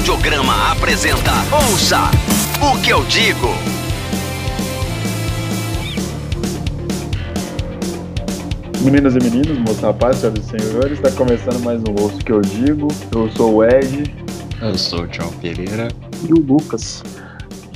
Audiograma apresenta Ouça o que eu digo. Meninas e meninos, moços, rapazes, senhoras e senhores, está começando mais um Ouço que eu digo. Eu sou o Ed. Eu sou o Tião Pereira. E o Lucas.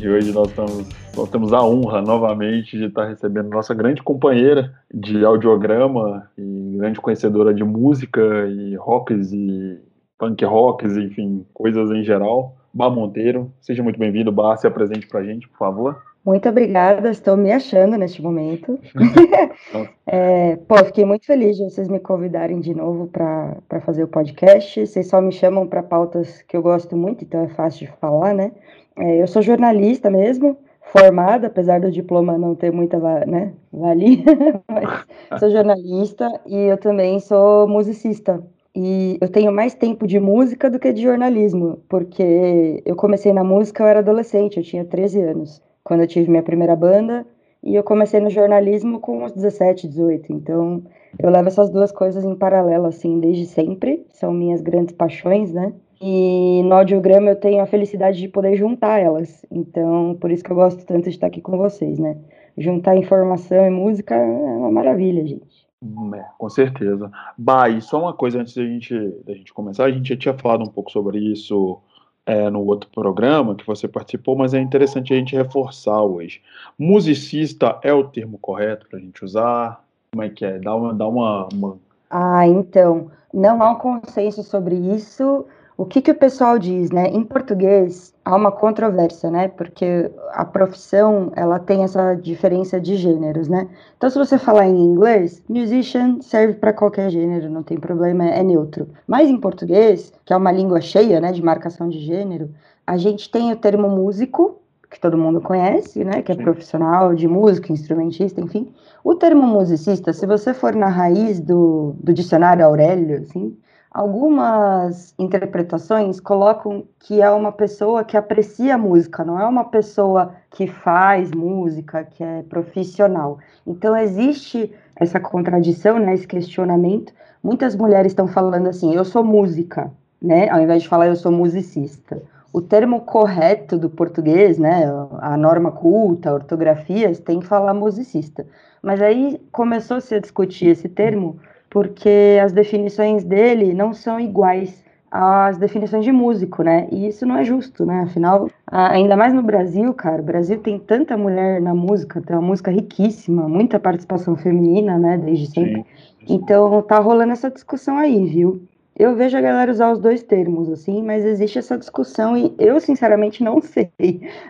E hoje nós estamos nós temos a honra novamente de estar recebendo nossa grande companheira de audiograma e grande conhecedora de música e rocks e punk rocks, enfim, coisas em geral. Bá Monteiro, seja muito bem-vindo. Bá, se apresente pra gente, por favor. Muito obrigada, estou me achando neste momento. é, pô, fiquei muito feliz de vocês me convidarem de novo para fazer o podcast. Vocês só me chamam para pautas que eu gosto muito, então é fácil de falar, né? É, eu sou jornalista mesmo, formada, apesar do diploma não ter muita né, valia, mas sou jornalista e eu também sou musicista. E eu tenho mais tempo de música do que de jornalismo, porque eu comecei na música, eu era adolescente, eu tinha 13 anos, quando eu tive minha primeira banda, e eu comecei no jornalismo com uns 17, 18. Então, eu levo essas duas coisas em paralelo, assim, desde sempre, são minhas grandes paixões, né? E no audiograma eu tenho a felicidade de poder juntar elas. Então, por isso que eu gosto tanto de estar aqui com vocês, né? Juntar informação e música é uma maravilha, gente. Hum, é, com certeza. Bah, e só uma coisa antes da gente, da gente começar, a gente já tinha falado um pouco sobre isso é, no outro programa que você participou, mas é interessante a gente reforçar hoje. Musicista é o termo correto para a gente usar? Como é que é? Dá uma, dá uma, uma... Ah, então, não há um consenso sobre isso o que, que o pessoal diz, né? Em português há uma controvérsia, né? Porque a profissão ela tem essa diferença de gêneros, né? Então, se você falar em inglês, musician serve para qualquer gênero, não tem problema, é neutro. Mas em português, que é uma língua cheia, né, de marcação de gênero, a gente tem o termo músico, que todo mundo conhece, né? Que é profissional de música, instrumentista, enfim. O termo musicista, se você for na raiz do, do dicionário Aurélio, assim, algumas interpretações colocam que é uma pessoa que aprecia música, não é uma pessoa que faz música, que é profissional. Então existe essa contradição, né, esse questionamento. Muitas mulheres estão falando assim, eu sou música, né, ao invés de falar eu sou musicista. O termo correto do português, né, a norma culta, a ortografia, tem que falar musicista. Mas aí começou-se a discutir esse termo porque as definições dele não são iguais às definições de músico, né? E isso não é justo, né? Afinal, ainda mais no Brasil, cara, o Brasil tem tanta mulher na música, tem uma música riquíssima, muita participação feminina, né, desde sempre. Sim. Então, tá rolando essa discussão aí, viu? Eu vejo a galera usar os dois termos, assim, mas existe essa discussão e eu, sinceramente, não sei.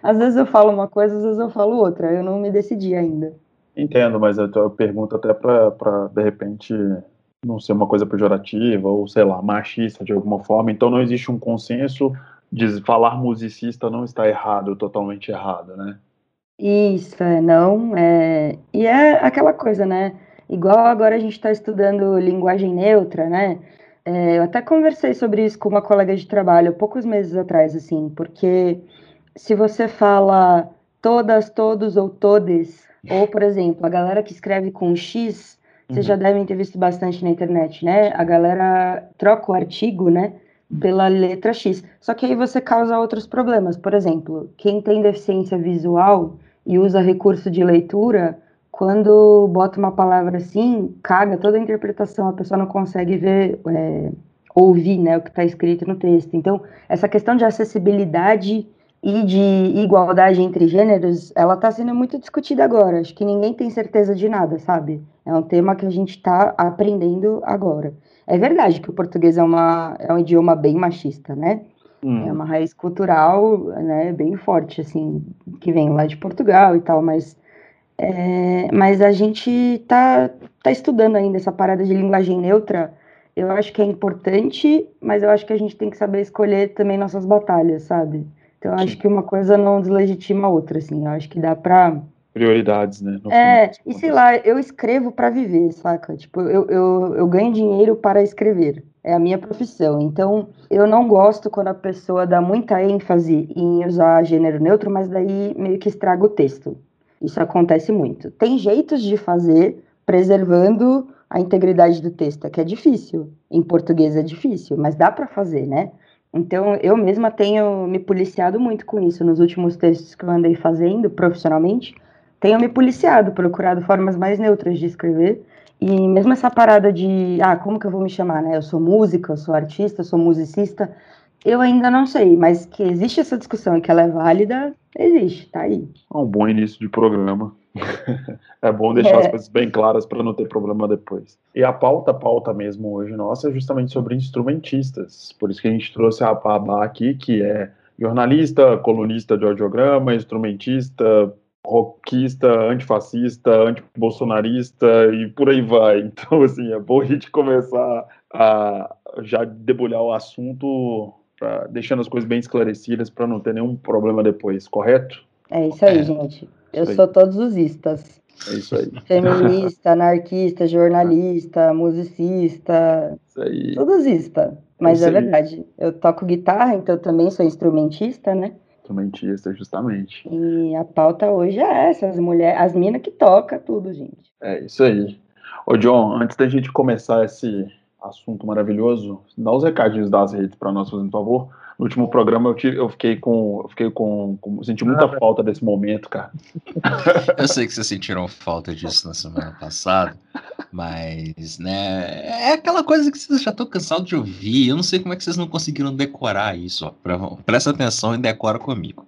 Às vezes eu falo uma coisa, às vezes eu falo outra, eu não me decidi ainda. Entendo, mas eu pergunto até para, de repente, não ser uma coisa pejorativa ou, sei lá, machista de alguma forma. Então não existe um consenso de falar musicista não está errado, totalmente errado, né? Isso, é, não. É... E é aquela coisa, né? Igual agora a gente está estudando linguagem neutra, né? É, eu até conversei sobre isso com uma colega de trabalho poucos meses atrás, assim, porque se você fala todas, todos ou todes, ou, por exemplo, a galera que escreve com X, vocês já uhum. devem ter visto bastante na internet, né? A galera troca o artigo, né? Pela letra X. Só que aí você causa outros problemas. Por exemplo, quem tem deficiência visual e usa recurso de leitura, quando bota uma palavra assim, caga toda a interpretação, a pessoa não consegue ver, é, ouvir né, o que está escrito no texto. Então, essa questão de acessibilidade e de igualdade entre gêneros, ela está sendo muito discutida agora. Acho que ninguém tem certeza de nada, sabe? É um tema que a gente está aprendendo agora. É verdade que o português é, uma, é um idioma bem machista, né? Hum. É uma raiz cultural, né, bem forte, assim, que vem lá de Portugal e tal, mas, é, mas a gente tá, tá estudando ainda essa parada de linguagem neutra. Eu acho que é importante, mas eu acho que a gente tem que saber escolher também nossas batalhas, sabe? Então, eu acho que uma coisa não deslegitima a outra, assim. Eu acho que dá pra. Prioridades, né? É, e sei lá, eu escrevo para viver, saca? Tipo, eu, eu, eu ganho dinheiro para escrever. É a minha profissão. Então, eu não gosto quando a pessoa dá muita ênfase em usar gênero neutro, mas daí meio que estraga o texto. Isso acontece muito. Tem jeitos de fazer preservando a integridade do texto, que é difícil. Em português é difícil, mas dá para fazer, né? Então, eu mesma tenho me policiado muito com isso nos últimos textos que eu andei fazendo profissionalmente. Tenho me policiado, procurado formas mais neutras de escrever. E mesmo essa parada de, ah, como que eu vou me chamar, né? Eu sou música, eu sou artista, eu sou musicista. Eu ainda não sei, mas que existe essa discussão e que ela é válida, existe, tá aí. É um bom início de programa. É bom deixar é. as coisas bem claras para não ter problema depois. E a pauta, a pauta mesmo hoje nossa, é justamente sobre instrumentistas. Por isso que a gente trouxe a Babá aqui, que é jornalista, colunista de audiograma, instrumentista, rockista, antifascista, antibolsonarista e por aí vai. Então, assim, é bom a gente começar a já debulhar o assunto pra, deixando as coisas bem esclarecidas para não ter nenhum problema depois, correto? É isso aí, é. gente. Eu sou todos os istas. É isso aí. Feminista, anarquista, jornalista, musicista. Isso aí. Todos ista. Mas é, é verdade. Eu toco guitarra, então eu também sou instrumentista, né? Instrumentista, justamente. E a pauta hoje é essa, as mulheres, as minas que tocam tudo, gente. É isso aí. Ô, John, antes da gente começar esse, assunto maravilhoso. Dá os recadinhos das redes para nós, por favor. No último programa eu, tive, eu fiquei com. Eu fiquei com, com. Senti muita ah, falta desse momento, cara. Eu sei que vocês sentiram falta disso na semana passada, mas, né, é aquela coisa que vocês já estão cansados de ouvir. Eu não sei como é que vocês não conseguiram decorar isso. Ó. Presta atenção e decora comigo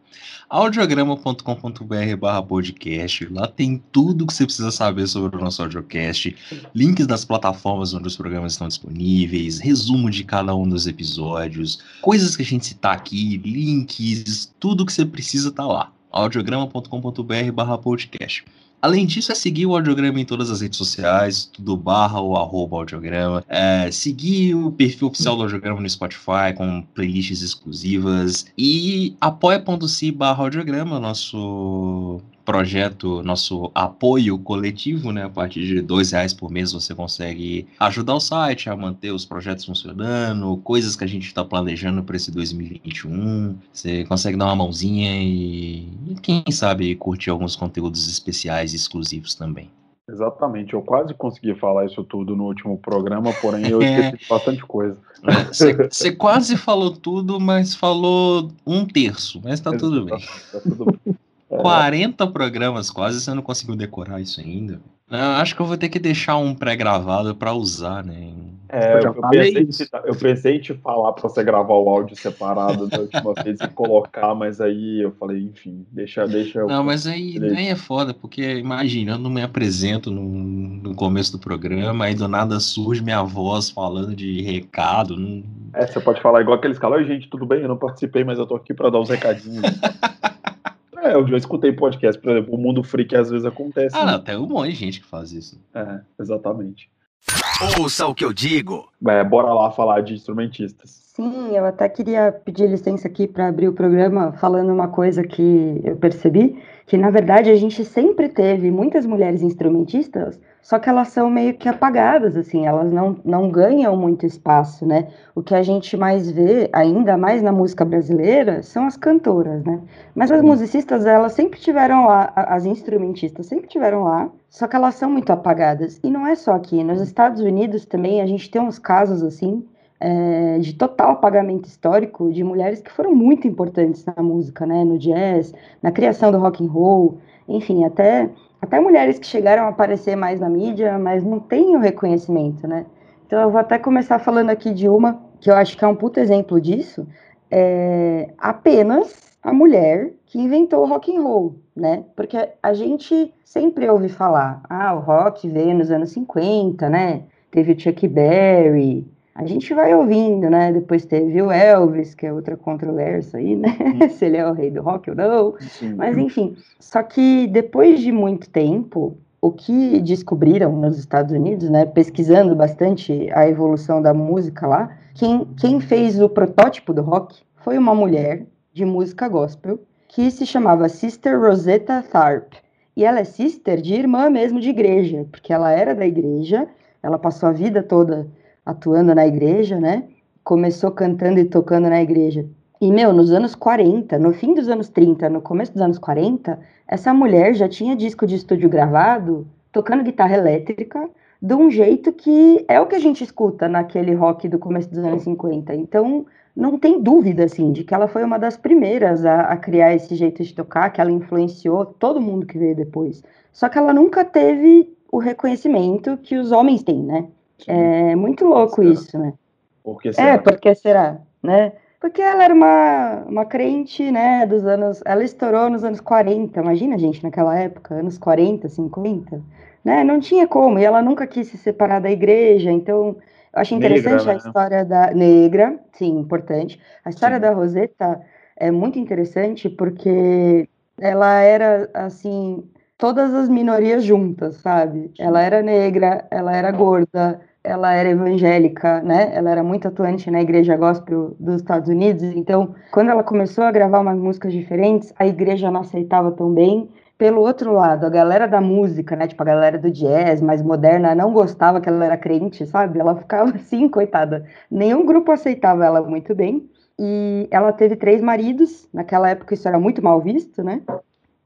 audiograma.com.br barra podcast. Lá tem tudo que você precisa saber sobre o nosso audiocast, links das plataformas onde os programas estão disponíveis, resumo de cada um dos episódios, coisas que a gente citar aqui, links, tudo que você precisa tá lá. audiograma.com.br barra podcast. Além disso, é seguir o Audiograma em todas as redes sociais, tudo barra ou arroba Audiograma. É, seguir o perfil oficial do Audiograma no Spotify com playlists exclusivas. E apoia.se barra Audiograma, nosso projeto, nosso apoio coletivo, né? A partir de dois reais por mês você consegue ajudar o site a manter os projetos funcionando, coisas que a gente está planejando para esse 2021. Você consegue dar uma mãozinha e, e, quem sabe curtir alguns conteúdos especiais e exclusivos também. Exatamente, eu quase consegui falar isso tudo no último programa, porém eu esqueci é. bastante coisa. Você quase falou tudo, mas falou um terço, mas tá tudo bem. Tá tudo bem. 40 programas quase, você não conseguiu decorar isso ainda. Eu acho que eu vou ter que deixar um pré-gravado para usar, né? É, eu, pensei, eu, pensei, em te falar para você gravar o áudio separado da última vez e colocar, mas aí eu falei, enfim, deixa, deixa eu. Não, mas aí, aí é foda, porque imagina, eu não me apresento no, no começo do programa, aí do nada surge minha voz falando de recado. Não... É, você pode falar igual aqueles caras, oi gente, tudo bem? Eu não participei, mas eu tô aqui para dar uns recadinhos. É, eu já escutei podcast, por exemplo, o Mundo Freak às vezes acontece. Ah, né? não, tem um monte de gente que faz isso. É, exatamente. Ouça o que eu digo. É, bora lá falar de instrumentistas. Sim, eu até queria pedir licença aqui para abrir o programa falando uma coisa que eu percebi, que na verdade a gente sempre teve muitas mulheres instrumentistas, só que elas são meio que apagadas, assim, elas não, não ganham muito espaço, né? O que a gente mais vê, ainda mais na música brasileira, são as cantoras, né? Mas as musicistas, elas sempre tiveram lá, as instrumentistas sempre tiveram lá, só que elas são muito apagadas. E não é só aqui, nos Estados Unidos também a gente tem uns casos assim, é, de total apagamento histórico de mulheres que foram muito importantes na música, né? No jazz, na criação do rock and roll, enfim, até até mulheres que chegaram a aparecer mais na mídia, mas não têm o reconhecimento, né? Então eu vou até começar falando aqui de uma que eu acho que é um puto exemplo disso, é apenas a mulher que inventou o rock and roll, né? Porque a gente sempre ouve falar, ah, o rock veio nos anos 50, né? Teve o Chuck Berry, a gente vai ouvindo, né? Depois teve o Elvis, que é outra controvérsia aí, né? Se ele é o rei do rock ou não. Sim. Mas enfim, só que depois de muito tempo, o que descobriram nos Estados Unidos, né? Pesquisando bastante a evolução da música lá, quem, quem fez o protótipo do rock foi uma mulher de música gospel que se chamava Sister Rosetta Tharpe. E ela é sister de irmã mesmo de igreja, porque ela era da igreja, ela passou a vida toda atuando na igreja, né? Começou cantando e tocando na igreja. E, meu, nos anos 40, no fim dos anos 30, no começo dos anos 40, essa mulher já tinha disco de estúdio gravado, tocando guitarra elétrica, de um jeito que é o que a gente escuta naquele rock do começo dos anos 50. Então, não tem dúvida, assim, de que ela foi uma das primeiras a, a, criar esse jeito de tocar, que ela influenciou todo mundo que veio depois. Só que ela nunca teve o reconhecimento que os homens têm, né? Sim. É muito louco isso, né? Por que será? É, porque será, né? Porque ela era uma, uma crente, né, dos anos... Ela estourou nos anos 40, imagina, gente, naquela época, anos 40, 50, né? Não tinha como, e ela nunca quis se separar da igreja, então eu acho interessante negra, a né? história da negra, sim, importante. A história sim. da Rosetta é muito interessante porque ela era assim todas as minorias juntas, sabe? Ela era negra, ela era gorda, ela era evangélica, né? Ela era muito atuante na igreja gospel dos Estados Unidos. Então, quando ela começou a gravar umas músicas diferentes, a igreja não aceitava tão bem pelo outro lado, a galera da música, né, tipo a galera do jazz mais moderna, não gostava que ela era crente, sabe? Ela ficava assim, coitada. Nenhum grupo aceitava ela muito bem. E ela teve três maridos, naquela época isso era muito mal visto, né?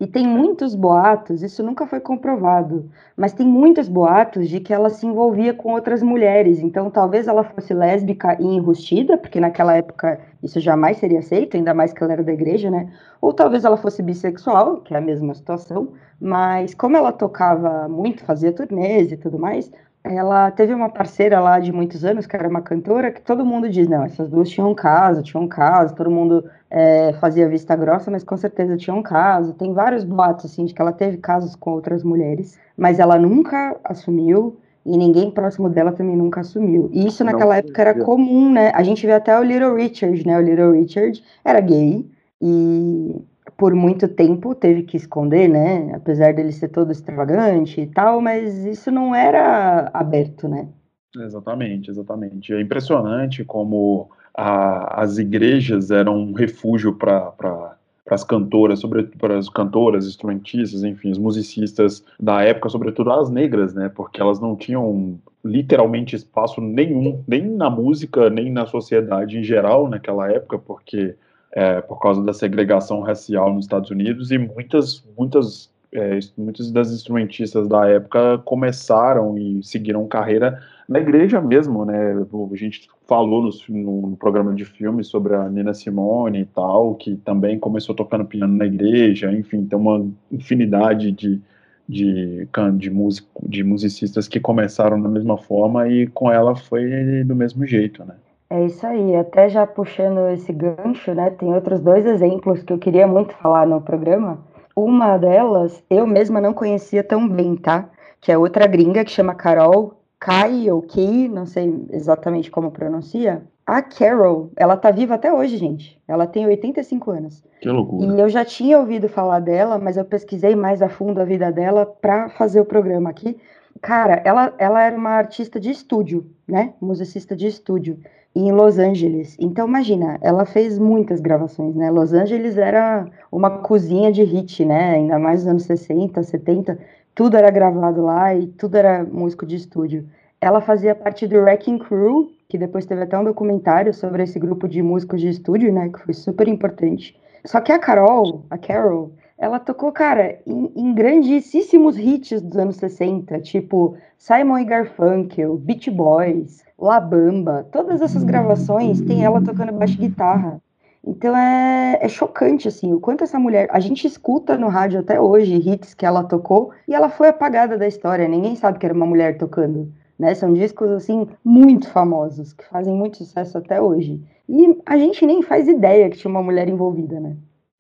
E tem muitos boatos, isso nunca foi comprovado, mas tem muitos boatos de que ela se envolvia com outras mulheres. Então, talvez ela fosse lésbica e enrustida, porque naquela época isso jamais seria aceito, ainda mais que ela era da igreja, né? Ou talvez ela fosse bissexual, que é a mesma situação, mas como ela tocava muito, fazia turnês e tudo mais, ela teve uma parceira lá de muitos anos, que era uma cantora, que todo mundo diz, não, essas duas tinham um caso, tinham um caso, todo mundo é, fazia vista grossa, mas com certeza tinha um caso. Tem vários boatos, assim, de que ela teve casos com outras mulheres, mas ela nunca assumiu, e ninguém próximo dela também nunca assumiu. E isso naquela não, época era comum, né? A gente vê até o Little Richard, né? O Little Richard era gay, e por muito tempo teve que esconder, né? Apesar dele ser todo extravagante e tal, mas isso não era aberto, né? Exatamente, exatamente. É impressionante como a, as igrejas eram um refúgio para as cantoras, sobretudo para as cantoras, instrumentistas, enfim, os musicistas da época, sobretudo as negras, né? Porque elas não tinham literalmente espaço nenhum, nem na música, nem na sociedade em geral naquela época, porque é, por causa da segregação racial nos Estados Unidos e muitas, muitas, é, muitas das instrumentistas da época começaram e seguiram carreira na igreja mesmo, né? A gente falou no, no, programa de filmes sobre a Nina Simone e tal, que também começou tocando piano na igreja, enfim, tem uma infinidade de, de, de, music, de musicistas que começaram da mesma forma e com ela foi do mesmo jeito, né? É isso aí, até já puxando esse gancho, né? Tem outros dois exemplos que eu queria muito falar no programa. Uma delas eu mesma não conhecia tão bem, tá? Que é outra gringa que chama Carol Kai ou Kei, não sei exatamente como pronuncia. A Carol, ela tá viva até hoje, gente. Ela tem 85 anos. Que loucura. E eu já tinha ouvido falar dela, mas eu pesquisei mais a fundo a vida dela para fazer o programa aqui. Cara, ela, ela era uma artista de estúdio, né? Musicista de estúdio em Los Angeles. Então, imagina, ela fez muitas gravações, né? Los Angeles era uma cozinha de hit, né? Ainda mais nos anos 60, 70, tudo era gravado lá e tudo era músico de estúdio. Ela fazia parte do Wrecking Crew, que depois teve até um documentário sobre esse grupo de músicos de estúdio, né? Que foi super importante. Só que a Carol, a Carol, ela tocou, cara, em, em grandíssimos hits dos anos 60, tipo Simon e Garfunkel, Beach Boys, La Bamba, todas essas gravações tem ela tocando baixo guitarra. Então é, é chocante, assim, o quanto essa mulher. A gente escuta no rádio até hoje hits que ela tocou e ela foi apagada da história. Ninguém sabe que era uma mulher tocando. Né? São discos, assim, muito famosos, que fazem muito sucesso até hoje. E a gente nem faz ideia que tinha uma mulher envolvida, né?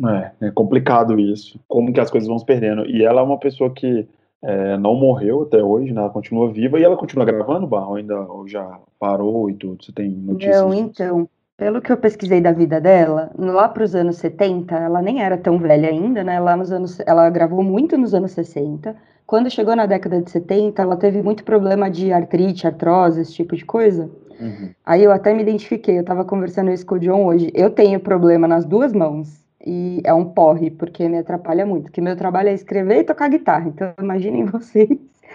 É, é complicado isso. Como que as coisas vão se perdendo. E ela é uma pessoa que é, não morreu até hoje, né? Ela continua viva e ela continua gravando, Barro? Ainda ou já parou e tudo? Você tem notícias? Não, então. Pelo que eu pesquisei da vida dela, lá para os anos 70, ela nem era tão velha ainda, né? Lá nos anos, ela gravou muito nos anos 60. Quando chegou na década de 70, ela teve muito problema de artrite, artrose, esse tipo de coisa. Uhum. Aí eu até me identifiquei, eu estava conversando isso com o John hoje. Eu tenho problema nas duas mãos e é um porre, porque me atrapalha muito. Que meu trabalho é escrever e tocar guitarra. Então, imaginem vocês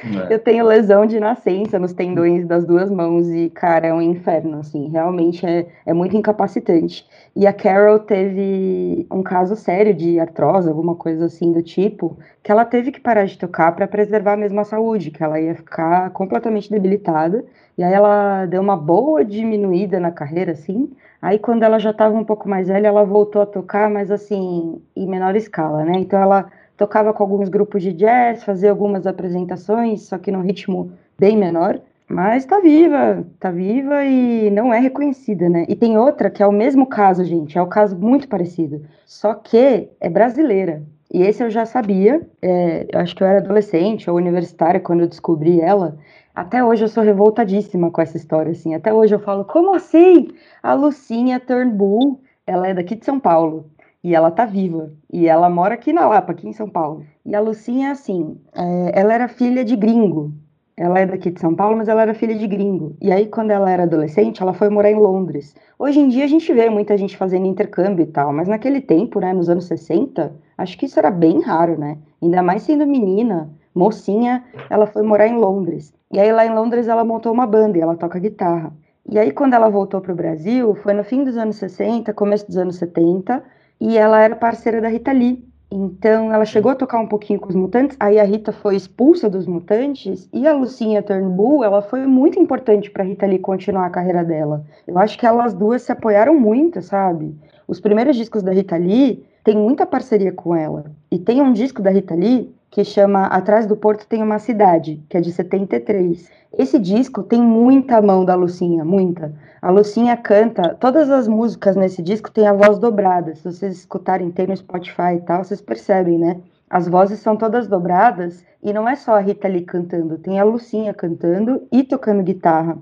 É. Eu tenho lesão de nascença nos tendões das duas mãos e, cara, é um inferno, assim, realmente é, é muito incapacitante. E a Carol teve um caso sério de artrose, alguma coisa assim do tipo, que ela teve que parar de tocar para preservar mesmo a saúde, que ela ia ficar completamente debilitada. E aí ela deu uma boa diminuída na carreira, assim. Aí quando ela já estava um pouco mais velha, ela voltou a tocar, mas assim, em menor escala, né? Então ela tocava com alguns grupos de jazz, fazia algumas apresentações, só que num ritmo bem menor. Mas tá viva, tá viva e não é reconhecida, né? E tem outra que é o mesmo caso, gente, é um caso muito parecido, só que é brasileira. E esse eu já sabia, é, eu acho que eu era adolescente ou universitária quando eu descobri ela. Até hoje eu sou revoltadíssima com essa história, assim. Até hoje eu falo, como assim? A Lucinha Turnbull, ela é daqui de São Paulo e ela tá viva. E ela mora aqui na Lapa, aqui em São Paulo. E a Lucinha, assim, é, ela era filha de gringo. Ela é daqui de São Paulo, mas ela era filha de gringo. E aí, quando ela era adolescente, ela foi morar em Londres. Hoje em dia, a gente vê muita gente fazendo intercâmbio e tal, mas naquele tempo, né, nos anos 60, acho que isso era bem raro, né? Ainda mais sendo menina, mocinha, ela foi morar em Londres. E aí, lá em Londres, ela montou uma banda e ela toca guitarra. E aí, quando ela voltou para o Brasil, foi no fim dos anos 60, começo dos anos 70, e ela era parceira da Rita Lee. Então ela chegou a tocar um pouquinho com os Mutantes, aí a Rita foi expulsa dos Mutantes e a Lucinha Turnbull, ela foi muito importante para Rita Lee continuar a carreira dela. Eu acho que elas duas se apoiaram muito, sabe? Os primeiros discos da Rita Lee tem muita parceria com ela. E tem um disco da Rita Lee que chama Atrás do Porto tem uma cidade, que é de 73. Esse disco tem muita mão da Lucinha, muita. A Lucinha canta, todas as músicas nesse disco tem a voz dobrada. Se vocês escutarem, tem no Spotify e tal, vocês percebem, né? As vozes são todas dobradas e não é só a Rita ali cantando, tem a Lucinha cantando e tocando guitarra.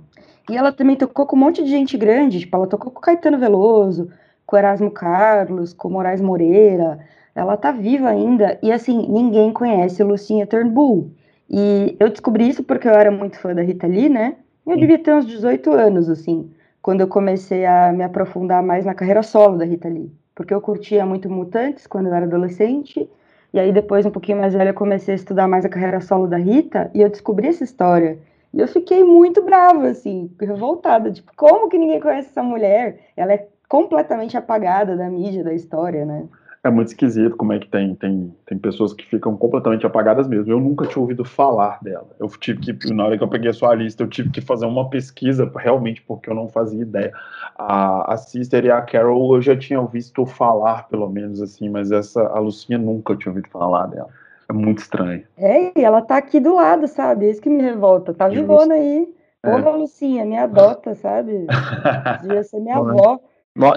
E ela também tocou com um monte de gente grande, tipo, ela tocou com Caetano Veloso, com Erasmo Carlos, com Moraes Moreira. Ela tá viva ainda e assim, ninguém conhece Lucinha Turnbull. E eu descobri isso porque eu era muito fã da Rita Lee, né? Eu devia ter uns 18 anos, assim quando eu comecei a me aprofundar mais na carreira solo da Rita Lee. Porque eu curtia muito Mutantes quando eu era adolescente, e aí depois, um pouquinho mais velha, eu comecei a estudar mais a carreira solo da Rita, e eu descobri essa história. E eu fiquei muito brava, assim, revoltada. Tipo, como que ninguém conhece essa mulher? Ela é completamente apagada da mídia, da história, né? É muito esquisito como é que tem, tem, tem pessoas que ficam completamente apagadas mesmo. Eu nunca tinha ouvido falar dela. Eu tive que, na hora que eu peguei a sua lista, eu tive que fazer uma pesquisa realmente porque eu não fazia ideia. A, a Sister e a Carol eu já tinha visto falar, pelo menos assim, mas essa, a Lucinha nunca tinha ouvido falar dela. É muito estranho. É, e ela tá aqui do lado, sabe? É isso que me revolta. Tá vivona aí. É. Porra, é. Lucinha, me adota, sabe? Devia ser minha avó.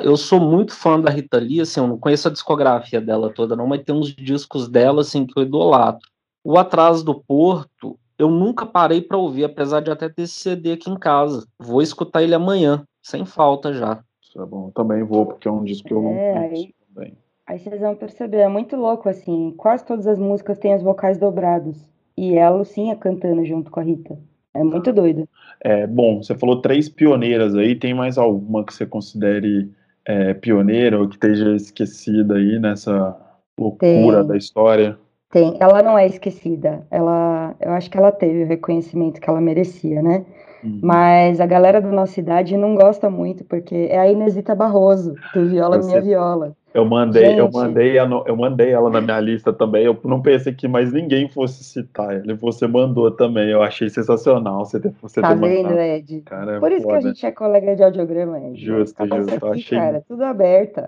Eu sou muito fã da Rita Lee, assim, eu não conheço a discografia dela toda, não, mas tem uns discos dela, assim, que eu idolatro. O Atraso do Porto, eu nunca parei para ouvir, apesar de até ter esse CD aqui em casa. Vou escutar ele amanhã, sem falta já. Isso é bom, também vou, porque é um disco que eu não é, conheço aí, também. Aí vocês vão perceber, é muito louco, assim, quase todas as músicas têm as vocais dobrados. E ela, sim, é cantando junto com a Rita. É muito doido. É, bom, você falou três pioneiras aí, tem mais alguma que você considere é, pioneira ou que esteja esquecida aí nessa loucura tem, da história? Tem, ela não é esquecida, ela, eu acho que ela teve o reconhecimento que ela merecia, né? Uhum. Mas a galera da nossa idade não gosta muito, porque é a Inesita Barroso, do Viola Minha Viola. Eu mandei, Gente. eu mandei, eu mandei ela na minha lista também. Eu não pensei que mais ninguém fosse citar ele. Você mandou também. Eu achei sensacional você ter, você tá ter vendo, mandado. Ed? Cara, é Por isso foda. que a gente é colega de audiograma, Ed. Justo, justo. Aqui, achei... cara, tudo aberta.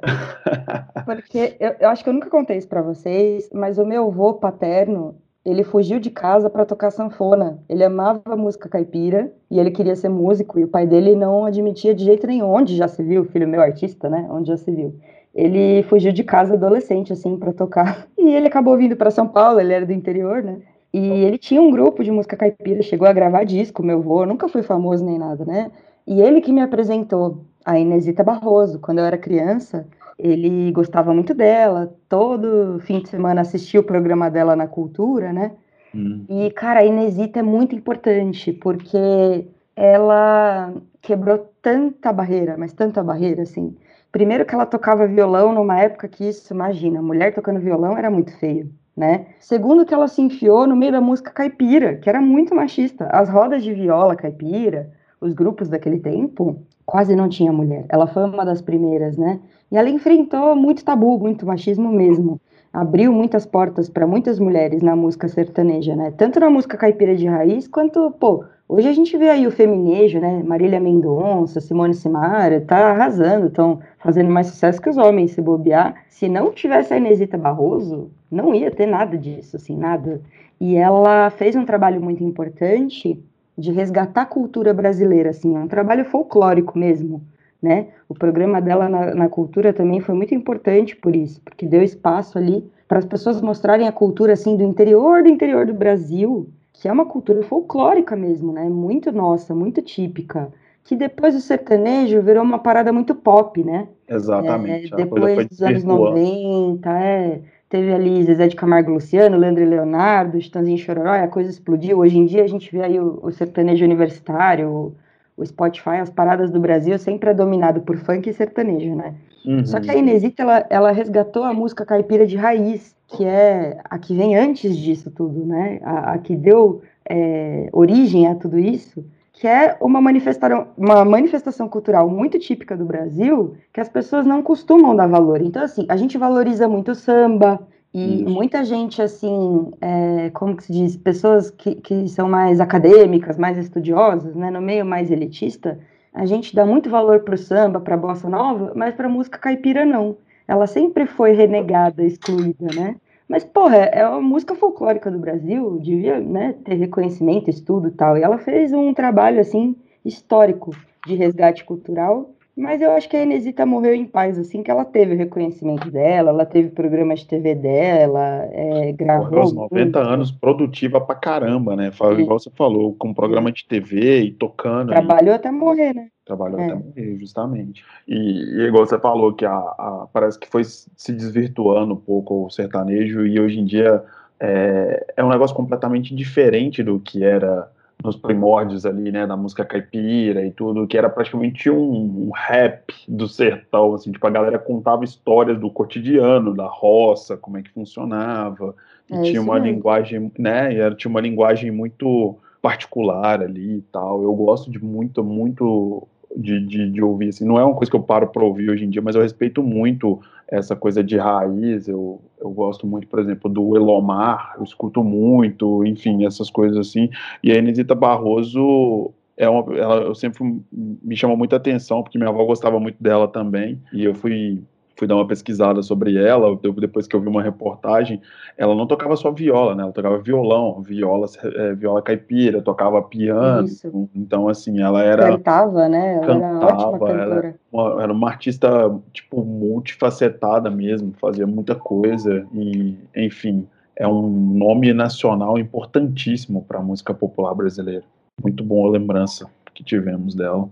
Porque eu, eu acho que eu nunca contei isso para vocês, mas o meu avô paterno, ele fugiu de casa para tocar sanfona. Ele amava música caipira e ele queria ser músico e o pai dele não admitia de jeito nenhum. Onde já se viu, filho meu artista, né? Onde já se viu ele fugiu de casa adolescente, assim, para tocar. E ele acabou vindo para São Paulo, ele era do interior, né? E ele tinha um grupo de música caipira, chegou a gravar disco, meu avô, nunca fui famoso nem nada, né? E ele que me apresentou a Inesita Barroso, quando eu era criança, ele gostava muito dela, todo fim de semana assistia o programa dela na cultura, né? Hum. E, cara, a Inesita é muito importante, porque ela quebrou tanta barreira, mas tanta barreira, assim, Primeiro que ela tocava violão numa época que isso, imagina, mulher tocando violão era muito feio. né? Segundo, que ela se enfiou no meio da música caipira, que era muito machista. As rodas de viola caipira, os grupos daquele tempo, quase não tinha mulher. Ela foi uma das primeiras, né? E ela enfrentou muito tabu, muito machismo mesmo. Abriu muitas portas para muitas mulheres na música sertaneja, né? Tanto na música caipira de raiz, quanto, pô, hoje a gente vê aí o feminejo, né? Marília Mendonça, Simone Simara, tá arrasando, estão fazendo mais sucesso que os homens, se bobear. Se não tivesse a Inesita Barroso, não ia ter nada disso, assim, nada. E ela fez um trabalho muito importante de resgatar a cultura brasileira, assim, é um trabalho folclórico mesmo, né? O programa dela na, na cultura também foi muito importante por isso, porque deu espaço ali para as pessoas mostrarem a cultura, assim, do interior do interior do Brasil, que é uma cultura folclórica mesmo, né? Muito nossa, muito típica, que depois o sertanejo virou uma parada muito pop, né? Exatamente. É, depois dos anos 90, é Teve ali Zezé de Camargo Luciano, Leandro e Leonardo, Chitãozinho Chororó, a coisa explodiu. Hoje em dia a gente vê aí o, o sertanejo universitário, o, o, Spotify, as paradas do Brasil sempre é dominado por funk e sertanejo, né? Uhum. Só que a Inesita, ela, ela resgatou a música caipira de raiz, que é a que vem antes disso tudo, né? A, a que deu é, origem a tudo isso que é uma manifestação, uma manifestação cultural muito típica do Brasil, que as pessoas não costumam dar valor. Então, assim, a gente valoriza muito o samba, e Isso. muita gente, assim, é, como que se diz, pessoas que, que são mais acadêmicas, mais estudiosas, né, no meio mais elitista, a gente dá muito valor para o samba, para a bossa nova, mas para a música caipira não. Ela sempre foi renegada, excluída, né? Mas, porra, é uma música folclórica do Brasil, devia né, ter reconhecimento, estudo e tal. E ela fez um trabalho, assim, histórico de resgate cultural. Mas eu acho que a Inesita morreu em paz, assim, que ela teve o reconhecimento dela, ela teve programa de TV dela, é, gravou. Porra, aos 90 anos, produtiva pra caramba, né? Fala, igual você falou, com programa de TV e tocando. Trabalhou até morrer, né? Trabalhou é. até morrer, justamente. E, e, igual você falou, que a, a, parece que foi se desvirtuando um pouco o sertanejo e hoje em dia é, é um negócio completamente diferente do que era nos primórdios ali, né, da música caipira e tudo, que era praticamente um, um, rap do sertão, assim, tipo, a galera contava histórias do cotidiano, da roça, como é que funcionava, e é tinha uma mesmo. linguagem, né, e era, tinha uma linguagem muito particular ali e tal, eu gosto de muito, muito de, de, de, ouvir, assim, não é uma coisa que eu paro para ouvir hoje em dia, mas eu respeito muito essa coisa de raiz, eu, eu gosto muito, por exemplo, do Elomar, eu escuto muito, enfim, essas coisas assim, e a Inesita Barroso é uma, ela, eu sempre me chama muita atenção, porque minha avó gostava muito dela também, e eu fui fui dar uma pesquisada sobre ela, depois que eu vi uma reportagem, ela não tocava só viola, né? Ela tocava violão, viola, é, viola caipira, tocava piano. Isso. Então, assim, ela era. Cantava, né? Ela cantava, era. Era uma, era uma artista, tipo, multifacetada mesmo, fazia muita coisa, e, enfim, é um nome nacional importantíssimo para a música popular brasileira. Muito boa lembrança que tivemos dela.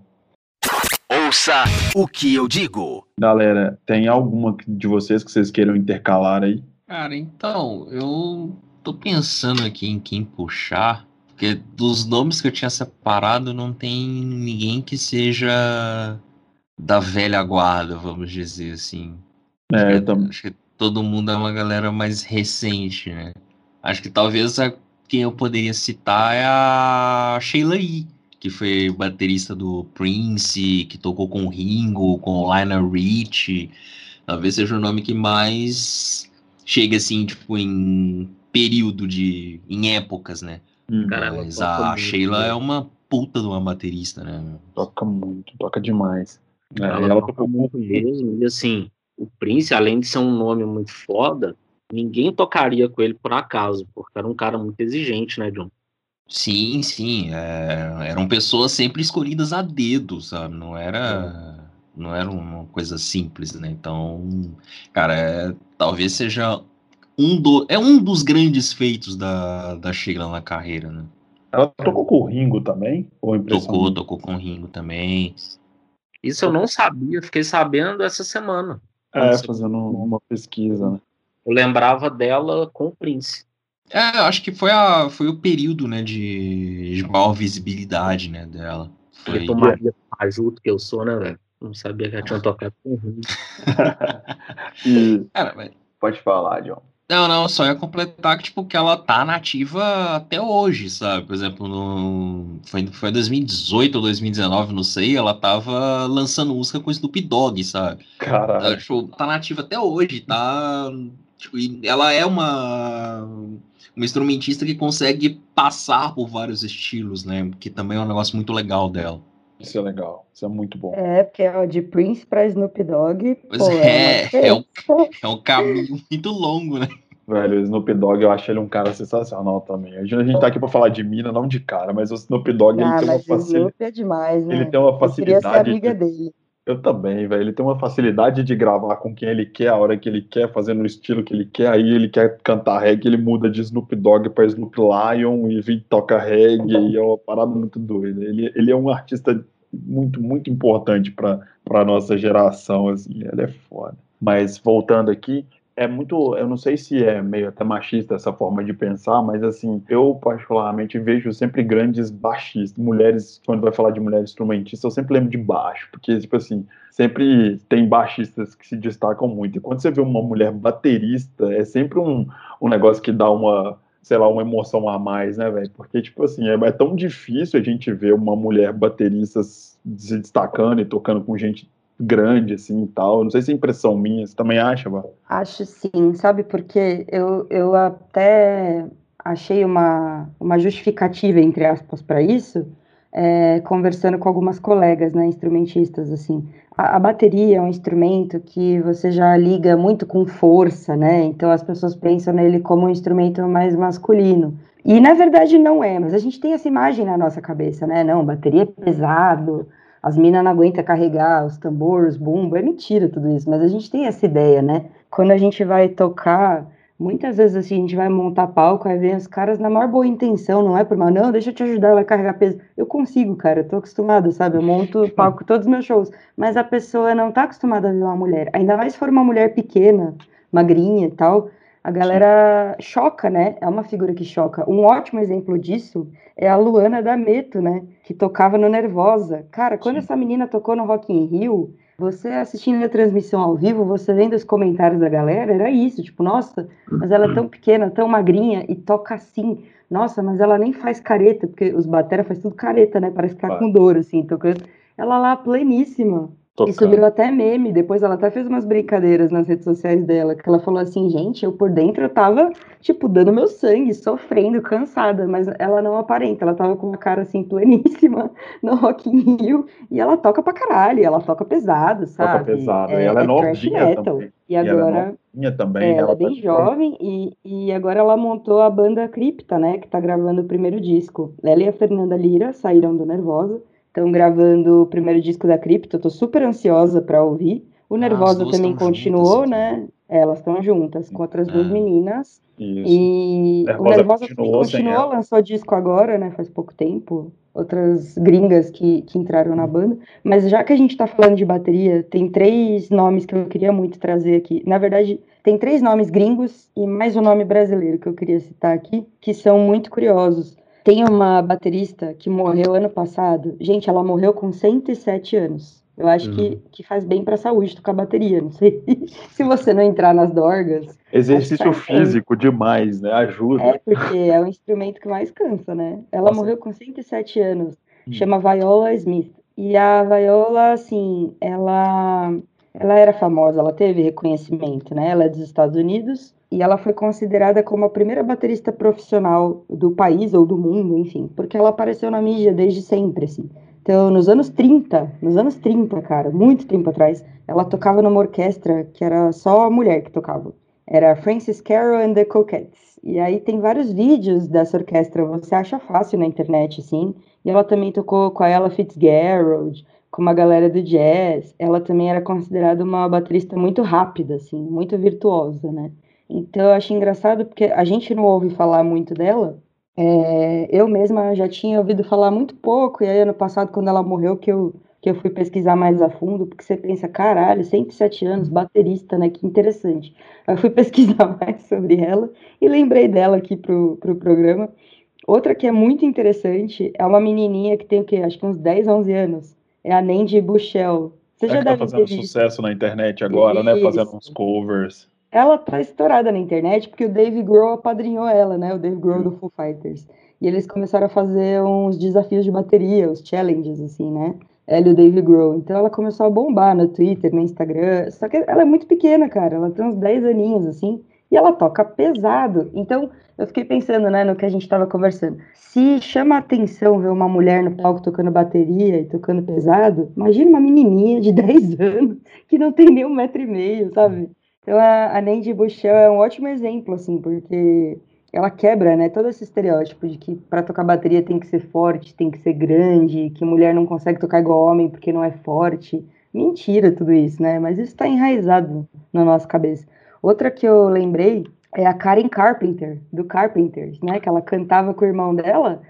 Ouça o que eu digo. Galera, tem alguma de vocês que vocês queiram intercalar aí? Cara, então, eu tô pensando aqui em quem puxar, porque dos nomes que eu tinha separado não tem ninguém que seja da velha guarda, vamos dizer assim. É, acho, que, é, acho que todo mundo é uma galera mais recente, né? Acho que talvez a, quem eu poderia citar é a Sheila E que foi baterista do Prince, que tocou com o Ringo, com o Lionel Rich. Talvez seja o nome que mais chega assim, tipo, em período de. em épocas, né? Hum, Mas a Sheila muito. é uma puta de uma baterista, né? Toca muito, toca demais. É, ela, ela tocou muito mesmo. E assim, o Prince, além de ser um nome muito foda, ninguém tocaria com ele por acaso, porque era um cara muito exigente, né, John? Sim, sim. É, eram pessoas sempre escolhidas a dedo, sabe? Não era, não era uma coisa simples, né? Então, cara, é, talvez seja um do, é um dos grandes feitos da, da Sheila na carreira, né? Ela tocou com o Ringo também? Ou tocou, tocou com o Ringo também. Isso eu não sabia, fiquei sabendo essa semana. É, fazendo uma pesquisa, né? Eu lembrava dela com o Prince. É, acho que foi, a, foi o período, né, de, de maior visibilidade, né, dela. Foi... Eu tomaria ajuda que eu sou, né, velho? Não sabia que ela tinha tocado com o e... Cara, mas... Pode falar, John. Não, não, só ia completar que, tipo, que ela tá nativa até hoje, sabe? Por exemplo, no... foi, foi em 2018 ou 2019, não sei, ela tava lançando música com Snoop Dogg, sabe? Caralho. Ela, tipo, tá nativa até hoje, tá. Tipo, e ela é uma, uma instrumentista que consegue passar por vários estilos, né? Que também é um negócio muito legal dela. Isso é legal, isso é muito bom. É, porque ó, de Prince pra Snoop Dogg. Pois pô, é, uma é um, é um caminho muito longo, né? Velho, o Snoop Dogg, eu acho ele um cara sensacional também. A gente, a gente tá aqui pra falar de mina, não de cara, mas o Snoop Dogg, ele Ah, tem uma mas o facilidade. Snoop é demais, né? Ele tem uma Eu queria ser facilidade. amiga de- dele. Eu também, velho. Ele tem uma facilidade de gravar com quem ele quer, a hora que ele quer, fazendo o estilo que ele quer. Aí ele quer cantar reggae, ele muda de Snoop Dogg pra Snoop Lion e vem toca reggae. E é uma parada muito doida. Ele, ele é um artista muito, muito importante pra, pra nossa geração, assim. Ele é foda. Mas voltando aqui, é muito. Eu não sei se é meio até machista essa forma de pensar, mas assim, eu particularmente vejo sempre grandes baixistas, mulheres, quando vai falar de mulher instrumentista, eu sempre lembro de baixo, porque, tipo assim, sempre tem baixistas que se destacam muito. E quando você vê uma mulher baterista, é sempre um, um negócio que dá uma. Sei lá, uma emoção a mais, né, velho? Porque, tipo assim, é, é tão difícil a gente ver uma mulher baterista se destacando e tocando com gente grande, assim e tal. Não sei se é impressão minha, você também acha, Vá? Acho sim, sabe? Porque eu, eu até achei uma, uma justificativa, entre aspas, para isso, é, conversando com algumas colegas, né, instrumentistas, assim. A, a bateria é um instrumento que você já liga muito com força, né? Então as pessoas pensam nele como um instrumento mais masculino. E na verdade não é, mas a gente tem essa imagem na nossa cabeça, né? Não, bateria é pesado, as minas não aguentam carregar os tambores, bumbo, é mentira tudo isso, mas a gente tem essa ideia, né? Quando a gente vai tocar, muitas vezes assim, a gente vai montar palco, aí vem os caras na maior boa intenção, não é por mal, não, deixa eu te ajudar, vai carregar peso. Eu consigo, cara, eu tô acostumada, sabe? Eu monto palco todos os meus shows, mas a pessoa não tá acostumada a ver uma mulher, ainda mais se for uma mulher pequena, magrinha e tal, a galera choca, né? É uma figura que choca. Um ótimo exemplo disso é a Luana D'Ameto, né? Que tocava no Nervosa. Cara, quando Sim. essa menina tocou no Rock in Rio, você assistindo a transmissão ao vivo, você vendo os comentários da galera, era isso, tipo, nossa, mas ela é tão pequena, tão magrinha e toca assim. Nossa, mas ela nem faz careta, porque os batera faz tudo careta, né? Parece tá Faz. com dor, assim, tocando. Ela lá pleníssima. Isso Tocando. virou até meme. Depois ela até fez umas brincadeiras nas redes sociais dela, que ela falou assim, gente, eu por dentro eu tava, tipo, dando meu sangue, sofrendo, cansada, mas ela não aparenta, ela tava com uma cara assim, pleníssima no Rock in Rio, e ela toca pra caralho, ela toca pesado, sabe? Toca pesado. e ela é, thrash novinha metal. também. E ela é agora, também. é, ela é tá bem jovem e, e agora ela montou a banda Cripta, né? Que tá gravando o primeiro disco. Ela e a Fernanda Lira saíram do Nervosa, estão gravando o primeiro disco da Cripta. Eu tô super ansiosa pra ouvir. O Ah, Nervosa duas também continuou, juntas, né? Elas estão juntas com outras duas Ah. meninas. Isso. E o Nervosa Nervosa também continuou continuou, lançou disco agora, né? Faz pouco tempo. Outras gringas que, que entraram na banda. Mas já que a gente tá falando de bateria, tem três nomes que eu queria muito trazer aqui. Na verdade, tem três nomes gringos e mais um nome brasileiro que eu queria citar aqui, que são muito curiosos. Tem uma baterista que morreu ano passado. Gente, ela morreu com 107 anos. Eu acho que, Uhum. que faz bem pra saúde tocar bateria. Não sei se você não entrar nas dorgas. Exercício que faz bem. físico demais, né? Ajuda. É, porque é o instrumento que mais cansa, né? Ela Nossa. morreu com 107 anos. Hum. Chama Viola Smith. E a Viola, assim, ela, ela era famosa, ela teve reconhecimento, né? Ela é dos Estados Unidos e ela foi considerada como a primeira baterista profissional do país ou do mundo, enfim, porque ela apareceu na mídia desde sempre, assim. Então, nos anos 30, nos anos 30, cara, muito tempo atrás, ela tocava numa orquestra que era só mulher que tocava. Era Francis Carroll and the Coquettes. E aí tem vários vídeos dessa orquestra, você acha fácil na internet, assim. E ela também tocou com a Ella Fitzgerald, com uma galera do jazz. Ela também era considerada uma baterista muito rápida, assim, muito virtuosa, né? Então eu acho engraçado porque a gente não ouve falar muito dela. É, eu mesma já tinha ouvido falar muito pouco, e aí ano passado, quando ela morreu, que eu, que eu fui pesquisar mais a fundo, porque você pensa, caralho, 107 anos, baterista, né? Que interessante. Aí eu fui pesquisar mais sobre ela e lembrei dela aqui pro, pro programa. Outra que é muito interessante é uma menininha que tem o quê? Acho que uns 10, 11 anos. É a Nandy Bushell. Você É já que tá deve ter fazendo visto. sucesso na internet agora, né? Fazendo Isso. uns covers. Ela tá estourada na internet porque o Dave Grohl apadrinhou ela, né? O Dave Grohl do Foo Fighters. E eles começaram a fazer uns desafios de bateria, os challenges, assim, né? Ela e o Dave Grohl. Então ela começou a bombar no Twitter, no Instagram. Só que ela é muito pequena, cara. Ela tem uns 10 aninhos, assim. E ela toca pesado. Então eu fiquei pensando, né, no que a gente estava conversando. Se chama a atenção ver uma mulher no palco tocando bateria e tocando pesado, imagina uma menininha de 10 anos que não tem nem um metro e meio, sabe? Então a, a Nandy Buchel é um ótimo exemplo, assim, porque ela quebra, né, todo esse estereótipo de que para tocar bateria tem que ser forte, tem que ser grande, que mulher não consegue tocar igual homem porque não é forte. Mentira tudo isso, né? Mas isso está enraizado na nossa cabeça. Outra que eu lembrei é a Karen Carpenter, do Carpenters, né? Que ela cantava com o irmão dela.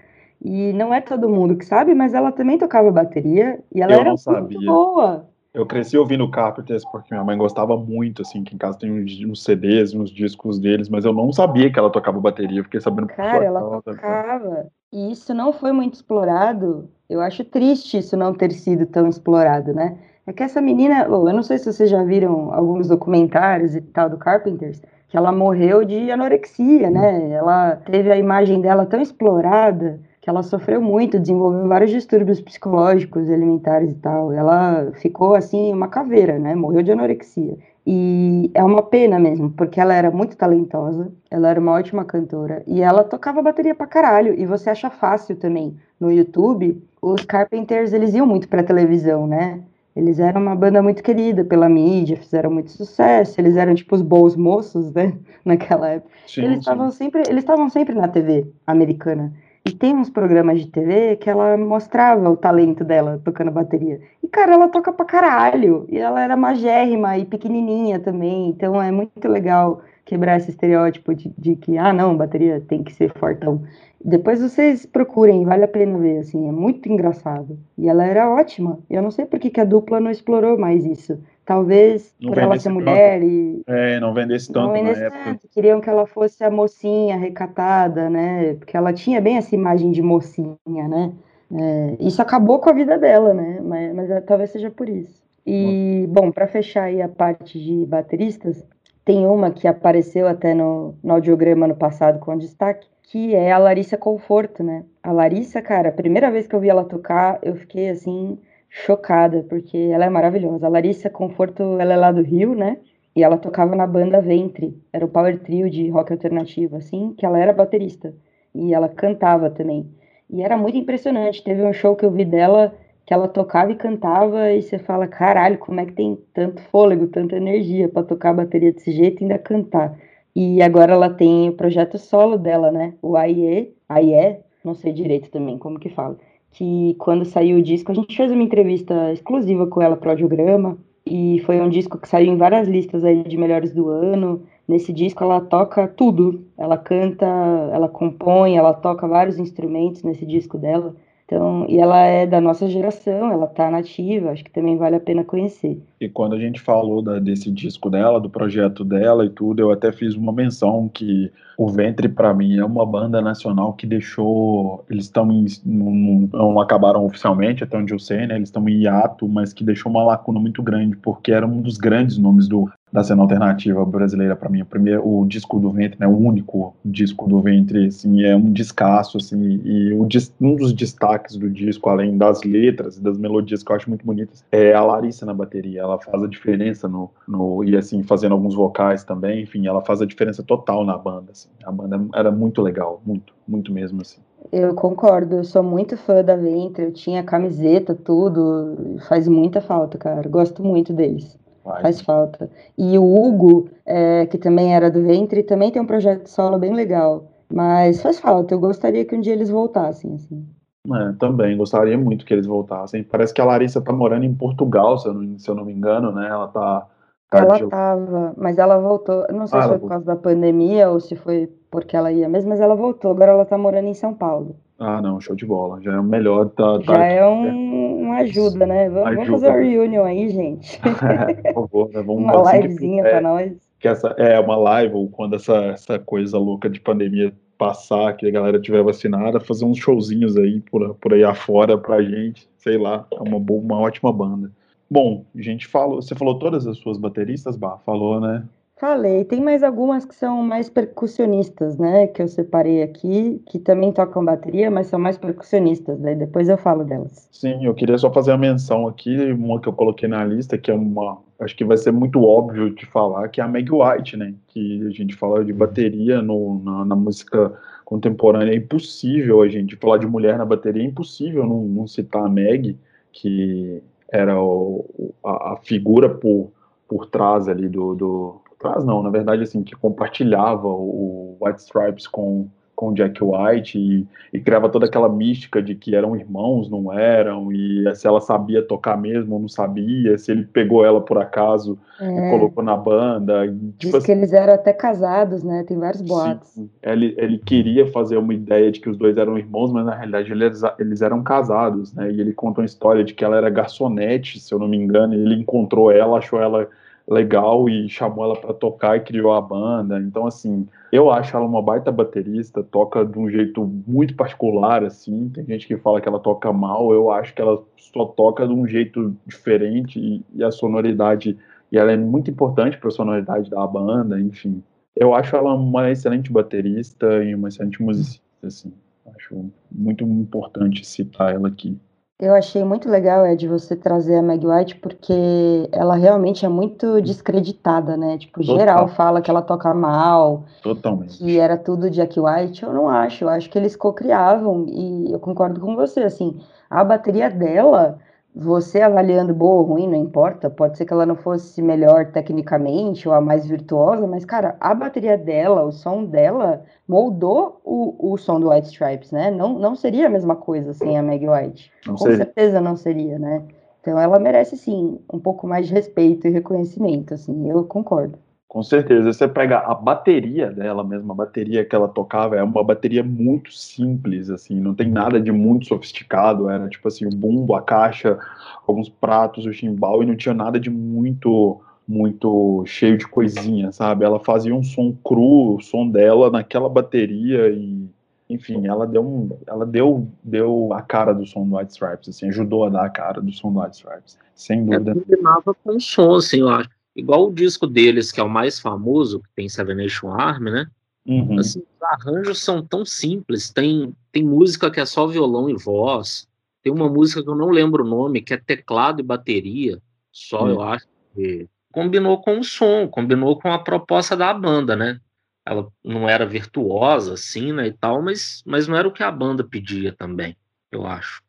E não é todo mundo que sabe, mas ela também tocava bateria e ela Eu era muito boa. Eu cresci ouvindo Carpenters porque minha mãe gostava muito, assim, que em casa tem uns, uns CDs, uns discos deles, mas eu não sabia que ela tocava bateria, fiquei sabendo por Cara, ela tocava. E isso não foi muito explorado. Eu acho triste isso não ter sido tão explorado, né? É que essa menina, eu não sei se vocês já viram alguns documentários e tal do Carpenters, que ela morreu de anorexia, né? Ela teve a imagem dela tão explorada que ela sofreu muito, desenvolveu vários distúrbios psicológicos, alimentares e tal. Ela ficou assim uma caveira, né? Morreu de anorexia. E é uma pena mesmo, porque ela era muito talentosa, ela era uma ótima cantora e ela tocava bateria pra caralho. E você acha fácil também no YouTube. Os Carpenters, eles iam muito pra televisão, né? Eles eram uma banda muito querida pela mídia, fizeram muito sucesso. Eles eram tipo os bons moços, né? Naquela época. Sim, eles estavam sempre, eles estavam sempre na TV americana. E tem uns programas de TV que ela mostrava o talento dela tocando bateria. E, cara, ela toca pra caralho. E ela era magérrima e pequenininha também. Então é muito legal quebrar esse estereótipo de, de que, ah, não, bateria tem que ser fortão. Depois vocês procurem, vale a pena ver, assim, é muito engraçado. E ela era ótima. Eu não sei por que, que a dupla não explorou mais isso. Talvez Não por ela ser tanto. mulher e É, não vendesse tanto não na vendesse época. tanto. Queriam que ela fosse a mocinha recatada, né? Porque ela tinha bem essa imagem de mocinha, né? É, isso acabou com a vida dela, né? Mas, mas é, talvez seja por isso. E, bom, para fechar aí a parte de bateristas, tem uma que apareceu até no, no audiograma no passado com destaque, que é a Larissa Conforto, né? A Larissa, cara, a primeira vez que eu vi ela tocar, eu fiquei assim, chocada, porque ela é maravilhosa. A Larissa Conforto, ela é lá do Rio, né? E ela tocava na banda Ventre, era o power trio de rock alternativo, assim, que ela era baterista. E ela cantava também. E era muito impressionante. Teve um show que eu vi dela que ela tocava e cantava, e você fala, caralho, como é que tem tanto fôlego, tanta energia pra tocar a bateria desse jeito e ainda cantar. E agora ela tem o projeto solo dela, né? O AIE, AIE, não sei direito também como que fala. Que quando saiu o disco, a gente fez uma entrevista exclusiva com ela pro audiograma, e foi um disco que saiu em várias listas aí de melhores do ano. Nesse disco ela toca tudo. Ela canta, ela compõe, ela toca vários instrumentos nesse disco dela. Então, e ela é da nossa geração, ela tá nativa, acho que também vale a pena conhecer. E quando a gente falou da- desse disco dela, do projeto dela e tudo, eu até fiz uma menção que o Ventre, pra mim, é uma banda nacional que deixou. Eles estão. Não, acabaram oficialmente, até onde eu sei, né? Eles estão em hiato, mas que deixou uma lacuna muito grande, porque era um dos grandes nomes do, da cena alternativa brasileira para mim. O primeiro, o disco do Ventre, né? O único disco do Ventre, assim, é um descasso, assim, e o, um dos destaques do disco, além das letras e das melodias que eu acho muito bonitas, é a Larissa na bateria. Ela faz a diferença no, no e assim fazendo alguns vocais também. Enfim, ela faz a diferença total na banda. Assim. A banda era muito legal, muito, muito mesmo assim. Eu concordo, eu sou muito fã da Ventre, eu tinha camiseta, tudo, faz muita falta, cara. Gosto muito deles, Vai. faz falta. E o Hugo, é, que também era do Ventre, também tem um projeto solo bem legal. Mas faz falta, eu gostaria que um dia eles voltassem, assim. É, também gostaria muito que eles voltassem. Parece que a Larissa tá morando em Portugal, se eu não, se eu não me engano, né? Ela tá. Ela de- tava, mas ela voltou. Não sei Ah, se foi por causa da pandemia ou se foi porque ela ia mesmo, mas ela voltou. Agora ela tá morando em São Paulo. Ah, não, show de bola. Já é o melhor. Tá, Já é um, uma ajuda, né? Vamos, vamos Ajuda. fazer uma reunião aí, gente. Por favor, né? Vamos Uma assim livezinha puder. pra nós. que essa é uma live ou quando essa, essa coisa louca de pandemia passar, que a galera tiver vacinada, fazer uns showzinhos aí por, por aí afora pra gente, sei lá, é uma boa, uma ótima banda. Bom, a gente falou, você falou todas as suas bateristas, Bah? Falou, né? Falei, tem mais algumas que são mais percussionistas, né? Que eu separei aqui, que também tocam bateria, mas são mais percussionistas, daí depois eu falo delas. Sim, eu queria só fazer a menção aqui, uma que eu coloquei na lista, que é uma. Acho que vai ser muito óbvio de falar, que é a Meg White, né? Que a gente fala de bateria no, na, na música contemporânea. É impossível a gente falar de mulher na bateria, é impossível não, não citar a Meg, que era o, a, a figura por, por trás ali do, do trás não, na verdade, assim, que compartilhava o White Stripes com, com Jack White e, e, criava toda aquela mística de que eram irmãos, não eram, e se ela sabia tocar mesmo ou não sabia, se ele pegou ela por acaso é. e colocou na banda. Tipo, Diz que assim, eles eram até casados, né? Tem vários boatos. Sim, ele, ele queria fazer uma ideia de que os dois eram irmãos, mas na realidade eles, eles eram casados, né? E ele conta uma história de que ela era garçonete, se eu não me engano, e ele encontrou ela, achou ela legal e chamou ela para tocar e criou a banda. Então, assim, eu acho ela uma baita baterista, toca de um jeito muito particular, assim. Tem gente que fala que ela toca mal, eu acho que ela só toca de um jeito diferente e, e a sonoridade, e ela é muito importante para a sonoridade da banda, enfim. Eu acho ela uma excelente baterista e uma excelente musicista, assim. Acho muito importante citar ela aqui. Eu achei muito legal, Ed, você trazer a Meg White, porque ela realmente é muito descreditada, né? Tipo, Total. geral fala que ela toca mal. Totalmente. Que era tudo Jack White. Eu não acho. Eu acho que eles co-criavam. E eu concordo com você, assim. A bateria dela você avaliando boa ou ruim, não importa, pode ser que ela não fosse melhor tecnicamente ou a mais virtuosa, mas, cara, a bateria dela, o som dela, moldou o, o som do White Stripes, né? Não, não seria a mesma coisa sem a Meg White. Não Com seria. certeza não seria, né? Então ela merece, sim, um pouco mais de respeito e reconhecimento, assim, eu concordo. Com certeza. Você pega a bateria dela mesmo, a bateria que ela tocava, é uma bateria muito simples, assim, não tem nada de muito sofisticado. Era tipo assim, o bumbo, a caixa, alguns pratos, o chimbal, e não tinha nada de muito muito cheio de coisinha, sabe? Ela fazia um som cru, o som dela naquela bateria e enfim, ela deu um, ela deu deu a cara do som do White Stripes, assim, ajudou a dar a cara do som do White Stripes, sem é, dúvida. É, combinava com o som, assim, eu acho. Igual o disco deles, que é o mais famoso, que tem Seven Nation Army, né? Uhum. Assim, os arranjos são tão simples. Tem, tem música que é só violão e voz. Tem uma música que eu não lembro o nome, que é teclado e bateria. Só, uhum. eu acho. Que combinou com o som, combinou com a proposta da banda, né? Ela não era virtuosa, assim, né, e tal, mas, mas não era o que a banda pedia também, eu acho.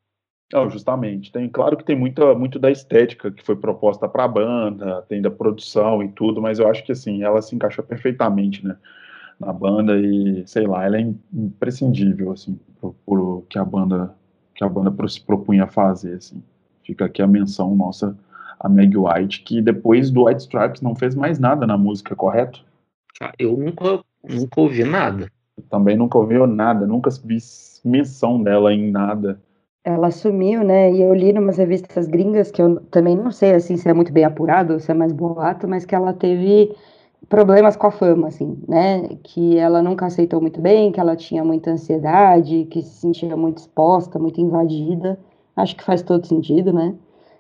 Não, justamente. Tem, claro que tem muita, muito da estética que foi proposta para a banda, tem da produção e tudo, mas eu acho que assim, ela se encaixa perfeitamente, né, na banda e sei lá, ela é imprescindível assim por, que a banda que a banda se propunha a fazer, assim. Fica aqui a menção nossa a Meg White, que depois do White Stripes não fez mais nada na música, correto? Ah, eu nunca nunca ouvi nada. Eu também nunca ouvi nada, nunca vi missão dela em nada. Ela sumiu, né? E eu li umas revistas gringas que eu também não sei assim se é muito bem apurado se é mais boato, mas que ela teve problemas com a fama, assim, né? Que ela nunca aceitou muito bem, que ela tinha muita ansiedade, que se sentia muito exposta, muito invadida. Acho que faz todo sentido, né?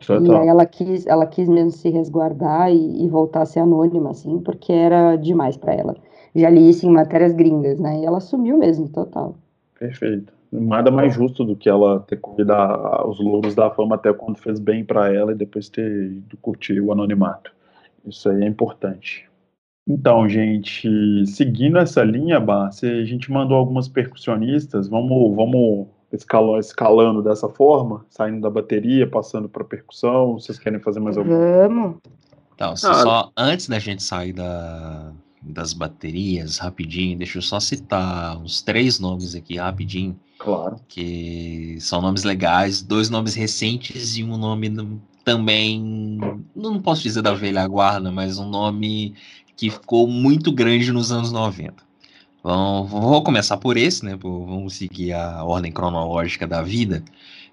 Total. E aí ela quis, ela quis mesmo se resguardar e, e voltar a ser anônima, assim, porque era demais para ela. Já li isso em matérias gringas, né? E ela sumiu mesmo, total. Perfeito nada mais justo do que ela ter corrido os louros da fama até quando fez bem para ela e depois ter ido curtir o anonimato. Isso aí é importante. Então, gente, seguindo essa linha, Bar, a gente mandou algumas percussionistas, vamos, vamos escalando, escalando dessa forma, saindo da bateria, passando para percussão. Vocês querem fazer mais alguma coisa? Vamos. Então, só antes da gente sair da, das baterias, rapidinho, deixa eu só citar uns três nomes aqui rapidinho Claro. Que são nomes legais, dois nomes recentes e um nome também, não posso dizer da velha guarda, mas um nome que ficou muito grande nos anos 90. Bom, vou começar por esse, né? Vamos seguir a ordem cronológica da vida.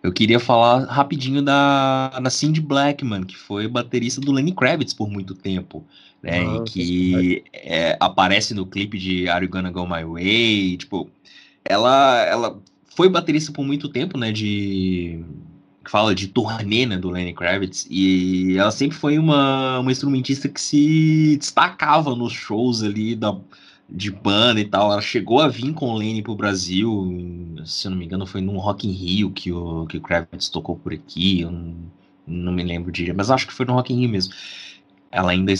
Eu queria falar rapidinho da, da Cindy Blackman, que foi baterista do Lenny Kravitz por muito tempo, né? Ah, que é, aparece no clipe de Are You Gonna Go My Way? Tipo, ela, ela foi baterista por muito tempo, né? De, que fala de turnê né, do Lenny Kravitz, e ela sempre foi uma, uma instrumentista que se destacava nos shows ali da, de banda e tal. Ela chegou a vir com o Lenny pro Brasil, se eu não me engano, foi num Rock in Rio que o, que o Kravitz tocou por aqui, eu não, não me lembro de mas acho que foi no Rock in Rio mesmo. Ela ainda,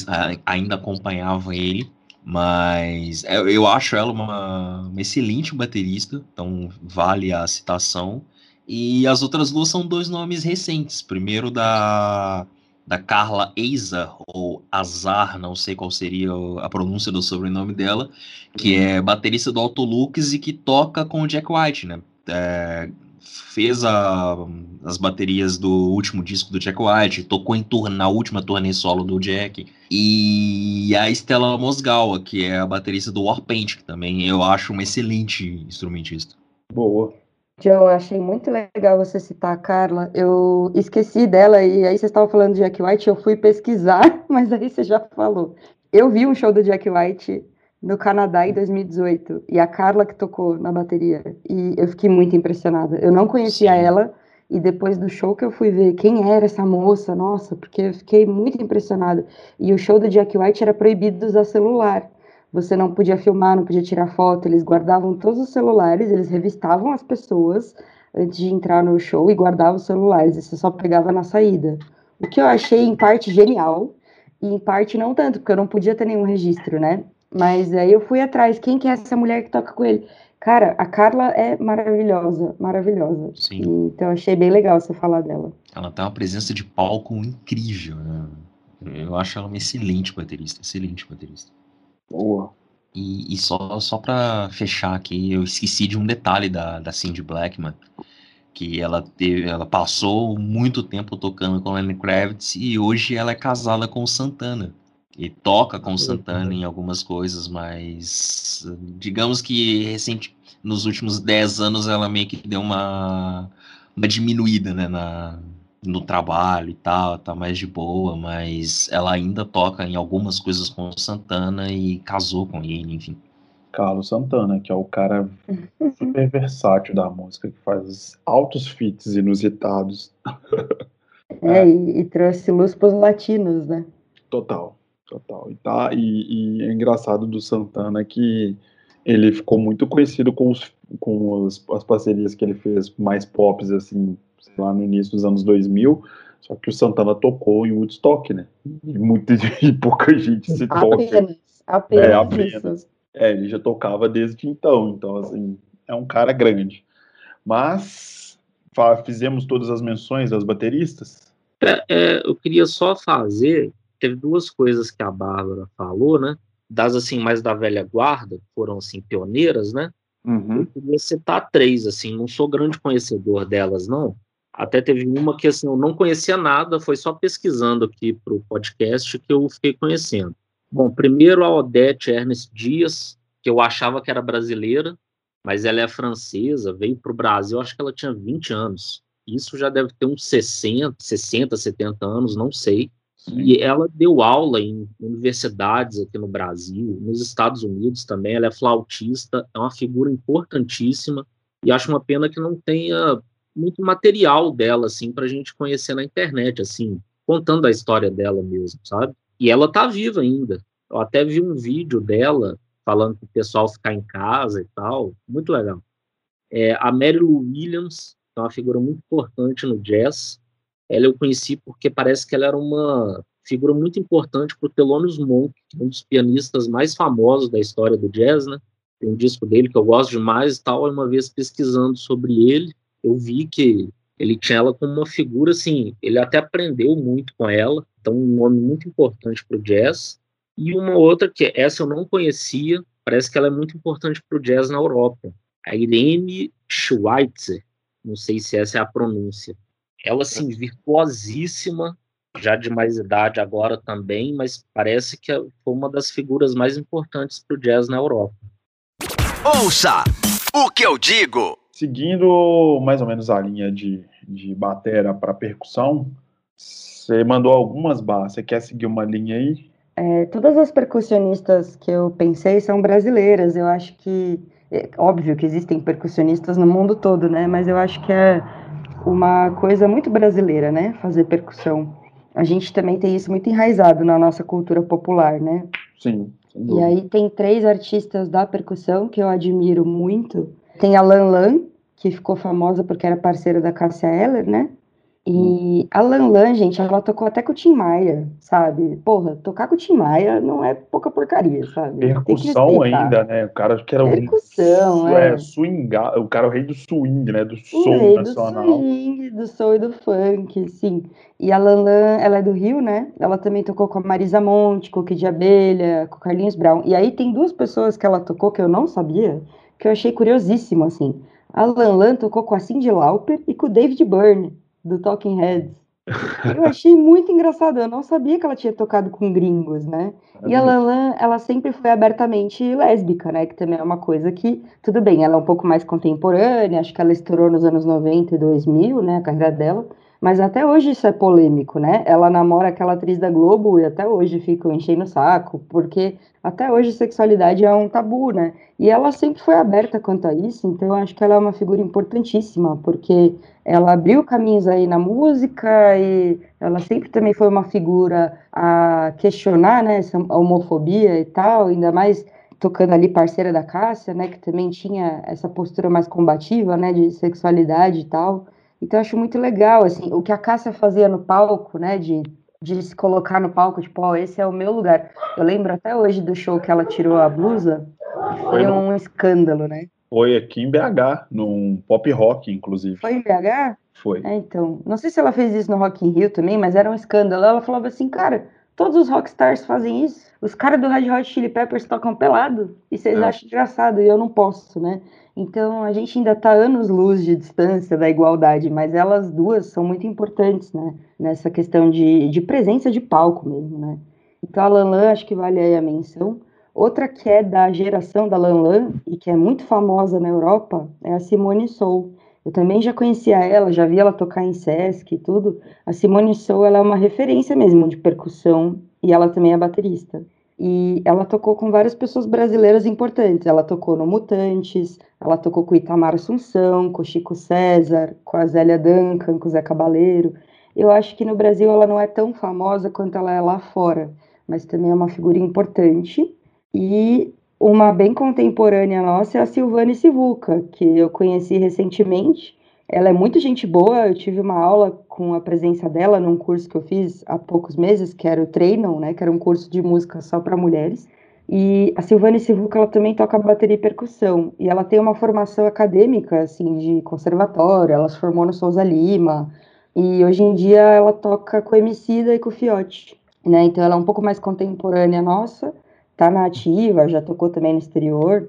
ainda acompanhava ele, mas eu, eu acho ela uma, uma excelente baterista, então vale a citação. E as outras duas são dois nomes recentes. Primeiro da da Carla Eiza, ou Azar, não sei qual seria a pronúncia do sobrenome dela, que é baterista do Autolux e que toca com o Jack White, né? É, fez a, as baterias do último disco do Jack White, tocou em tour, na última turnê solo do Jack. E a Stella Mosgawa, que é a baterista do Warpaint, que também eu acho uma excelente instrumentista. Boa. John, achei muito legal você citar a Carla. Eu esqueci dela e aí vocês estavam falando de Jack White, eu fui pesquisar, mas aí você já falou. Eu vi um show do Jack White no Canadá em 2018 e a Carla que tocou na bateria e eu fiquei muito impressionada. Eu não conhecia Sim. ela e depois do show que eu fui ver quem era essa moça, nossa, porque eu fiquei muito impressionada. E o show do Jack White era proibido de usar celular. Você não podia filmar, não podia tirar foto, eles guardavam todos os celulares, eles revistavam as pessoas antes de entrar no show e guardavam os celulares, e você só pegava na saída. O que eu achei em parte genial, e em parte não tanto, porque eu não podia ter nenhum registro, né? Mas aí eu fui atrás, quem que é essa mulher que toca com ele? Cara, a Carla é maravilhosa, maravilhosa. Sim. Então achei bem legal você falar dela. Ela tem uma presença de palco incrível, né? Eu acho ela uma excelente baterista, excelente baterista. Boa. E, e só, só para fechar aqui, eu esqueci de um detalhe da, da Cindy Blackman, que ela teve, ela passou muito tempo tocando com Lenny Kravitz e hoje ela é casada com o Santana. E toca com o Santana em algumas coisas, mas digamos que recente, nos últimos 10 anos ela meio que deu uma, uma diminuída né, na, no trabalho e tal, tá mais de boa, mas ela ainda toca em algumas coisas com o Santana e casou com ele, enfim. Carlos Santana, que é o cara super versátil da música, que faz altos feats inusitados. É, e, e trouxe luz para os latinos, né? Total, total. E, tá, e, e é engraçado do Santana que ele ficou muito conhecido com, os, com os, as parcerias que ele fez mais pops, assim, lá no início dos anos 2000, só que o Santana tocou em Woodstock, né? E, muita, e pouca gente se toca. Apenas, apenas, é, apenas. É, ele já tocava desde então, então, assim, é um cara grande. Mas fizemos todas as menções das bateristas? É, é, eu queria só fazer, teve duas coisas que a Bárbara falou, né? Das, assim, mais da velha guarda, foram, assim, pioneiras, né? Uhum. Eu queria citar três, assim, não sou grande conhecedor delas, não, até teve uma que assim, eu não conhecia nada, foi só pesquisando aqui para o podcast que eu fiquei conhecendo. Bom, primeiro a Odete Ernest Dias, que eu achava que era brasileira, mas ela é francesa, veio para o Brasil, acho que ela tinha 20 anos. Isso já deve ter uns 60, 60, 70 anos, não sei. Sim. E ela deu aula em universidades aqui no Brasil, nos Estados Unidos também. Ela é flautista, é uma figura importantíssima. E acho uma pena que não tenha muito material dela, assim, para a gente conhecer na internet, assim, contando a história dela mesmo, sabe? E ela tá viva ainda. Eu até vi um vídeo dela falando para o pessoal ficar em casa e tal, muito legal. É, a Mary Lou Williams é uma figura muito importante no jazz. Ela eu conheci porque parece que ela era uma figura muito importante para o Thelonious Monk, um dos pianistas mais famosos da história do jazz, né? Tem um disco dele que eu gosto demais e tal. Uma vez pesquisando sobre ele, eu vi que ele tinha ela como uma figura, assim, ele até aprendeu muito com ela, então um nome muito importante para o jazz. E uma outra que essa eu não conhecia, parece que ela é muito importante para o jazz na Europa, a Irene Schweitzer, não sei se essa é a pronúncia. Ela, assim, virtuosíssima, já de mais idade agora também, mas parece que foi uma das figuras mais importantes para o jazz na Europa. Ouça o que eu digo! Seguindo mais ou menos a linha de, de batera para percussão, você mandou algumas barras. Você quer seguir uma linha aí? É, todas as percussionistas que eu pensei são brasileiras. Eu acho que. É óbvio que existem percussionistas no mundo todo, né? Mas eu acho que é, uma coisa muito brasileira, né? Fazer percussão. A gente também tem isso muito enraizado na nossa cultura popular, né? Sim. E aí tem três artistas da percussão que eu admiro muito. Tem a Lan Lan, que ficou famosa porque era parceira da Cássia Eller, né? E a Lan Lan, gente, ela tocou até com o Tim Maia, sabe? Porra, tocar com o Tim Maia não é pouca porcaria, sabe? Percussão ainda, né? O cara que era Percussão, o é. é, swing, o cara é o rei do swing, né? Do O som rei nacional. do swing, do soul e do funk, sim. E a Lan Lan, ela é do Rio, né? Ela também tocou com a Marisa Monte, com o Kid de Abelha, com o Carlinhos Brown. E aí tem duas pessoas que ela tocou que eu não sabia, que eu achei curiosíssimo, assim. A Lan Lan tocou com a Cyndi Lauper e com o David Byrne, do Talking Heads. Eu achei muito engraçado, eu não sabia que ela tinha tocado com gringos, né? E a Lan Lan, ela sempre foi abertamente lésbica, né? Que também é uma coisa que, tudo bem, ela é um pouco mais contemporânea, acho que ela estourou nos anos 90 e 2000, né? A carreira dela. Mas até hoje isso é polêmico, né? Ela namora aquela atriz da Globo e até hoje ficam enchendo o saco, porque até hoje sexualidade é um tabu, né? E ela sempre foi aberta quanto a isso, então eu acho que ela é uma figura importantíssima, porque ela abriu caminhos aí na música e ela sempre também foi uma figura a questionar, né, essa homofobia e tal, ainda mais tocando ali parceira da Cássia, né, que também tinha essa postura mais combativa, né, de sexualidade e tal. Então eu acho muito legal, assim, o que a Cássia fazia no palco, né, de, de se colocar no palco, tipo, ó, esse é o meu lugar. Eu lembro até hoje do show que ela tirou a blusa, foi um escândalo, né? Foi aqui em BH, num pop rock, inclusive. Foi em BH? Foi. É, então, não sei se ela fez isso no Rock in Rio também, mas era um escândalo. Ela falava assim, cara, todos os rockstars fazem isso. Os caras do Red Hot Chili Peppers tocam pelado e vocês É. acham engraçado e eu não posso, né? Então a gente ainda tá anos luz de distância da igualdade, mas elas duas são muito importantes, né? Nessa questão de, de presença de palco mesmo, né? Então a Lan Lan acho que vale aí a menção. Outra que é da geração da Lan Lan e que é muito famosa na Europa é a Simone Sou. Eu também já conhecia ela, já vi ela tocar em Sesc e tudo. A Simone Sou ela é uma referência mesmo de percussão e ela também é baterista. E ela tocou com várias pessoas brasileiras importantes. Ela tocou no Mutantes, ela tocou com Itamar Assunção, com Chico César, com a Zélia Duncan, com o Zé Cabaleiro. Eu acho que no Brasil ela não é tão famosa quanto ela é lá fora, mas também é uma figura importante. E uma bem contemporânea nossa é a Silvane Sivuca, que eu conheci recentemente. Ela é muito gente boa, eu tive uma aula com a presença dela num curso que eu fiz há poucos meses, que era o Treinam, né, que era um curso de música só para mulheres. E a Silvane Sivuca, ela também toca bateria e percussão, e ela tem uma formação acadêmica, assim, de conservatório, ela se formou no Souza Lima, e hoje em dia ela toca com Emicida e com Fiote, né, então ela é um pouco mais contemporânea nossa, tá na ativa, já tocou também no exterior,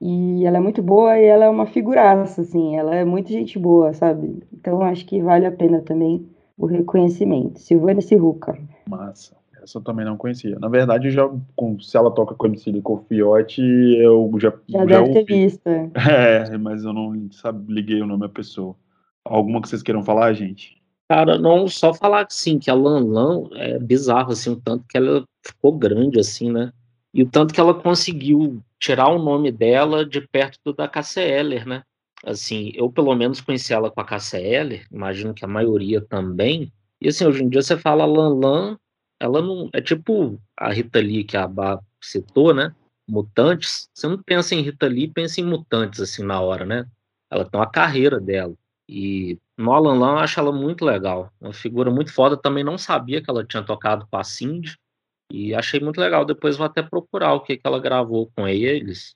e ela é muito boa e ela é uma figuraça, assim, ela é muito gente boa, sabe? Então acho que vale a pena também o reconhecimento. Silvana Sivuca. Massa. Essa eu também não conhecia. Na verdade, já, com- se ela toca com MC com o Fiote, eu já, Já, deve ter ouvi. visto. é. É, mas eu não sabe, liguei o nome da pessoa. Alguma que vocês queiram falar, gente? Cara, não só falar assim, que a Lan Lan é bizarro, assim, o tanto que ela ficou grande, assim, né? E o tanto que ela conseguiu tirar o nome dela de perto do da Cássia Eller, né? Assim, eu pelo menos conheci ela com a Cássia Eller, imagino que a maioria também. E assim, hoje em dia você fala Lan Lan, ela não. É tipo a Rita Lee que a Bá citou, né? Mutantes. Você não pensa em Rita Lee, pensa em mutantes, assim, na hora, né? Ela tem uma carreira dela. E no Alan Lan eu acho ela muito legal. Uma figura muito foda. Também não sabia que ela tinha tocado com a Cindy. E achei muito legal. Depois vou até procurar o que, que ela gravou com eles.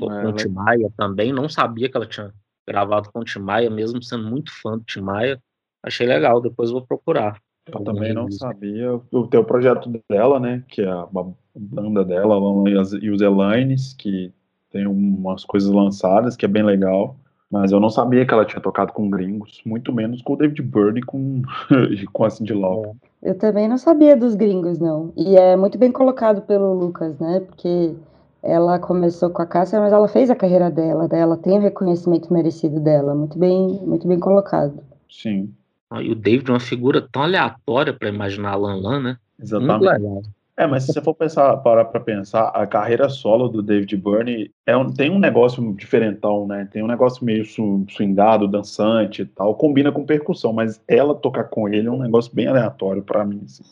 Ou É, com o Tim Maia também. Não sabia que ela tinha gravado com o Tim Maia, mesmo sendo muito fã do Tim Maia. Achei legal. Depois vou procurar. Eu também não release. sabia. O projeto dela, né? Que é a ba- banda dela, e e os Elaines, que tem umas coisas lançadas, que é bem legal. Mas eu não sabia que ela tinha tocado com gringos, muito menos com o David Byrne e com, e com a Cindy Lauper. Eu também não sabia dos gringos, não. E é muito bem colocado pelo Lucas, né? Porque ela começou com a Cássia, mas ela fez a carreira dela, né? ela tem o reconhecimento merecido dela. Muito bem, muito bem colocado. Sim, Ah, E o David é uma figura tão aleatória para imaginar a Lan Lan, né? Muito exatamente. É, mas se você for pensar, parar pra pensar, a carreira solo do David Byrne é um, tem um negócio diferentão, né? Tem um negócio meio swingado, dançante e tal, combina com percussão, mas ela tocar com ele é um negócio bem aleatório para mim, assim.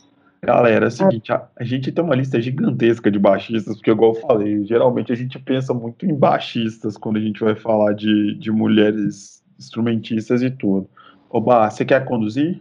Galera, é o seguinte, a, a, gente tem uma lista gigantesca de baixistas, porque, igual eu falei, geralmente a gente pensa muito em baixistas quando a gente vai falar de, de mulheres instrumentistas e tudo. Oba, você quer conduzir?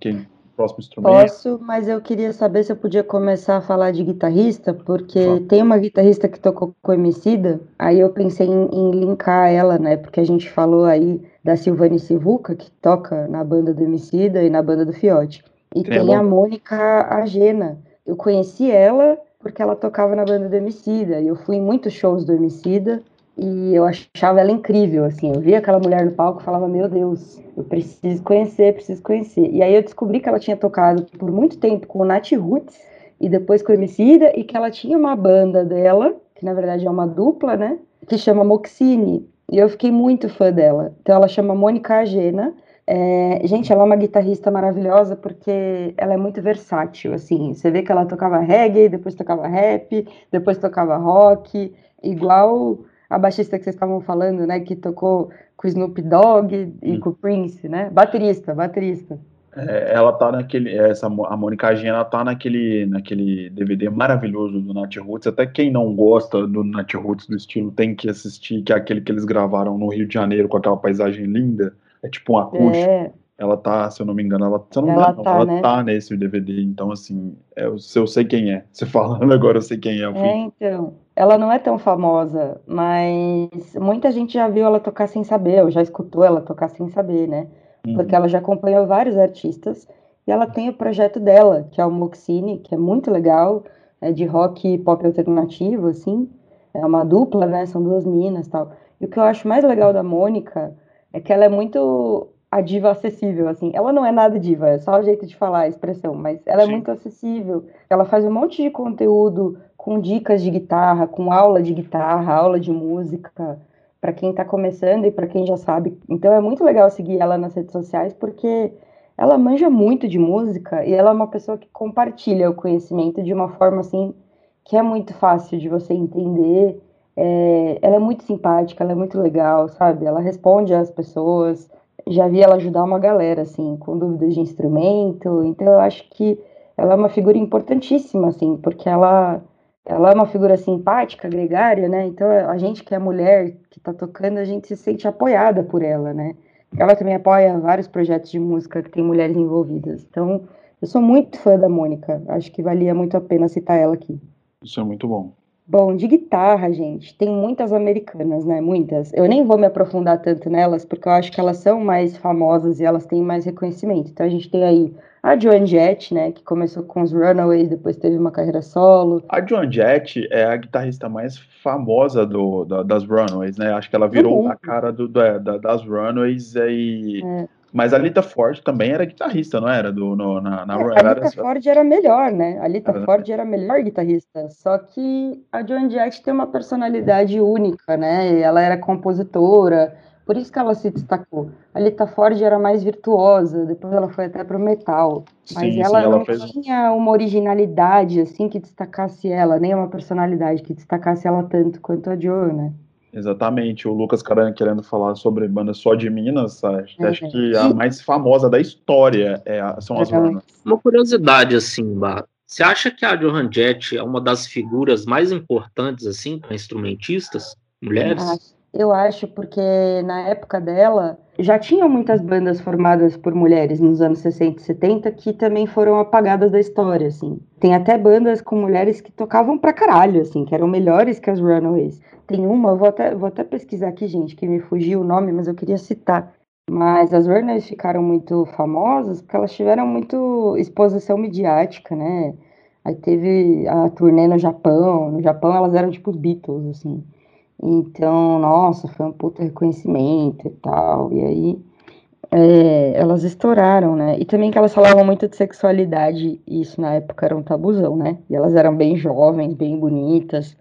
Quem? Próximo instrumento? Posso, mas eu queria saber se eu podia começar a falar de guitarrista, porque tem uma guitarrista que tocou com Emicida, aí eu pensei em, em linkar ela, né? Porque a gente falou aí da Silvane Sivuca, que toca na banda do Emicida e na banda do Fiote. E tem, a Mônica Agena. Eu conheci ela porque ela tocava na banda do Emicida, e eu fui em muitos shows do Emicida, e eu achava ela incrível, assim, eu via aquela mulher no palco e falava, meu Deus, eu preciso conhecer, preciso conhecer. E aí eu descobri que ela tinha tocado por muito tempo com o Nat Roots, e depois com o Emicida, e que ela tinha uma banda dela, que na verdade é uma dupla, né, que chama Moxine, e eu fiquei muito fã dela. Então ela chama Mônica Agena, é, gente, ela é uma guitarrista maravilhosa porque ela é muito versátil, assim, você vê que ela tocava reggae, depois tocava rap, depois tocava rock, igual a baixista que vocês estavam falando, né, que tocou com o Snoop Dogg e hum. com o Prince, né? Baterista, baterista. É, ela tá naquele, essa a Mônica Gena ela tá naquele, naquele DVD maravilhoso do Nat Roots. Até quem não gosta do Nat Roots do estilo tem que assistir, que é aquele que eles gravaram no Rio de Janeiro com aquela paisagem linda. É tipo um acústico. É. Ela tá, se eu não me engano, ela, eu não ela, tá, ela né? tá nesse DVD, então assim, é, eu, eu sei quem é. Você falando agora, eu sei quem é. É, então ela não é tão famosa, mas muita gente já viu ela tocar sem saber, ou já escutou ela tocar sem saber, né? Uhum. Porque ela já acompanhou vários artistas e ela tem o projeto dela, que é o Moxine, que é muito legal, é de rock e pop alternativo, assim. É uma dupla, né? São duas minas tal. E o que eu acho mais legal da Mônica é que ela é muito a diva acessível, assim. Ela não é nada diva, é só o jeito de falar, a expressão, mas ela é Sim. é muito acessível. Ela faz um monte de conteúdo com dicas de guitarra, com aula de guitarra, aula de música, para quem está começando e para quem já sabe. Então é muito legal seguir ela nas redes sociais porque ela manja muito de música e ela é uma pessoa que compartilha o conhecimento de uma forma assim que é muito fácil de você entender. É, ela é muito simpática, ela é muito legal, sabe? Ela responde às pessoas já vi ela ajudar uma galera, assim, com dúvidas de instrumento. Então, eu acho que ela é uma figura importantíssima, assim, porque ela, ela é uma figura simpática, gregária, né? Então, a gente que é mulher, que tá tocando, a gente se sente apoiada por ela, né? Ela também apoia vários projetos de música que tem mulheres envolvidas. Então, eu sou muito fã da Mônica. Acho que valia muito a pena citar ela aqui. Isso é muito bom. Bom, de guitarra, gente, tem muitas americanas, né? Muitas. Eu nem vou me aprofundar tanto nelas, porque eu acho que elas são mais famosas e elas têm mais reconhecimento. Então a gente tem aí a Joan Jett, né? Que começou com os Runaways, depois teve uma carreira solo. A Joan Jett é a guitarrista mais famosa do, da, das Runaways, né? Acho que ela virou a cara do, da, das Runaways e. É. Mas a Lita Ford também era guitarrista, não era? Do, no, na, na, é, a Lita Ford era melhor, né? A Lita era... Ford era a melhor guitarrista. Só que a Joan Jett tem uma personalidade única, né? Ela era compositora, por isso que ela se destacou. A Lita Ford era mais virtuosa, depois ela foi até pro metal. Mas sim, ela, sim, ela não fez... tinha uma originalidade, assim, que destacasse ela, nem uma personalidade que destacasse ela tanto quanto a Joan, né? Exatamente, o Lucas Caran querendo falar sobre banda só de Minas, acho, uhum. acho que a mais famosa da história é a, são as uhum. Uma curiosidade, assim, Bá, você acha que a Johan Jett é uma das figuras mais importantes, assim, para instrumentistas, mulheres? Eu acho, porque na época dela, já tinham muitas bandas formadas por mulheres nos anos 60 e 70 que também foram apagadas da história, assim. Tem até bandas com mulheres que tocavam pra caralho, assim, que eram melhores que as Runaways. Tem uma, vou até, vou até pesquisar aqui, gente, que me fugiu o nome, mas eu queria citar. Mas as Runaways ficaram muito famosas porque elas tiveram muito exposição midiática, né? Aí teve a turnê no Japão. No Japão elas eram tipo os Beatles, assim. Então, nossa, foi um puta reconhecimento e tal. E aí é, elas estouraram, né? E também que elas falavam muito de sexualidade, e isso na época era um tabuzão, né? E elas eram bem jovens, bem bonitas.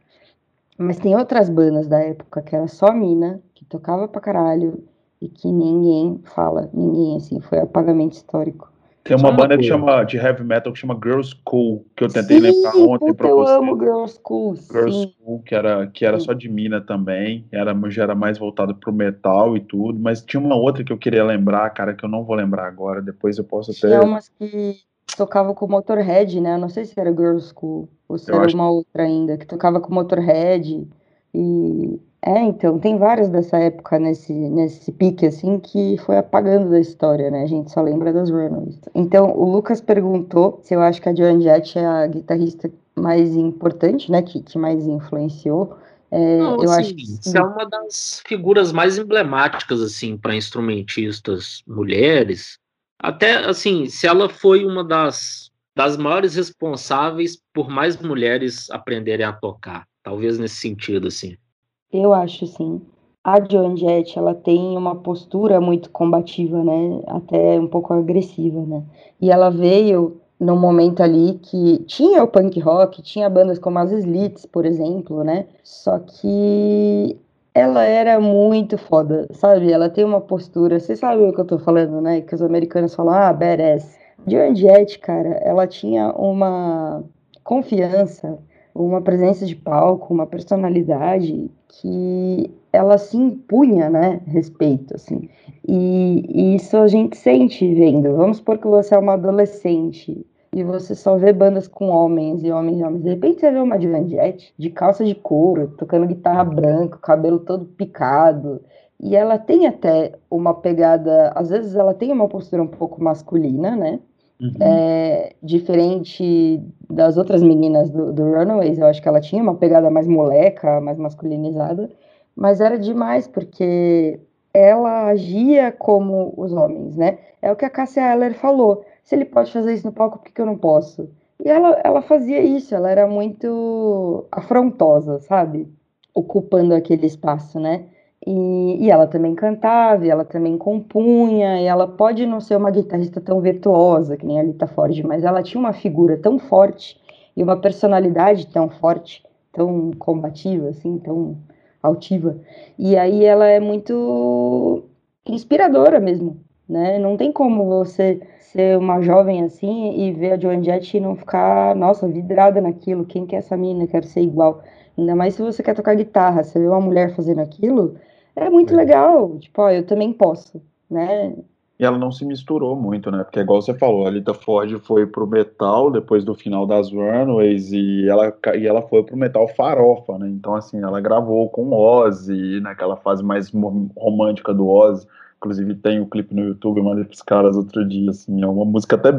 Mas tem outras bandas da época que era só mina, que tocava pra caralho e que ninguém fala, ninguém, assim, foi apagamento histórico. Tem uma banda que chama, de heavy metal que chama Girls School, que eu tentei sim, lembrar ontem puta, eu amo Girls School. Girls sim. School, que era, que era só de mina também, era, já era mais voltado pro metal e tudo, mas tinha uma outra que eu queria lembrar, cara, que eu não vou lembrar agora, depois eu posso até... Tinha umas que tocavam com Motorhead, né, eu não sei se era Girls School, ou se eu era acho... uma outra ainda, que tocava com Motorhead, e é, então, tem várias dessa época nesse, nesse pique, assim, que foi apagando da história, né? A gente só lembra das Runaways. Então, o Lucas perguntou se eu acho que a Joan Jett é a guitarrista mais importante, né? Que, que mais influenciou. É, Não, eu assim, acho que é uma das figuras mais emblemáticas, assim, para instrumentistas mulheres. Até, assim, se ela foi uma das, das maiores responsáveis por mais mulheres aprenderem a tocar. Talvez nesse sentido, assim. Eu acho sim. A Joan Jett, ela tem uma postura muito combativa, né? Até um pouco agressiva, né? E ela veio num momento ali que tinha o punk rock, tinha bandas como as Slits, por exemplo, né? Só que ela era muito foda, sabe? Ela tem uma postura, você sabe o que eu tô falando, né? Que os americanos falam, ah, badass. Joan Jett, cara, ela tinha uma confiança, uma presença de palco, uma personalidade que ela se impunha, né, respeito, assim. E, e, isso a gente sente vendo. Vamos supor que você é uma adolescente e você só vê bandas com homens e homens e homens. De repente você vê uma Jett de calça de couro, tocando guitarra branca, cabelo todo picado. E ela tem até uma pegada, às vezes ela tem uma postura um pouco masculina, né? Uhum. É, diferente das outras meninas do, do Runaways, eu acho que ela tinha uma pegada mais moleca, mais masculinizada, mas era demais, porque ela agia como os homens, né? É o que a Cassia Eller falou. Se ele pode fazer isso no palco, por que, que eu não posso? E ela, ela fazia isso, ela era muito afrontosa, sabe? Ocupando aquele espaço, né? E, e, ela também cantava, e ela também compunha, e ela pode não ser uma guitarrista tão virtuosa que nem a Lita Ford, mas ela tinha uma figura tão forte e uma personalidade tão forte, tão combativa, assim, tão altiva. E aí ela é muito inspiradora mesmo, né? Não tem como você ser uma jovem assim e ver a Joan Jett e não ficar, nossa, vidrada naquilo, quem que é essa menina, quero ser igual. Ainda mais se você quer tocar guitarra, você vê uma mulher fazendo aquilo, é muito é. legal. Tipo, ó, eu também posso, né? E ela não se misturou muito, né? Porque, igual você falou, a Lita Ford foi pro metal depois do final das Runaways e ela, e ela foi pro metal farofa, né? Então, assim, ela gravou com Ozzy, naquela fase mais romântica do Ozzy. Inclusive, tem o um clipe no YouTube, eu mandei pros caras outro dia, assim. É uma música até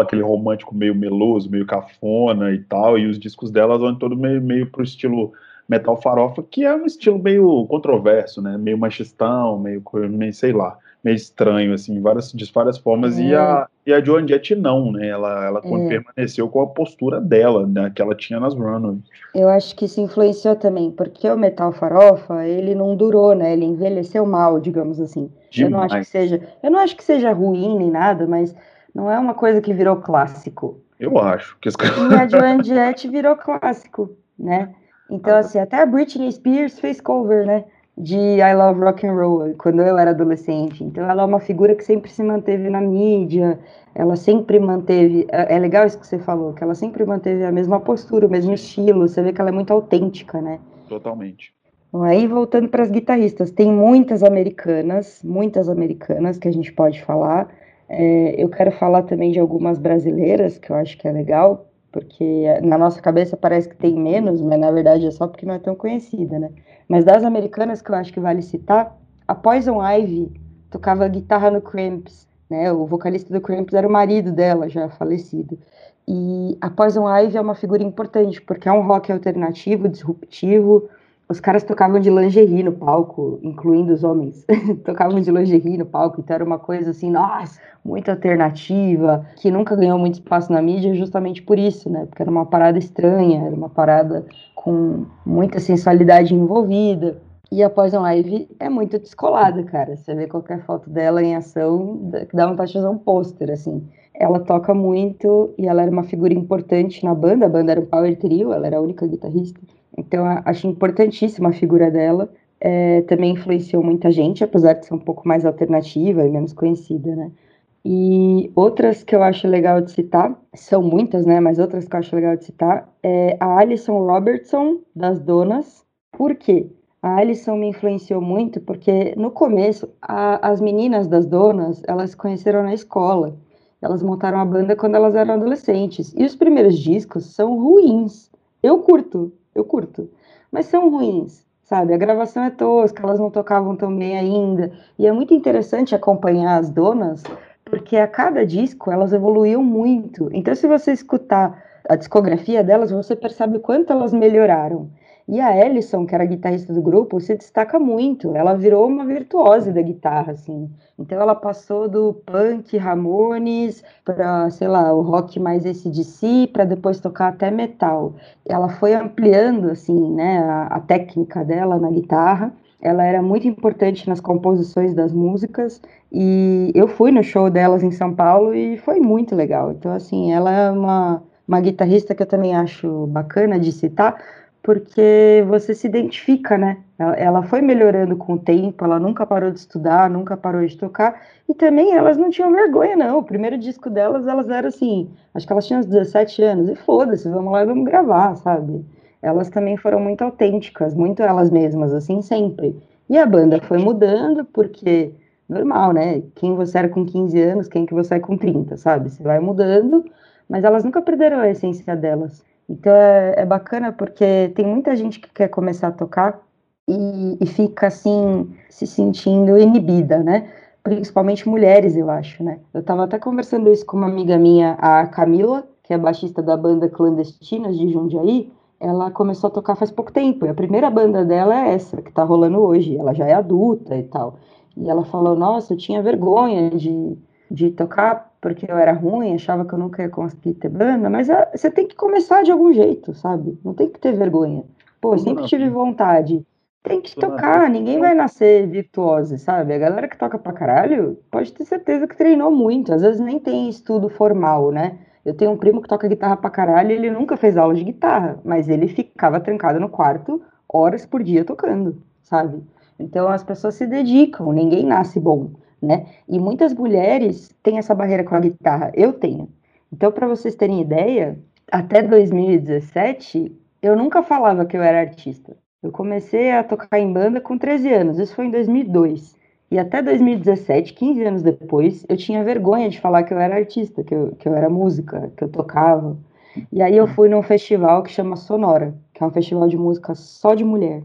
aquele romântico meio meloso, meio cafona e tal. E os discos delas vão todo meio, meio pro estilo metal farofa, que é um estilo meio controverso, né? Meio machistão, meio, meio sei lá, meio estranho, assim, várias, de várias formas. E, a, e a Joan Jett não, né? Ela, ela é. permaneceu com a postura dela, né? Que ela tinha nas runs. Eu acho que isso influenciou também, porque o metal farofa, ele não durou, né? Ele envelheceu mal, digamos assim. Demais. Eu não acho que seja, eu não acho que seja ruim nem nada, mas não é uma coisa que virou clássico. Eu acho. Que... E a Joan Jett virou clássico, né? Então, assim, até a Britney Spears fez cover, né? De I Love Rock and Roll, quando eu era adolescente. Então, ela é uma figura que sempre se manteve na mídia, ela sempre manteve. É, é legal isso que você falou, que ela sempre manteve a mesma postura, o mesmo estilo. Você vê que ela é muito autêntica, né? Totalmente. Aí voltando para as guitarristas, tem muitas americanas, muitas americanas que a gente pode falar. É, eu quero falar também de algumas brasileiras, que eu acho que é legal, porque na nossa cabeça parece que tem menos, mas na verdade é só porque não é tão conhecida, né? Mas das americanas que eu acho que vale citar, a Poison Ivy tocava guitarra no Cramps, né? O vocalista do Cramps era o marido dela, já falecido. E a Poison Ivy é uma figura importante, porque é um rock alternativo, disruptivo, os caras tocavam de lingerie no palco, incluindo os homens. tocavam de lingerie no palco, então era uma coisa assim, nossa, muito alternativa, que nunca ganhou muito espaço na mídia justamente por isso, né? Porque era uma parada estranha, era uma parada com muita sensualidade envolvida. E a Poison Ivy é muito descolada, cara. Você vê qualquer foto dela em ação, dá vontade de fazer um pôster, assim. Ela toca muito e ela era uma figura importante na banda. A banda era um power trio, ela era a única guitarrista. Então, acho importantíssima a figura dela. É, também influenciou muita gente, apesar de ser um pouco mais alternativa e menos conhecida, né? E outras que eu acho legal de citar, são muitas, né? Mas outras que eu acho legal de citar, é a Alison Robertson, das Donas. Por quê? A Alison me influenciou muito porque no começo a, as meninas das Donas, elas se conheceram na escola. Elas montaram a banda quando elas eram adolescentes. E os primeiros discos são ruins. Eu curto, eu curto. Mas são ruins, sabe? A gravação é tosca, elas não tocavam tão bem ainda. E é muito interessante acompanhar as donas, porque a cada disco elas evoluíam muito. Então, se você escutar a discografia delas, você percebe o quanto elas melhoraram. E a Ellison, que era a guitarrista do grupo, se destaca muito. Ela virou uma virtuose da guitarra, assim. Então ela passou do punk Ramones para, sei lá, o rock mais esse de si, para depois tocar até metal. Ela foi ampliando, assim, né, a, a técnica dela na guitarra. Ela era muito importante nas composições das músicas e eu fui no show delas em São Paulo e foi muito legal. Então, assim, ela é uma, uma guitarrista que eu também acho bacana de citar, porque você se identifica, né? Ela, foi melhorando com o tempo, ela nunca parou de estudar, nunca parou de tocar, e também elas não tinham vergonha, não. O primeiro disco delas, elas eram assim, acho que elas tinham uns 17 anos, e foda-se, vamos lá e vamos gravar, sabe? Elas também foram muito autênticas, muito elas mesmas, assim, sempre. E a banda foi mudando, porque, normal, né? Quem você era com 15 anos, quem que você é com 30, sabe? Você vai mudando, mas elas nunca perderam a essência delas. Então é, é, bacana porque tem muita gente que quer começar a tocar e, e, fica assim se sentindo inibida, né? Principalmente mulheres, eu acho, né? Eu estava até conversando isso com uma amiga minha, a Camila, que é baixista da banda Clandestinas de Jundiaí. Ela começou a tocar faz pouco tempo. E a primeira banda dela é essa, que tá rolando hoje. Ela já é adulta e tal. E ela falou: Nossa, eu tinha vergonha de, de tocar porque eu era ruim, achava que eu nunca ia conseguir ter banda, mas a, ah, você tem que começar de algum jeito, sabe? Não tem que ter vergonha. Pô, sempre tive vontade. Tem que tocar, ninguém vai nascer virtuosa, sabe? A galera que toca pra caralho pode ter certeza que treinou muito, às vezes nem tem estudo formal, né? Eu tenho um primo que toca guitarra pra caralho e ele nunca fez aula de guitarra, mas ele ficava trancado no quarto horas por dia tocando, sabe? Então as pessoas se dedicam, ninguém nasce bom né? E muitas mulheres têm essa barreira com a guitarra. Eu tenho. Então, para vocês terem ideia, até 2017, eu nunca falava que eu era artista. Eu comecei a tocar em banda com 13 anos, isso foi em 2002. E até 2017, 15 anos depois, eu tinha vergonha de falar que eu era artista, que eu, que eu era música, que eu tocava. E aí eu fui num festival que chama Sonora, que é um festival de música só de mulher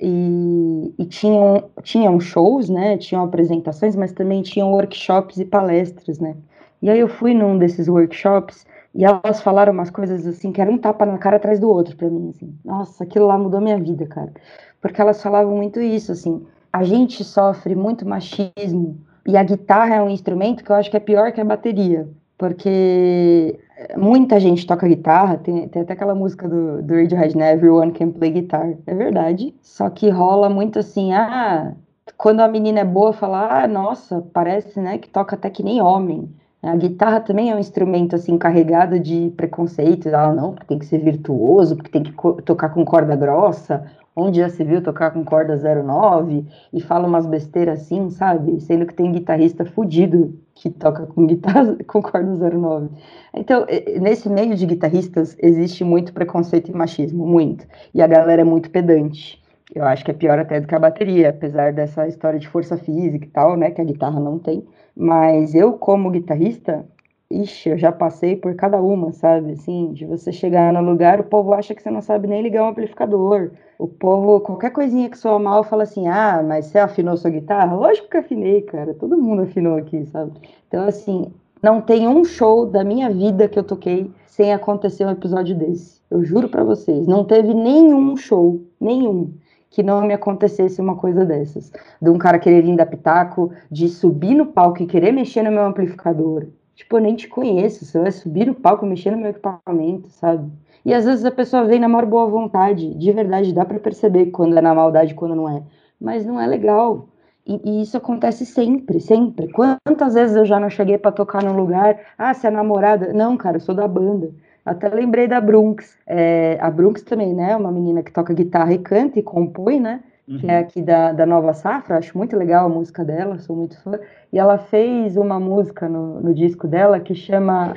e, e tinham, tinham shows, né? Tinham apresentações, mas também tinham workshops e palestras, né? E aí eu fui num desses workshops e elas falaram umas coisas assim que era um tapa na cara atrás do outro para mim, assim. Nossa, aquilo lá mudou minha vida, cara. Porque elas falavam muito isso, assim. A gente sofre muito machismo e a guitarra é um instrumento que eu acho que é pior que a bateria, porque muita gente toca guitarra, tem, tem até aquela música do, do Radiohead, né? Everyone can play guitar. É verdade. Só que rola muito assim, ah, quando a menina é boa, fala, ah, nossa, parece, né, que toca até que nem homem. A guitarra também é um instrumento, assim, carregado de preconceito. Ah, não, porque tem que ser virtuoso, porque tem que tocar com corda grossa, onde já se viu tocar com corda 09 e fala umas besteiras assim, sabe? Sendo que tem guitarrista fudido que toca com guitarra com corda 09. Então, nesse meio de guitarristas existe muito preconceito e machismo, muito. E a galera é muito pedante. Eu acho que é pior até do que a bateria, apesar dessa história de força física e tal, né, que a guitarra não tem. Mas eu, como guitarrista, ixi, eu já passei por cada uma, sabe? Assim, de você chegar no lugar, o povo acha que você não sabe nem ligar um amplificador o povo, qualquer coisinha que soa mal, fala assim: ah, mas você afinou sua guitarra? Lógico que afinei, cara. Todo mundo afinou aqui, sabe? Então, assim, não tem um show da minha vida que eu toquei sem acontecer um episódio desse. Eu juro para vocês, não teve nenhum show, nenhum, que não me acontecesse uma coisa dessas. De um cara querer vir da pitaco, de subir no palco e querer mexer no meu amplificador. Tipo, eu nem te conheço, você vai subir no palco mexer no meu equipamento, sabe? E às vezes a pessoa vem na maior boa vontade, de verdade, dá para perceber quando é na maldade quando não é. Mas não é legal. E, e, isso acontece sempre, sempre. Quantas vezes eu já não cheguei para tocar num lugar, ah, você é namorada? Não, cara, eu sou da banda. Até lembrei da Brunx. É, a Brunx também, né? Uma menina que toca guitarra e canta e compõe, né? Que é aqui da, da Nova Safra, acho muito legal a música dela, sou muito fã. E ela fez uma música no, no disco dela que chama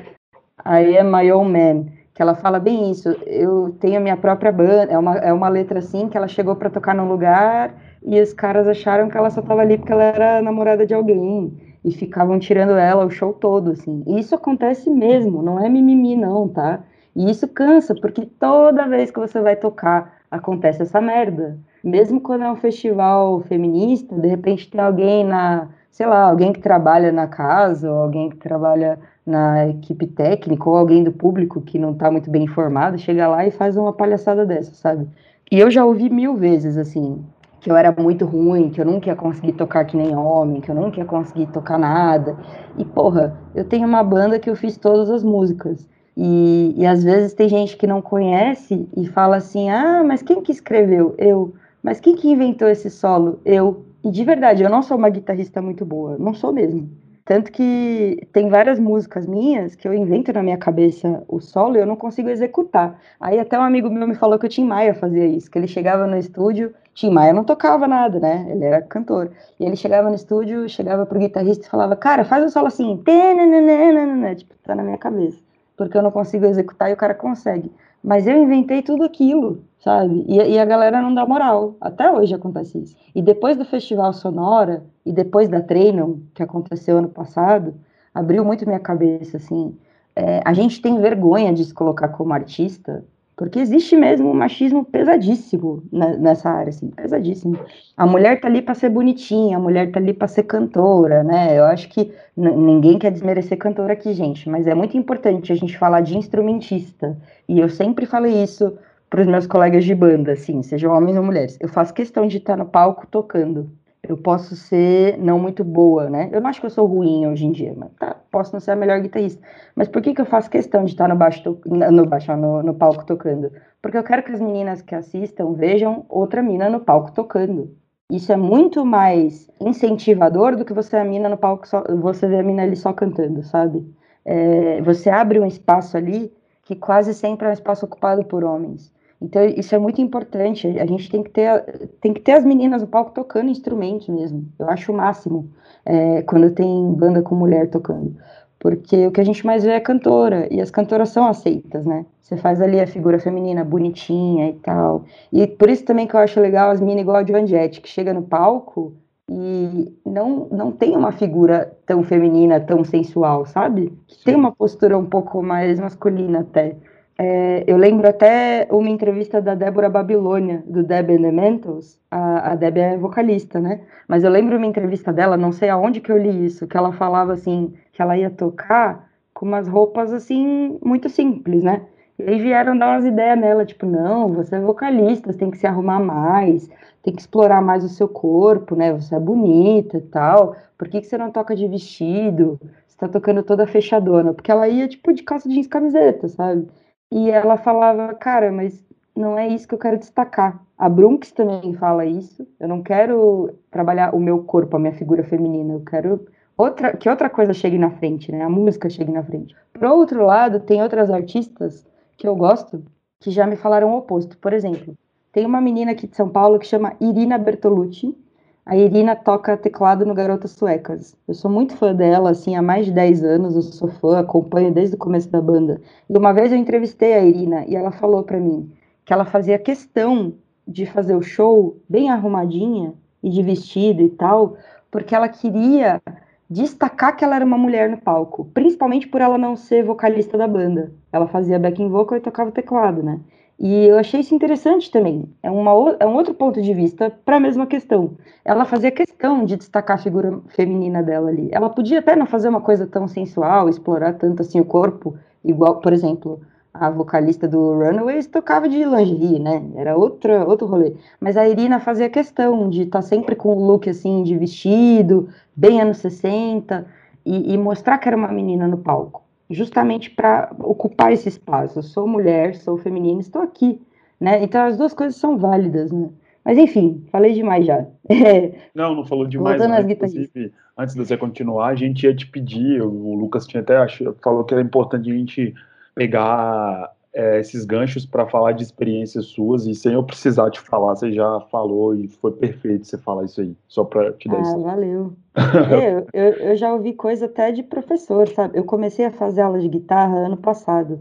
I Am My Own Man, que ela fala bem isso. Eu tenho a minha própria banda, é uma, é uma letra assim que ela chegou para tocar num lugar e os caras acharam que ela só estava ali porque ela era namorada de alguém e ficavam tirando ela o show todo, assim. E isso acontece mesmo, não é mimimi não, tá? E isso cansa, porque toda vez que você vai tocar acontece essa merda. Mesmo quando é um festival feminista, de repente tem alguém na, sei lá, alguém que trabalha na casa, ou alguém que trabalha na equipe técnica, ou alguém do público que não tá muito bem informado, chega lá e faz uma palhaçada dessa, sabe? E eu já ouvi mil vezes, assim, que eu era muito ruim, que eu nunca ia conseguir tocar que nem homem, que eu nunca ia conseguir tocar nada. E, porra, eu tenho uma banda que eu fiz todas as músicas. E, e às vezes tem gente que não conhece e fala assim: ah, mas quem que escreveu? Eu. Mas quem que inventou esse solo? Eu. E de verdade, eu não sou uma guitarrista muito boa, não sou mesmo. Tanto que tem várias músicas minhas que eu invento na minha cabeça o solo e eu não consigo executar. Aí até um amigo meu me falou que o Tim Maia fazia isso, que ele chegava no estúdio, Tim Maia não tocava nada, né? Ele era cantor. E ele chegava no estúdio, chegava pro guitarrista e falava, cara, faz o solo assim, tipo, tá na minha cabeça. Porque eu não consigo executar e o cara consegue. Mas eu inventei tudo aquilo, sabe? E, e, a galera não dá moral. Até hoje acontece isso. E depois do Festival Sonora, e depois da Trainon, que aconteceu ano passado, abriu muito minha cabeça, assim. É, a gente tem vergonha de se colocar como artista porque existe mesmo um machismo pesadíssimo nessa área, assim, pesadíssimo. A mulher tá ali para ser bonitinha, a mulher tá ali para ser cantora, né? Eu acho que ninguém quer desmerecer cantora aqui, gente, mas é muito importante a gente falar de instrumentista. E eu sempre falei isso para os meus colegas de banda, assim, sejam homens ou mulheres. Eu faço questão de estar no palco tocando eu posso ser não muito boa, né? Eu não acho que eu sou ruim hoje em dia, mas tá, posso não ser a melhor guitarrista. Mas por que, que eu faço questão de estar no baixo, no, baixo no, no palco tocando? Porque eu quero que as meninas que assistam vejam outra mina no palco tocando. Isso é muito mais incentivador do que você a mina no palco só, você vê a mina ali só cantando, sabe? É, você abre um espaço ali que quase sempre é um espaço ocupado por homens. Então, isso é muito importante. A gente tem que ter, tem que ter as meninas no palco tocando instrumentos mesmo. Eu acho o máximo é, quando tem banda com mulher tocando. Porque o que a gente mais vê é cantora, e as cantoras são aceitas, né? Você faz ali a figura feminina bonitinha e tal. E por isso também que eu acho legal as minas igual a Joan Jett, que chega no palco e não, não tem uma figura tão feminina, tão sensual, sabe? Tem uma postura um pouco mais masculina até. É, eu lembro até uma entrevista da Débora Babilônia, do Deb Elementals. A, a Deb é vocalista, né? Mas eu lembro uma entrevista dela, não sei aonde que eu li isso, que ela falava assim, que ela ia tocar com umas roupas assim, muito simples, né? E aí vieram dar umas ideias nela, tipo, não, você é vocalista, você tem que se arrumar mais, tem que explorar mais o seu corpo, né? Você é bonita e tal. Por que, que você não toca de vestido? Você tá tocando toda fechadona? Porque ela ia, tipo, de calça jeans camiseta, sabe? E ela falava, cara, mas não é isso que eu quero destacar. A Brunx também fala isso. Eu não quero trabalhar o meu corpo, a minha figura feminina. Eu quero outra, que outra coisa chegue na frente, né? A música chegue na frente. Por outro lado, tem outras artistas que eu gosto que já me falaram o oposto. Por exemplo, tem uma menina aqui de São Paulo que chama Irina Bertolucci, a Irina toca teclado no Garotas Suecas. Eu sou muito fã dela, assim, há mais de 10 anos, eu sou fã, acompanho desde o começo da banda. E uma vez eu entrevistei a Irina e ela falou para mim que ela fazia questão de fazer o show bem arrumadinha e de vestido e tal, porque ela queria destacar que ela era uma mulher no palco, principalmente por ela não ser vocalista da banda. Ela fazia backing vocal e tocava teclado, né? E eu achei isso interessante também. É, uma, é um outro ponto de vista para a mesma questão. Ela fazia questão de destacar a figura feminina dela ali. Ela podia até não fazer uma coisa tão sensual, explorar tanto assim o corpo, igual, por exemplo, a vocalista do Runaways tocava de lingerie, né? Era outra, outro rolê. Mas a Irina fazia questão de estar tá sempre com o look assim de vestido, bem anos 60, e, e mostrar que era uma menina no palco justamente para ocupar esse espaço. Eu sou mulher, sou feminina, estou aqui, né? Então as duas coisas são válidas, né? Mas enfim, falei demais já. Não, não falou demais. Voltando às inclusive, antes de você continuar, a gente ia te pedir, o Lucas tinha até falou que era importante a gente pegar é, esses ganchos para falar de experiências suas e sem eu precisar te falar, você já falou e foi perfeito você falar isso aí, só para te dar Ah, isso. valeu. É, eu, eu, eu já ouvi coisa até de professor, sabe? Eu comecei a fazer aula de guitarra ano passado.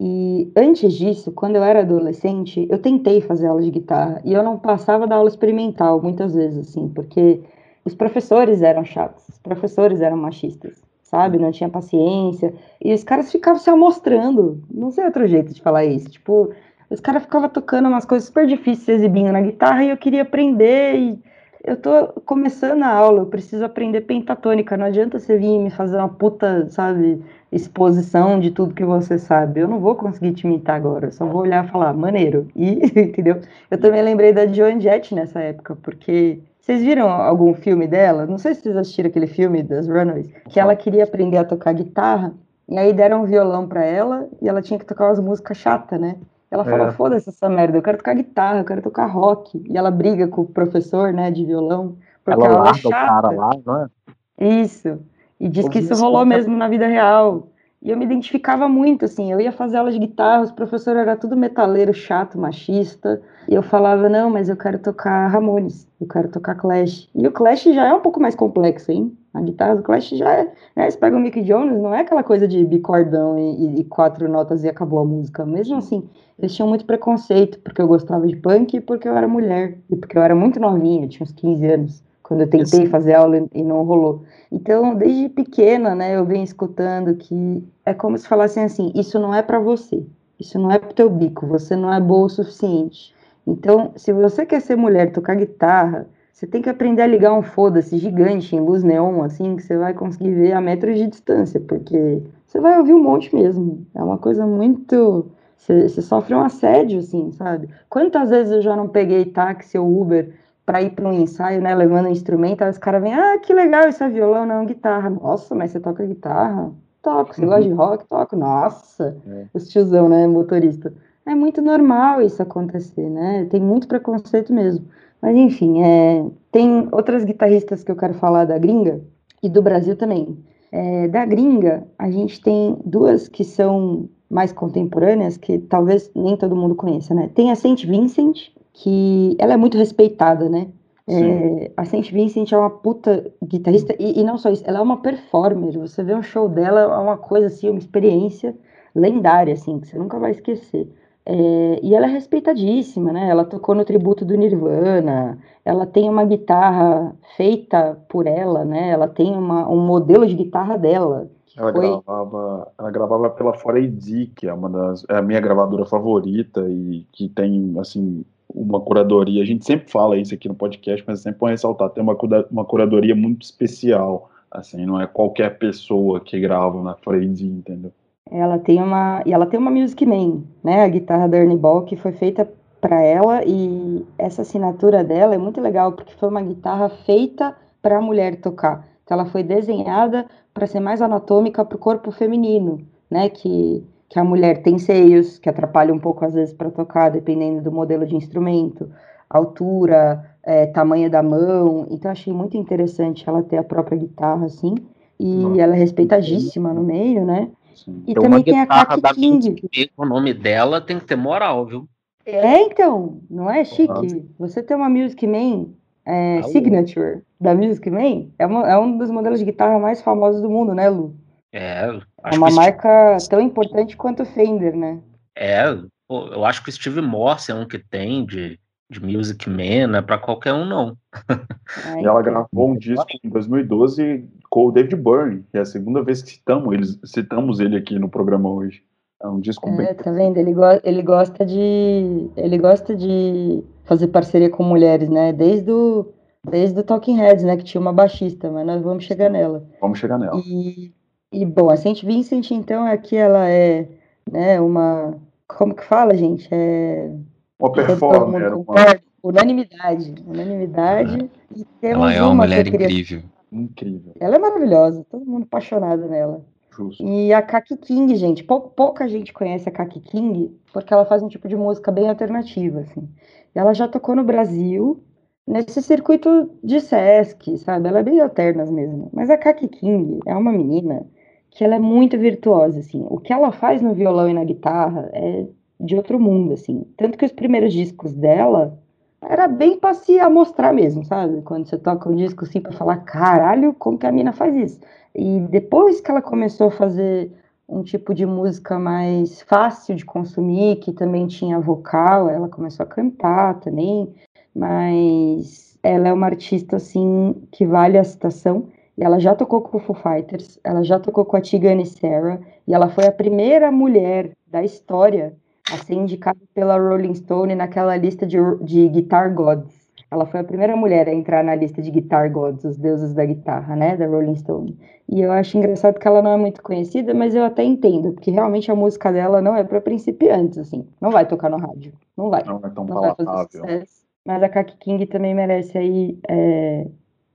E antes disso, quando eu era adolescente, eu tentei fazer aula de guitarra e eu não passava da aula experimental muitas vezes, assim, porque os professores eram chatos, os professores eram machistas, sabe? Não tinha paciência. E os caras ficavam se amostrando. Não sei outro jeito de falar isso. Tipo, os caras ficavam tocando umas coisas super difíceis, exibindo na guitarra e eu queria aprender e eu tô começando a aula, eu preciso aprender pentatônica. Não adianta você vir me fazer uma puta, sabe, exposição de tudo que você sabe. Eu não vou conseguir te imitar agora, eu só vou olhar e falar, maneiro. E, entendeu? Eu também lembrei da Joan Jett nessa época, porque vocês viram algum filme dela? Não sei se vocês assistiram aquele filme das Runaways, que ela queria aprender a tocar guitarra, e aí deram um violão pra ela, e ela tinha que tocar umas músicas chatas, né? Ela falou, É. foda-se essa merda, eu quero tocar guitarra, eu quero tocar rock. E ela briga com o professor, né, de violão, porque Ela ela, é larga o chata. cara lá, não é? Isso. E diz que isso rolou mesmo na vida real. E eu me identificava muito, assim, eu ia fazer aula de guitarra, os professores eram tudo metaleiro, chato, machista, e eu falava, não, mas eu quero tocar Ramones, eu quero tocar Clash. E o Clash já é um pouco mais complexo, hein? A guitarra do Clash já é, né? Você pega o Mick Jones, não é aquela coisa de bicordão e, e- e quatro notas e acabou a música. Mesmo assim, eles tinham muito preconceito, porque eu gostava de punk e porque eu era mulher, e porque eu era muito novinha, eu tinha uns 15 anos, quando eu tentei fazer aula e- não rolou. Então, desde pequena, né, eu venho escutando que é como se falassem assim: isso não é pra você, isso não é pro teu bico, você não é boa o suficiente. Então, se você quer ser mulher, tocar guitarra, você tem que aprender a ligar um foda-se gigante em luz neon, assim, que você vai conseguir ver a metros de distância, porque você vai ouvir um monte mesmo. É uma coisa muito. Você, você sofre um assédio, assim, sabe? Quantas vezes eu já não peguei táxi ou Uber para ir para um ensaio, né, levando um instrumento, aí os caras vêm, ah, que legal, isso é violão, não, guitarra. Nossa, mas você toca guitarra? Toco. Você gosta de rock? Toco. Nossa, É. os tiozão, né, motorista. É muito normal isso acontecer, né? Tem muito preconceito mesmo. Mas enfim, é, tem outras guitarristas que eu quero falar da gringa e do Brasil também. É, da gringa, a gente tem duas que são mais contemporâneas, que talvez nem todo mundo conheça, né? Tem a Saint Vincent, que ela é muito respeitada, né? É, a Saint Vincent é uma puta guitarrista, e, e não só isso, ela é uma performer. Você vê um show dela, é uma coisa assim, uma experiência lendária, assim, que você nunca vai esquecer. É, e ela é respeitadíssima, né? Ela tocou no tributo do Nirvana, ela tem uma guitarra feita por ela, né? Ela tem uma, um modelo de guitarra dela. Ela foi- gravava, ela gravava pela 4AD, que é uma das, é a minha gravadora favorita e que tem, assim, uma curadoria. A gente sempre fala isso aqui no podcast, mas é sempre bom ressaltar, tem uma, uma curadoria muito especial, assim, não é qualquer pessoa que grava na 4AD, entendeu? Ela tem uma e ela tem uma Music Man, né? A guitarra da Ernie Ball que foi feita para ela e essa assinatura dela é muito legal porque foi uma guitarra feita para a mulher tocar. Então ela foi desenhada para ser mais anatômica para o corpo feminino, né? Que que a mulher tem seios que atrapalham um pouco às vezes para tocar, dependendo do modelo de instrumento, altura, é, tamanho da mão. Então achei muito interessante ela ter a própria guitarra assim. E Nossa, ela é respeitadíssima no meio, né? Assim, E Tem também tem a Kaki da King. O nome dela tem que ter moral, viu? É, então, não é chique? Você ter uma Music Man é? Signature da Music Man é, uma- é um dos modelos de guitarra mais famosos do mundo, né, Lu? É, É acho uma que o Steve- marca tão importante quanto o Fender, né? É, eu acho que o Steve Morse é um que tem de, de Music Man, não é pra qualquer um, não. É, E ela então. gravou um disco em 2012 com o David Byrne, que é a segunda vez que citamos ele, citamos ele aqui no programa hoje. É um disco bem É, tá vendo? Ele, go- ele gosta de ele gosta de fazer parceria com mulheres, né? Desde o desde o Talking Heads, né? Que tinha uma baixista, mas nós vamos chegar nela. Vamos chegar nela. E, e bom, a Saint Vincent, então, aqui ela é, né, uma. Como que fala, gente? É. Uma performer, mundo uma? Unanimidade. Unanimidade. E temos Ela é uma uma mulher queria- incrível. incrível, Ela é maravilhosa, todo mundo apaixonado nela. justo. E a Kaki King, gente, pou- pouca gente conhece a Kaki King porque ela faz um tipo de música bem alternativa, assim. Ela já tocou no Brasil, nesse circuito de Sesc, sabe? Ela é bem alternas mesmo. Mas a Kaki King é uma menina que ela é muito virtuosa, assim. O que ela faz no violão e na guitarra é de outro mundo, assim. Tanto que os primeiros discos dela era bem para se amostrar mesmo, sabe? Quando você toca um disco assim para falar, caralho, como que a mina faz isso? E depois que ela começou a fazer um tipo de música mais fácil de consumir, que também tinha vocal, ela começou a cantar também, mas ela é uma artista assim que vale a citação e ela já tocou com o Foo Fighters, ela já tocou com a Tigane Sarah, e ela foi a primeira mulher da história a ser indicada pela Rolling Stone naquela lista de, de Guitar Gods. Ela foi a primeira mulher a entrar na lista de Guitar Gods, os deuses da guitarra, né, da Rolling Stone. E eu acho engraçado que ela não é muito conhecida, mas eu até entendo, porque realmente a música dela não é para principiantes, assim. Não vai tocar no rádio, não vai. Não é tão não vai palatável. fazer sucesso. Mas a Kaki King também merece aí é,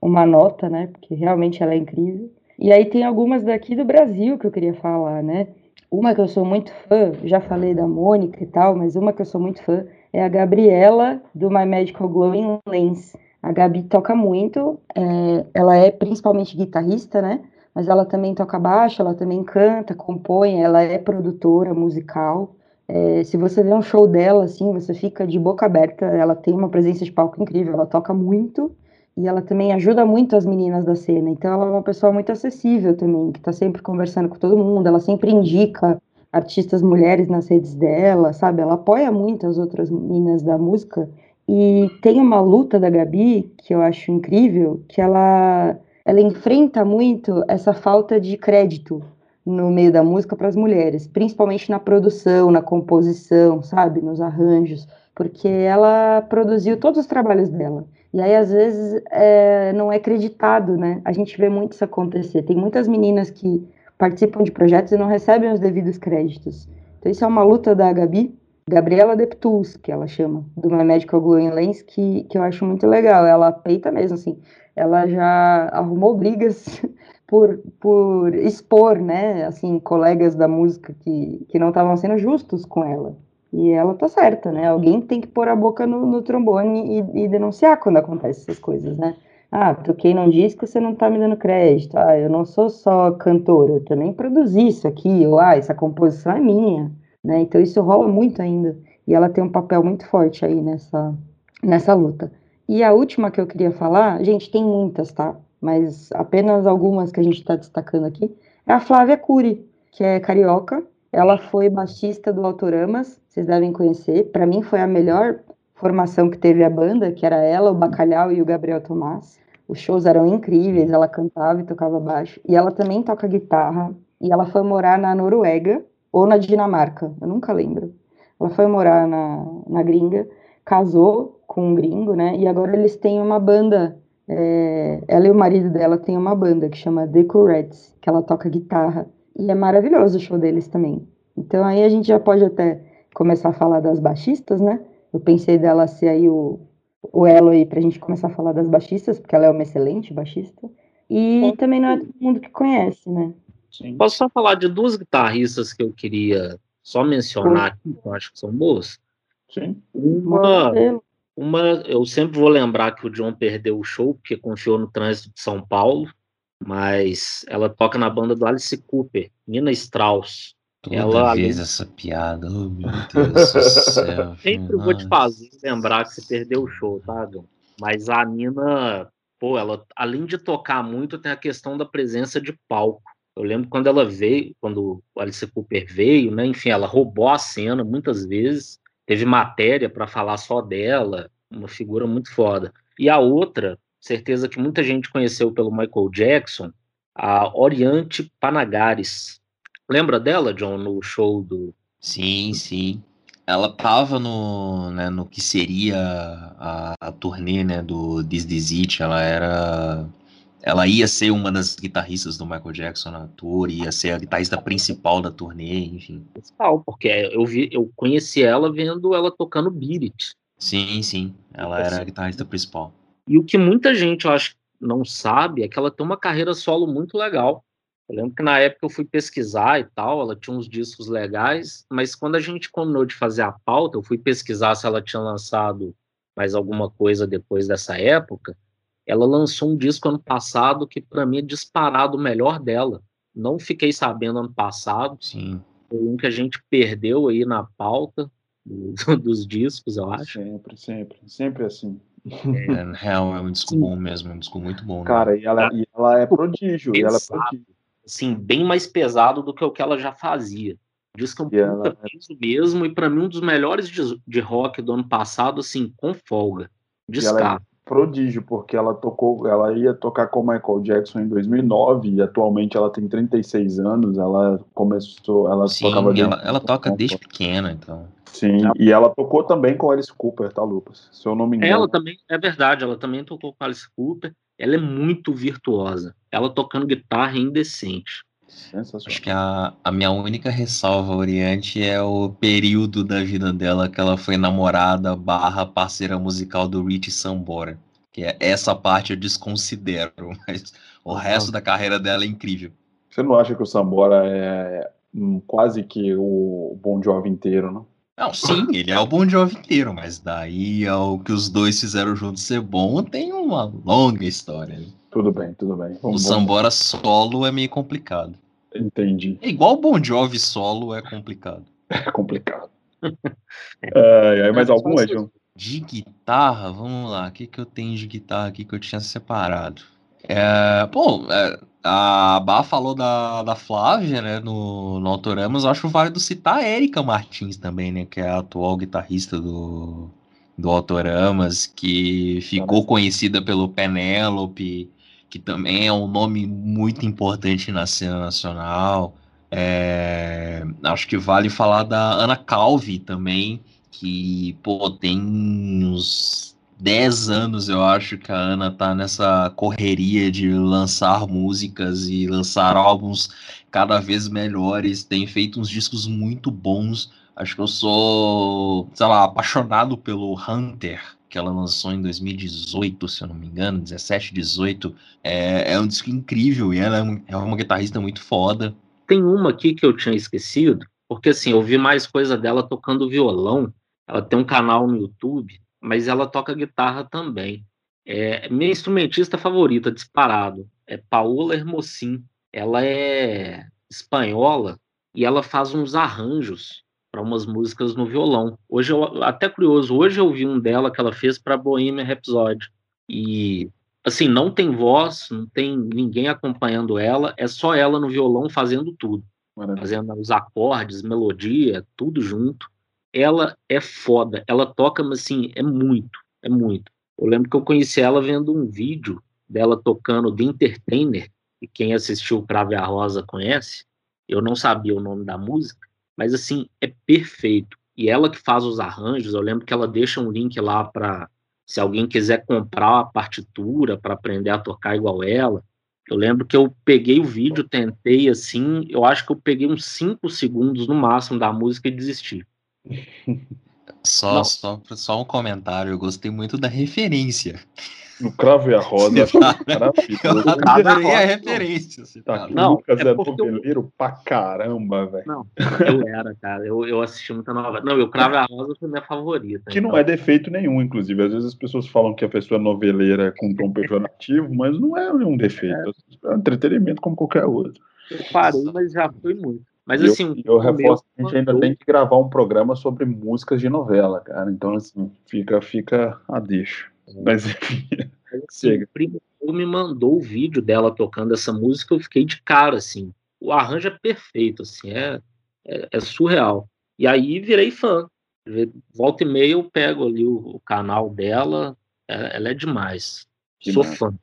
uma nota, né? Porque realmente ela é incrível. E aí tem algumas daqui do Brasil que eu queria falar, né? Uma que eu sou muito fã, já falei da Mônica e tal, mas uma que eu sou muito fã é a Gabriela do My Magical Glowing Lens. A Gabi toca muito, é, ela é principalmente guitarrista, né? Mas ela também toca baixo, ela também canta, compõe, ela é produtora musical. É, se você vê um show dela, assim, você fica de boca aberta. Ela tem uma presença de palco incrível, ela toca muito e ela também ajuda muito as meninas da cena. Então, ela é uma pessoa muito acessível também, que está sempre conversando com todo mundo. Ela sempre indica artistas mulheres nas redes dela, sabe? Ela apoia muito as outras meninas da música. E tem uma luta da Gabi que eu acho incrível, que ela ela enfrenta muito essa falta de crédito no meio da música para as mulheres, principalmente na produção, na composição, sabe, nos arranjos, porque ela produziu todos os trabalhos dela. E aí, às vezes, é, não é acreditado, né? A gente vê muito isso acontecer. Tem muitas meninas que participam de projetos e não recebem os devidos créditos. Então, isso é uma luta da Gabi, Gabriela Deptus, que ela chama, do My Medical Glowing Lens, que, que eu acho muito legal. Ela peita mesmo, assim. Ela já arrumou brigas por, por expor, né, assim, colegas da música que, que não estavam sendo justos com ela. E ela tá certa, né? Alguém tem que pôr a boca no, no trombone e, e, denunciar quando acontecem essas coisas, né? Ah, toquei num disco, você não tá me dando crédito. Ah, eu não sou só cantora, eu também produzi isso aqui. Ou, ah, essa composição é minha, né? Então isso rola muito ainda. E ela tem um papel muito forte aí nessa, nessa luta. E a última que eu queria falar, gente, tem muitas, tá? Mas apenas algumas que a gente está destacando aqui, é a Flávia Cury, que é carioca, ela foi baixista do Autoramas, vocês devem conhecer. Para mim foi a melhor formação que teve a banda, que era ela, o Bacalhau e o Gabriel Tomás. Os shows eram incríveis, ela cantava e tocava baixo. E ela também toca guitarra. E ela foi morar na Noruega ou na Dinamarca, eu nunca lembro. Ela foi morar na, na gringa, casou com um gringo, né? E agora eles têm uma banda. É, ela e o marido dela têm uma banda que chama The Courettes, que ela toca guitarra. E é maravilhoso o show deles também. Então aí a gente já pode até começar a falar das baixistas, né? Eu pensei dela ser aí o, o elo aí pra gente começar a falar das baixistas, porque ela é uma excelente baixista. E também não é todo mundo que conhece, né? Sim. Posso só falar de duas guitarristas que eu queria só mencionar aqui, que eu acho que são boas? Sim. Uma, uma, eu sempre vou lembrar que o John perdeu o show porque confiou no trânsito de São Paulo mas ela toca na banda do Alice Cooper, Nina Strauss. Toda ela, vez essa piada, oh meu Deus do céu. Sempre vou te fazer lembrar que você perdeu o show, tá, John? Mas a Nina, pô, ela, além de tocar muito, tem a questão da presença de palco. Eu lembro quando ela veio, quando o Alice Cooper veio, né? Enfim, ela roubou a cena muitas vezes. Teve matéria para falar só dela, uma figura muito foda. E a outra, certeza que muita gente conheceu pelo Michael Jackson, a Oriente Panagares. Lembra dela, John, no show do. Sim, sim. Ela tava no, né, no que seria a, a turnê né, do This This It. Ela era. Ela ia ser uma das guitarristas do Michael Jackson na tour, ia ser a guitarrista principal da turnê, enfim. Principal, porque eu, vi, eu conheci ela vendo ela tocando Beat It. Sim, sim. Ela era a guitarrista principal. E o que muita gente, eu acho, não sabe é que ela tem uma carreira solo muito legal. Eu lembro que na época eu fui pesquisar e tal, ela tinha uns discos legais, mas quando a gente combinou de fazer a pauta, eu fui pesquisar se ela tinha lançado mais alguma coisa depois dessa época. Ela lançou um disco ano passado que para mim é disparado o melhor dela, Não fiquei sabendo ano passado. Sim. Foi um que a gente perdeu aí na pauta do, dos discos, eu acho. Sempre, sempre, sempre assim. É, na real, é um disco Sim. bom mesmo, é um disco muito bom. né? Cara, e ela, e ela é prodígio, e ela é Pesado. prodígio. Assim, bem mais pesado do que o que ela já fazia. Disco é um ela puta peso mesmo, e pra mim um dos melhores de, de rock do ano passado, assim, com folga. Ela é prodígio, porque ela tocou, ela ia tocar com o Michael Jackson em 2009 e atualmente ela tem 36 anos, ela começou, ela Sim, tocava ela, ela toca desde pequena, então. Sim, e ela tocou também com Alice Cooper, tá, Lucas? Se eu não me engano. Ela também, é verdade, ela também tocou com Alice Cooper. Ela é muito virtuosa. Ela tocando guitarra é indecente. Sensacional. Acho que a, a minha única ressalva, Oriente, é o período da vida dela que ela foi namorada barra parceira musical do Rich Sambora. Que é, essa parte eu desconsidero, mas o resto da carreira dela é incrível. Você não acha que o Sambora é hum, quase que o Bon Jovi inteiro, não? Não, sim, ele é o Bon Jovi inteiro, mas daí ao que os dois fizeram juntos ser bom, tem uma longa história. né? Tudo bem, tudo bem. O Vamos, vamos- Sambora solo é meio complicado. Entendi. É igual o Bon Jovi solo é complicado. É complicado. É, aí mais É, algum, só Edson? De guitarra, vamos lá. O que, que eu tenho de guitarra aqui que eu tinha separado? É, bom, é, a Bá falou da, da Flávia, né, no, no Autoramas. Eu acho válido citar a Érica Martins também, né, que é a atual guitarrista do, do Autoramas, que ficou conhecida pelo Penélope, que também é um nome muito importante na cena nacional. É, acho que vale falar da Ana Calvi também, que, pô, tem uns 10 anos, eu acho, que a Ana tá nessa correria de lançar músicas e lançar álbuns cada vez melhores, tem feito uns discos muito bons. Acho que eu sou, sei lá, apaixonado pelo Hunter, que ela lançou em 2018, se eu não me engano, 17, 18. É, é um disco incrível e ela é é uma guitarrista muito foda. Tem uma aqui que eu tinha esquecido, porque assim, eu vi mais coisa dela tocando violão. Ela tem um canal no YouTube, mas ela toca guitarra também. É, minha instrumentista favorita, disparado, é Paola Hermosin. Ela é espanhola e ela faz uns arranjos para umas músicas no violão. Hoje eu até curioso, hoje eu vi um dela que ela fez para Bohemian Rhapsody. E assim, não tem voz, não tem ninguém acompanhando ela, é só ela no violão fazendo tudo, Maravilha. fazendo os acordes, melodia, tudo junto. Ela é foda, ela toca, mas assim, é muito, é muito. Eu lembro que eu conheci ela vendo um vídeo dela tocando The Entertainer, e quem assistiu o Crave a Rosa conhece. Eu não sabia o nome da música, mas assim, é perfeito. E ela que faz os arranjos, eu lembro que ela deixa um link lá para se alguém quiser comprar a partitura para aprender a tocar igual ela. Eu lembro que eu peguei o vídeo, tentei assim, eu acho que eu peguei uns 5 segundos no máximo da música e desisti. Só, Não. só, só um comentário, eu gostei muito da referência. No Cravo e a Rosa. maravilhoso. Eu adorei a referência. assim, Tá tá? aqui, Não, o Lucas é é, porque eu- noveleiro pra caramba, velho. Não, eu era, cara. Eu, eu assisti muita novela. Não, eu Cravo e a Rosa foi minha favorita. Que não então. é defeito nenhum, inclusive. Às vezes as pessoas falam que a pessoa é noveleira com tom pejorativo, mas não é nenhum defeito. É um entretenimento como qualquer outro. Eu parei, mas já foi muito. Mas eu- assim, eu, reforço que a gente ainda tem que gravar um programa sobre músicas de novela, cara. Então, assim, fica, fica a deixa. Mas enfim, assim, Chega. O primo me mandou o vídeo dela tocando essa música, eu fiquei de cara, assim. O arranjo é perfeito, assim, é, é, é surreal. E aí virei fã. Volta e meia eu pego ali o, o canal dela, é- ela é demais. Sou Demais. fã.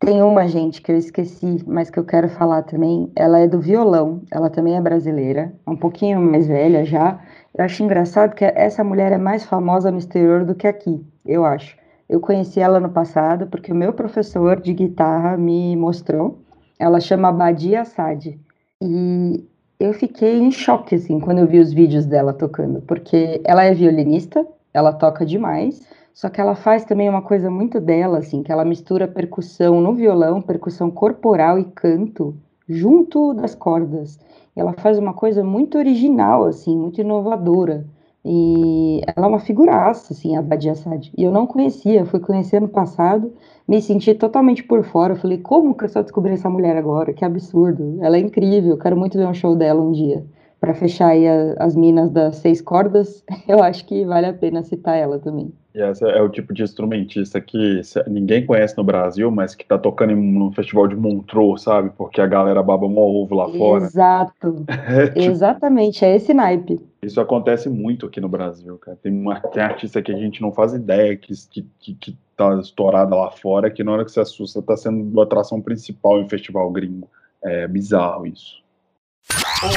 Tem uma, gente, que eu esqueci, mas que eu quero falar também. Ela é do violão, ela também é brasileira, um pouquinho mais velha já. Eu acho engraçado que essa mulher é mais famosa no exterior do que aqui, eu acho. Eu conheci ela no passado porque o meu professor de guitarra me mostrou. Ela chama Badia Assad. E eu fiquei em choque, assim, quando eu vi os vídeos dela tocando, porque ela é violinista, ela toca demais, só que ela faz também uma coisa muito dela, assim, que ela mistura percussão no violão, percussão corporal e canto junto das cordas. E ela faz uma coisa muito original, assim, muito inovadora. E ela é uma figuraça, assim, a Badia Sad. E eu não conhecia, fui conhecer no passado, me senti totalmente por fora. Eu falei, como que eu só descobri essa mulher agora? Que absurdo. Ela é incrível, quero muito ver um show dela um dia. Para fechar aí a, as minas das seis cordas, eu acho que vale a pena citar ela também. E essa é o tipo de instrumentista que ninguém conhece no Brasil, mas que tá tocando no festival de Montreux, sabe? Porque a galera baba um ovo lá fora. Exato. É, tipo, Exatamente, é esse naipe. Isso acontece muito aqui no Brasil, cara. Tem, uma, tem artista que a gente não faz ideia que, que, que, que tá estourada lá fora, que na hora que você assusta tá sendo a atração principal em festival gringo. É bizarro isso.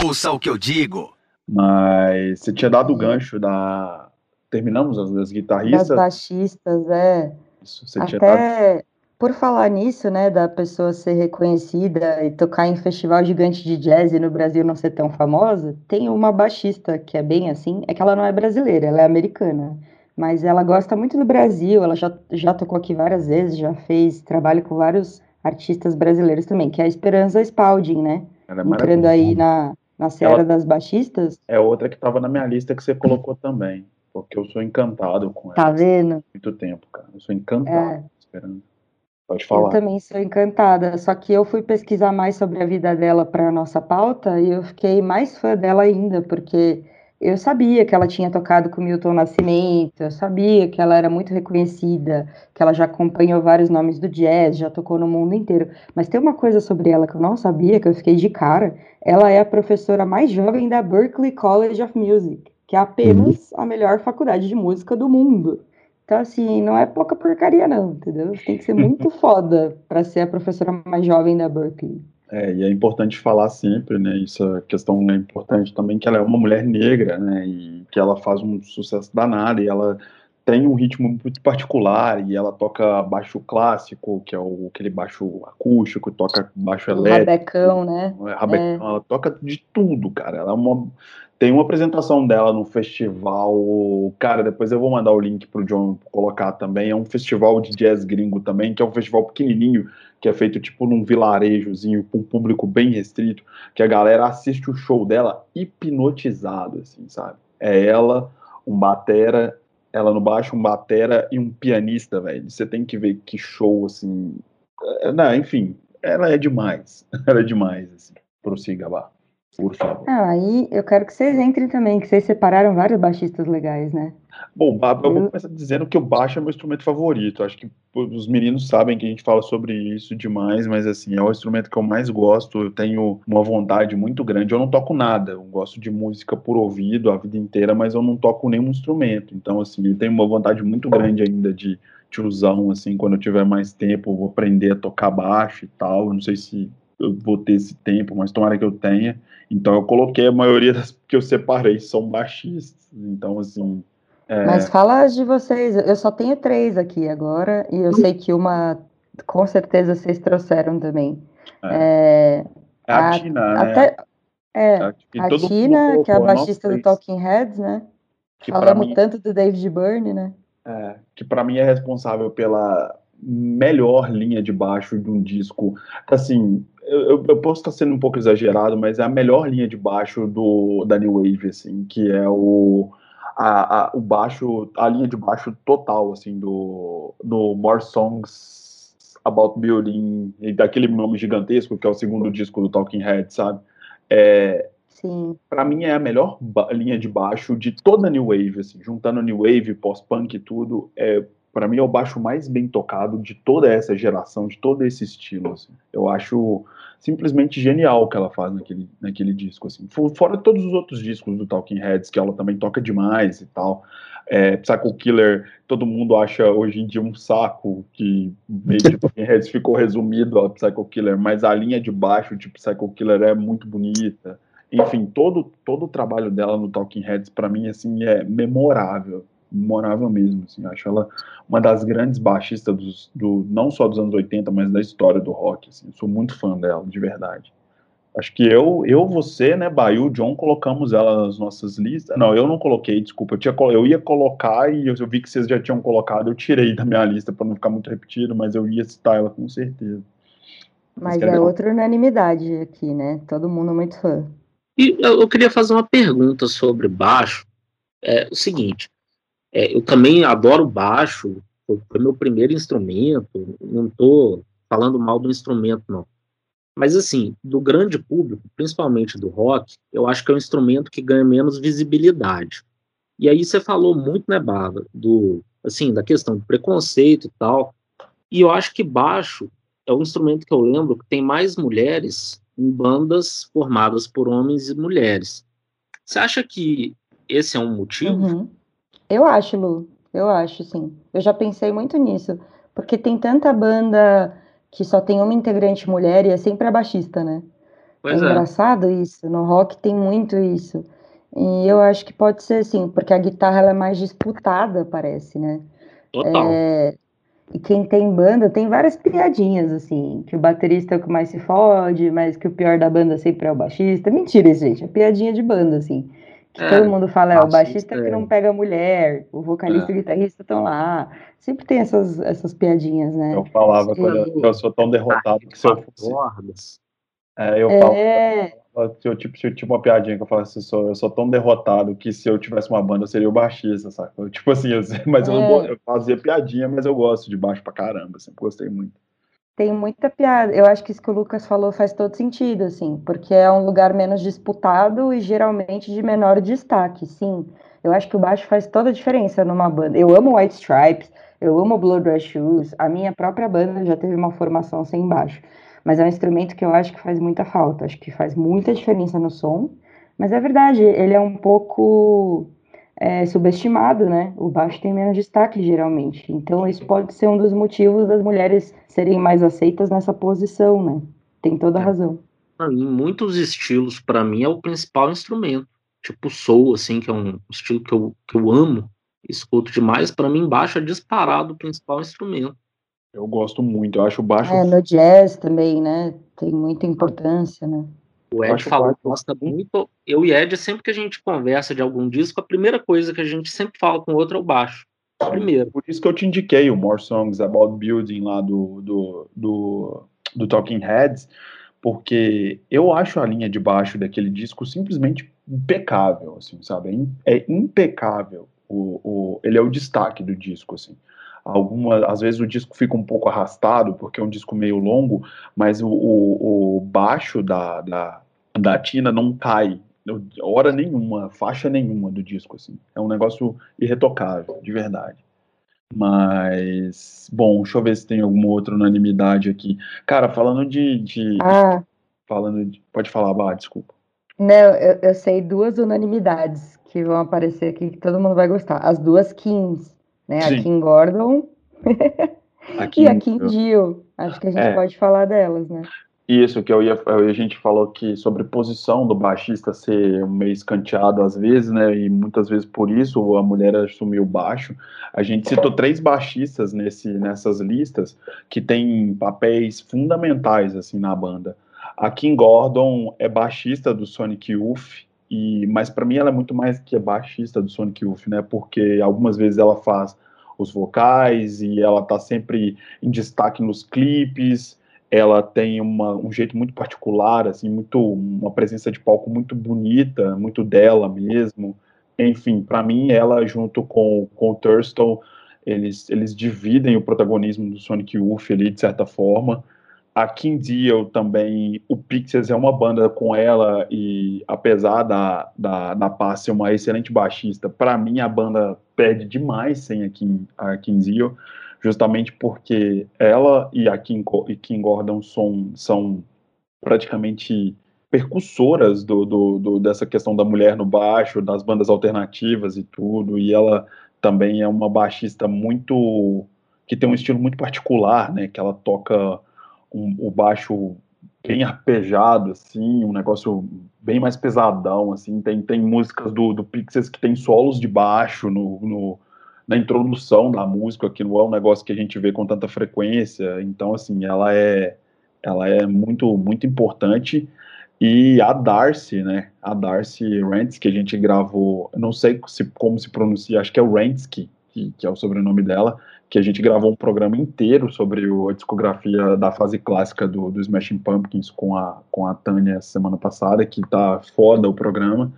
Ouça o que eu digo. Mas você tinha dado o gancho da, terminamos as, as guitarristas. Das baixistas, é. Isso, você Até tinha por falar nisso, né, da pessoa ser reconhecida e tocar em festival gigante de jazz e no Brasil não ser tão famosa, tem uma baixista que é bem assim, é que ela não é brasileira, ela é americana, mas ela gosta muito do Brasil, ela já, já tocou aqui várias vezes, já fez trabalho com vários artistas brasileiros também, que é a Esperança Spalding, né? Ela é Entrando aí na, na seara ela das baixistas. É outra que estava na minha lista que você colocou também. Porque eu sou encantado com ela. Tá vendo? Muito tempo, cara. Eu sou encantado é. esperando. Pode falar. Eu também sou encantada. Só que eu fui pesquisar mais sobre a vida dela para a nossa pauta e eu fiquei mais fã dela ainda, porque eu sabia que ela tinha tocado com Milton Nascimento, eu sabia que ela era muito reconhecida, que ela já acompanhou vários nomes do jazz, já tocou no mundo inteiro. Mas tem uma coisa sobre ela que eu não sabia, que eu fiquei de cara. Ela é a professora mais jovem da Berklee College of Music que é apenas uhum. a melhor faculdade de música do mundo. Então, assim, não é pouca porcaria, não, entendeu? Você tem que ser muito foda para ser a professora mais jovem da Berkeley. É, e é importante falar sempre, né? Isso a questão é importante também que ela é uma mulher negra, né? E que ela faz um sucesso danado e ela tem um ritmo muito particular e ela toca baixo clássico, que é o, aquele baixo acústico, toca baixo elétrico. Rabecão, né? Rabecão, é. ela toca de tudo, cara. Ela é uma tem uma apresentação dela no festival. Cara, depois eu vou mandar o link pro John colocar também. É um festival de jazz gringo também, que é um festival pequenininho, que é feito tipo num vilarejozinho, com um público bem restrito, que a galera assiste o show dela hipnotizado, assim, sabe? É ela, um batera, ela no baixo, um batera e um pianista, velho. Você tem que ver que show, assim. É, não, enfim, ela é demais. ela é demais, assim. Prossiga, Bá. Por favor. Ah, aí eu quero que vocês entrem também, que vocês separaram vários baixistas legais, né? Bom, eu vou começar dizendo que o baixo é meu instrumento favorito. Acho que os meninos sabem que a gente fala sobre isso demais, mas assim, é o instrumento que eu mais gosto. Eu tenho uma vontade muito grande. Eu não toco nada, eu gosto de música por ouvido a vida inteira, mas eu não toco nenhum instrumento. Então, assim, eu tenho uma vontade muito grande ainda de tiozão, assim, quando eu tiver mais tempo, eu vou aprender a tocar baixo e tal. Eu não sei se eu vou ter esse tempo, mas tomara que eu tenha. Então eu coloquei a maioria das que eu separei são baixistas. Então, assim. É... Mas fala de vocês, eu só tenho três aqui agora, e eu sei que uma com certeza vocês trouxeram também. É, é a, a Tina, né? Até, é, a, a Tina, que é a baixista do Talking Heads, né? Que Falamos mim, tanto do David Byrne, né? É, que para mim é responsável pela melhor linha de baixo de um disco. Assim, eu, eu, posso estar sendo um pouco exagerado, mas é a melhor linha de baixo do da New Wave, assim, que é o a, a, o baixo, a linha de baixo total, assim, do, do More Songs About Building, e daquele nome gigantesco que é o segundo disco do Talking Head, sabe? É, Sim. Pra mim é a melhor linha de baixo de toda a New Wave, assim, juntando New Wave, pós-punk e tudo, é para mim é o baixo mais bem tocado de toda essa geração, de todo esse estilo. Assim. Eu acho simplesmente genial que ela faz naquele, naquele disco. Assim. Fora todos os outros discos do Talking Heads, que ela também toca demais e tal. É, Psycho Killer, todo mundo acha hoje em dia um saco, que meio que Talking Heads ficou resumido a Psycho Killer, mas a linha de baixo de Psycho Killer é muito bonita. Enfim, todo, todo o trabalho dela no Talking Heads, para mim, assim, é memorável memorável mesmo. Assim, acho ela uma das grandes baixistas dos, do, não só dos anos 80, mas da história do rock. Assim, sou muito fã dela, de verdade. Acho que eu, eu você, né, Bayu, John, colocamos ela nas nossas listas. Não, eu não coloquei, desculpa. Eu, tinha, eu ia colocar e eu, eu vi que vocês já tinham colocado, eu tirei da minha lista para não ficar muito repetido, mas eu ia citar ela com certeza. Mas é outra unanimidade aqui, né? Todo mundo muito fã. E eu, eu queria fazer uma pergunta sobre baixo, é o seguinte, é, eu também adoro baixo, foi meu primeiro instrumento, não estou falando mal do instrumento, não. Mas, assim, do grande público, principalmente do rock, eu acho que é um instrumento que ganha menos visibilidade. E aí você falou muito, né, Bárbara, do, assim, da questão do preconceito e tal. E eu acho que baixo é um instrumento que eu lembro que tem mais mulheres em bandas formadas por homens e mulheres. Você acha que esse é um motivo? Uhum. Eu acho, Lu. Eu acho, sim. Eu já pensei muito nisso. Porque tem tanta banda que só tem uma integrante mulher e é sempre a baixista, né? Pois é, é engraçado isso. No rock tem muito isso. E eu acho que pode ser assim, porque a guitarra ela é mais disputada, parece, né? Total. É... E quem tem banda tem várias piadinhas, assim, que o baterista é o que mais se fode, mas que o pior da banda sempre é o baixista. Mentira isso, gente. É piadinha de banda, assim. Que é, todo mundo fala, é, o baixista é. que não pega mulher, o vocalista é. e o guitarrista estão lá. Sempre tem essas, essas piadinhas, né? Eu falava, quando eu, eu sou tão derrotado que se eu fosse... É, eu falo, é. eu, tipo, eu, tipo uma piadinha que eu falo assim, eu sou, eu sou tão derrotado que se eu tivesse uma banda eu seria o baixista, sabe? Tipo assim, eu, mas eu, não, eu fazia piadinha, mas eu gosto de baixo pra caramba, sempre gostei muito tem muita piada. Eu acho que isso que o Lucas falou faz todo sentido, assim, porque é um lugar menos disputado e geralmente de menor destaque, sim. Eu acho que o baixo faz toda a diferença numa banda. Eu amo White Stripes, eu amo Blood Red Shoes, a minha própria banda já teve uma formação sem baixo. Mas é um instrumento que eu acho que faz muita falta, acho que faz muita diferença no som. Mas é verdade, ele é um pouco é, subestimado, né? O baixo tem menos destaque geralmente. Então isso pode ser um dos motivos das mulheres serem mais aceitas nessa posição, né? Tem toda a é. razão. Em muitos estilos, para mim, é o principal instrumento. Tipo soul, assim, que é um estilo que eu, que eu amo, escuto demais. Para mim, baixo é disparado o principal instrumento. Eu gosto muito, eu acho o baixo. É, no jazz também, né? Tem muita importância, né? O Ed falou que gosta muito. Eu e Ed, sempre que a gente conversa de algum disco, a primeira coisa que a gente sempre fala com o outro é o baixo. Primeiro. Por isso que eu te indiquei o More Songs About Building lá do, do, do, do Talking Heads, porque eu acho a linha de baixo daquele disco simplesmente impecável, assim, sabe? É, é impecável. O, o, ele é o destaque do disco, assim. Alguma, às vezes o disco fica um pouco arrastado, porque é um disco meio longo, mas o, o, o baixo da, da, da Tina não cai hora nenhuma, faixa nenhuma do disco, assim. É um negócio irretocável, de verdade. Mas, bom, deixa eu ver se tem alguma outra unanimidade aqui. Cara, falando de. de ah. Falando de, Pode falar, Bah, desculpa. Não, eu, eu, sei duas unanimidades que vão aparecer aqui que todo mundo vai gostar. As duas Kings né? Sim. A Kim Gordon e a Kim Jill. Acho que a gente é. pode falar delas, né? Isso, que eu ia, a gente falou que sobre posição do baixista ser meio escanteado às vezes, né, e muitas vezes por isso a mulher assumiu baixo. A gente citou três baixistas nesse, nessas listas que têm papéis fundamentais, assim, na banda. A Kim Gordon é baixista do Sonic Youth, e, mas para mim ela é muito mais que baixista do Sonic Youth, né? Porque algumas vezes ela faz os vocais e ela tá sempre em destaque nos clipes. Ela tem uma, um jeito muito particular, assim, muito uma presença de palco muito bonita, muito dela mesmo. Enfim, para mim ela junto com com o Thurston, eles eles dividem o protagonismo do Sonic Youth ali de certa forma a Kim Deal também, o Pixies é uma banda com ela e apesar da, da, da Paz ser uma excelente baixista, para mim a banda perde demais sem a Kim, a Kim Deal, justamente porque ela e a Kim, e Kim Gordon são, são praticamente percussoras do, do, do, dessa questão da mulher no baixo, das bandas alternativas e tudo, e ela também é uma baixista muito que tem um estilo muito particular, né, que ela toca um, o baixo bem arpejado, assim, um negócio bem mais pesadão, assim, tem, tem músicas do, do Pixies que tem solos de baixo no, no, na introdução da música, que não é um negócio que a gente vê com tanta frequência, então, assim, ela é, ela é muito, muito importante, e a Darcy, né, a Darcy Rents, que a gente gravou, não sei se, como se pronuncia, acho que é o Rentsky, que, que é o sobrenome dela, que a gente gravou um programa inteiro sobre o, a discografia da fase clássica do, do Smashing Pumpkins com a, com a Tânia semana passada, que tá foda o programa,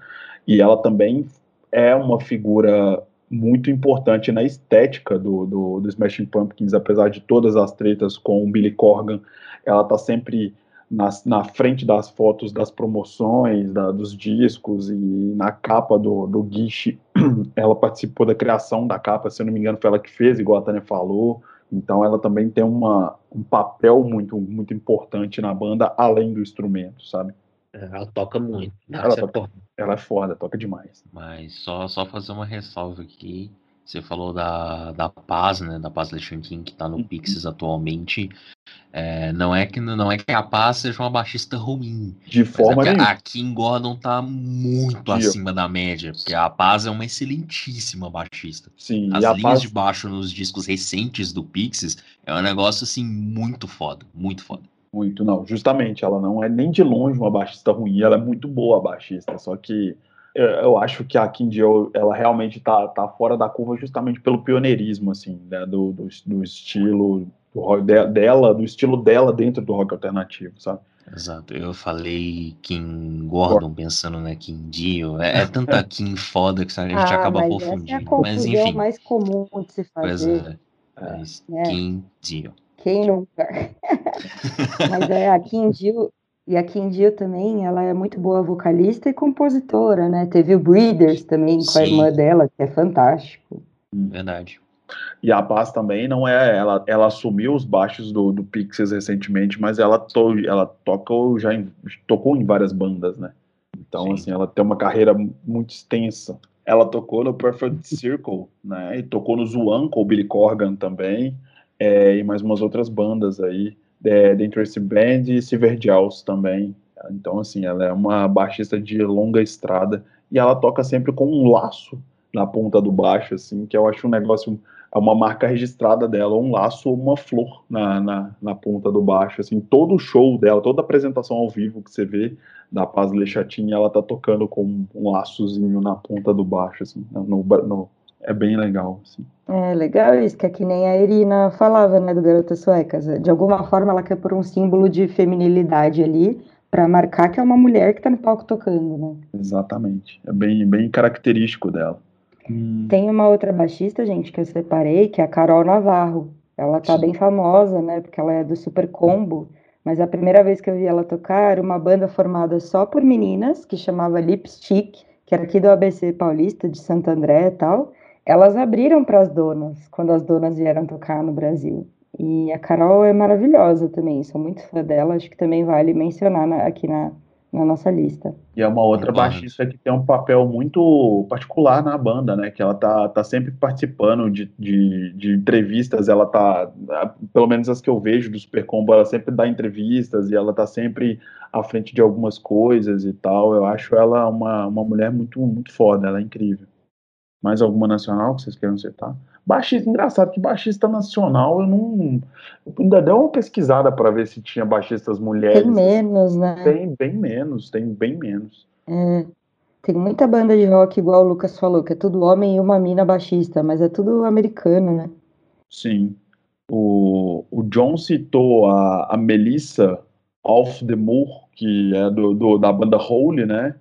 e ela também é uma figura muito importante na estética do, do, do Smashing Pumpkins, apesar de todas as tretas com o Billy Corgan, ela tá sempre na, na frente das fotos das promoções, da, dos discos e na capa do, do Guiche, ela participou da criação da capa, se eu não me engano foi ela que fez, igual a Tânia falou, então ela também tem uma, um papel muito, muito importante na banda, além do instrumento, sabe? É, ela toca muito. Ela, toca, ela é foda, toca demais. Mas só, só fazer uma ressalva aqui. Você falou da, da Paz, né? Da Paz Lechantin, que tá no uhum. Pixies atualmente. É, não, é que, não é que a Paz seja uma baixista ruim. De forma é A Kim Gordon tá muito acima da média. Porque a Paz é uma excelentíssima baixista. Sim, As linhas Paz... de baixo nos discos recentes do Pixies é um negócio, assim, muito foda. Muito foda. Muito, não. Justamente, ela não é nem de longe uma baixista ruim. Ela é muito boa baixista. Só que eu acho que a Kim Deal, ela realmente tá, tá fora da curva justamente pelo pioneirismo, assim, né, do, do, do estilo do rock dela, do estilo dela dentro do rock alternativo, sabe? Exato, eu falei Kim Gordon pensando na Kim Dio, é, é tanta Kim foda que a gente ah, acaba mas confundindo. Essa é a mas enfim. mais comum de se fazer. Pois é, mas é. Kim Dio. Quem nunca? mas é, a Kim Dio, e a Kim Dio também, ela é muito boa vocalista e compositora, né? Teve o Breeders também com Sim. a irmã dela, que é fantástico. Verdade. E a Paz também não é, ela, ela assumiu os baixos do, do Pixies recentemente, mas ela, to, ela toca, já em, tocou em várias bandas, né? Então, Sim. assim, ela tem uma carreira muito extensa. Ela tocou no Perfect Circle, né? E tocou no Zuan com o Billy Corgan também, é, e mais umas outras bandas aí é, The Interest Band e Silver Jaws também. Então, assim, ela é uma baixista de longa estrada e ela toca sempre com um laço na ponta do baixo, assim, que eu acho um negócio, é uma marca registrada dela, um laço ou uma flor na, na, na, ponta do baixo, assim, todo show dela, toda apresentação ao vivo que você vê da Paz Lechatinha, ela tá tocando com um laçozinho na ponta do baixo, assim, no, no, é bem legal, assim. É legal isso, que é que nem a Irina falava, né, do Garotas Suecas. De alguma forma ela quer pôr um símbolo de feminilidade ali para marcar que é uma mulher que tá no palco tocando, né? Exatamente. É bem, bem característico dela. Hum. Tem uma outra baixista, gente, que eu separei, que é a Carol Navarro. Ela tá Sim. bem famosa, né, porque ela é do Super Combo. Mas a primeira vez que eu vi ela tocar, uma banda formada só por meninas, que chamava Lipstick, que era aqui do ABC Paulista, de Santo André e tal elas abriram para as donas quando as donas vieram tocar no Brasil. E a Carol é maravilhosa também, sou muito fã dela, acho que também vale mencionar na, aqui na, na nossa lista. E é uma outra baixista que tem um papel muito particular na banda, né? Que ela tá, tá sempre participando de, de, de entrevistas, ela tá, pelo menos as que eu vejo do Super Combo, ela sempre dá entrevistas e ela tá sempre à frente de algumas coisas e tal. Eu acho ela uma, uma mulher muito, muito foda, ela é incrível. Mais alguma nacional que vocês queiram citar? Baixista, engraçado que baixista nacional eu não. Eu ainda dei uma pesquisada para ver se tinha baixistas mulheres. Tem menos, né? Tem bem menos, tem bem menos. É, tem muita banda de rock, igual o Lucas falou, que é tudo homem e uma mina baixista, mas é tudo americano, né? Sim. O, o John citou a, a Melissa Off the Moor, que é do, do, da banda Hole, né?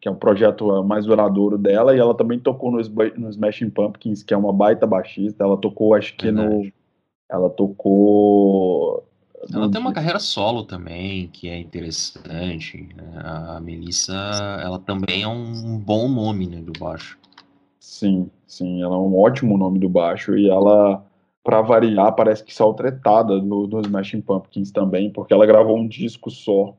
Que é um projeto mais duradouro dela, e ela também tocou no, no Smashing Pumpkins, que é uma baita baixista. Ela tocou, acho que Verdade. no. Ela tocou. Ela tem uma carreira solo também, que é interessante. Né? A Melissa, ela também é um bom nome né, do baixo. Sim, sim, ela é um ótimo nome do baixo, e ela, para variar, parece que saiu tretada no, no Smashing Pumpkins também, porque ela gravou um disco só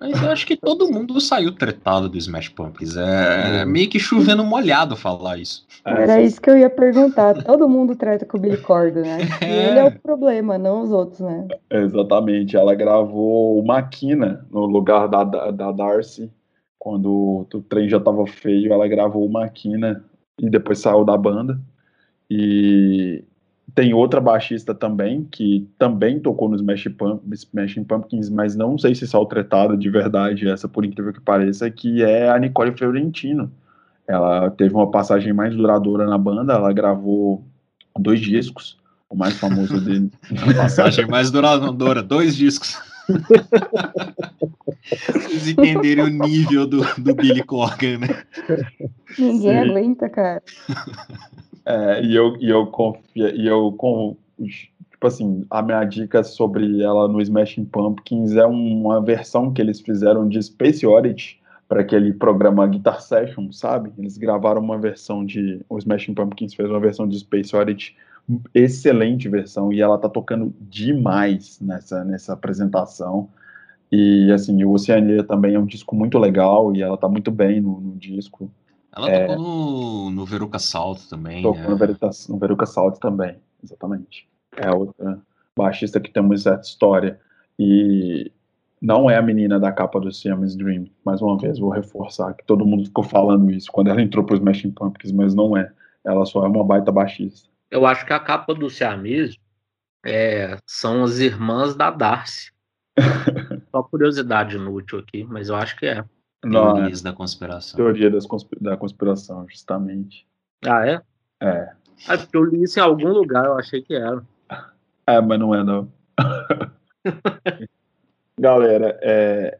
mas eu acho que todo mundo saiu tretado do Smash Pumpkins. É, é meio que chovendo molhado falar isso. Era isso que eu ia perguntar. Todo mundo treta com o Billy Corgan, né? E ele é o problema, não os outros, né? Exatamente. Ela gravou o Maquina no lugar da, da, da Darcy. Quando o trem já tava feio, ela gravou o Maquina e depois saiu da banda. E tem outra baixista também, que também tocou no Smash Pump, Smashing Pumpkins, mas não sei se saiu tretada de verdade, essa por incrível que pareça, que é a Nicole Fiorentino. Ela teve uma passagem mais duradoura na banda, ela gravou dois discos, o mais famoso dele. passagem mais duradoura, dois discos. Vocês entenderem o nível do, do Billy Corgan, né? Ninguém Sim. aguenta, cara. É, e eu, e eu confio, e eu com, tipo assim, a minha dica sobre ela no Smashing Pumpkins é uma versão que eles fizeram de Space Oddity para aquele programa Guitar Session, sabe? Eles gravaram uma versão de. O Smashing Pumpkins fez uma versão de Space Oddity, excelente versão, e ela tá tocando demais nessa, nessa apresentação. E assim, o Oceania também é um disco muito legal e ela tá muito bem no, no disco. Ela é, tocou no, no Veruca Salt também. Tocou é. no, Veruca, no Veruca Salt também, exatamente. É outra baixista que tem uma certa história. E não é a menina da capa do Siamese Dream. Mais uma vez, vou reforçar que todo mundo ficou falando isso quando ela entrou para os Smashing Pumpkins, mas não é. Ela só é uma baita baixista. Eu acho que a capa do Siamese é, são as irmãs da Darcy. só curiosidade inútil aqui, mas eu acho que é. Teorias da conspiração. Teoria das consp... da conspiração, justamente. Ah, é? É. É porque eu li isso em algum lugar, eu achei que era. É, mas não é, não. Galera, é,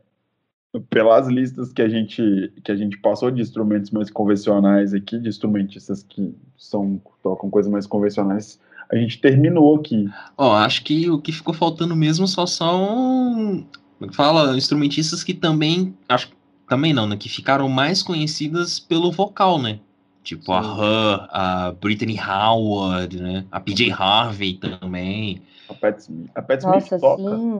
pelas listas que a gente que a gente passou de instrumentos mais convencionais aqui, de instrumentistas que são tocam coisas mais convencionais, a gente terminou aqui. Ó, oh, acho que o que ficou faltando mesmo só são é fala instrumentistas que também acho também não, né, que ficaram mais conhecidas pelo vocal, né? Tipo Sim. a Her, a Brittany Howard, né? A PJ Harvey também. A Pat Smith, a Pat Smith Nossa, toca. Sim.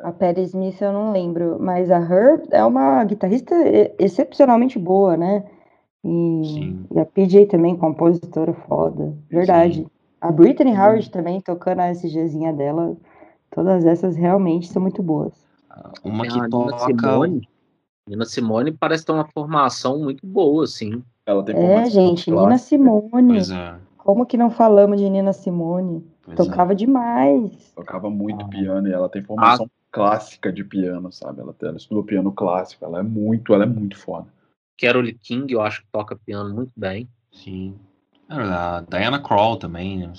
A Patti Smith eu não lembro, mas a Her é uma guitarrista excepcionalmente boa, né? E, e a PJ também, compositora foda. Verdade. Sim. A Brittany Howard também, tocando a SGzinha dela. Todas essas realmente são muito boas. Uma que toca... Simone. Nina Simone parece ter uma formação muito boa, assim. Ela tem é, gente, Nina Simone. É. Como que não falamos de Nina Simone? Pois Tocava é. demais. Tocava muito ah. piano e ela tem formação ah clássica de piano, sabe? Ela, ela estudou piano clássico, ela é muito, ela é muito foda. Carole King, eu acho que toca piano muito bem. Sim. A Diana Krall também, né?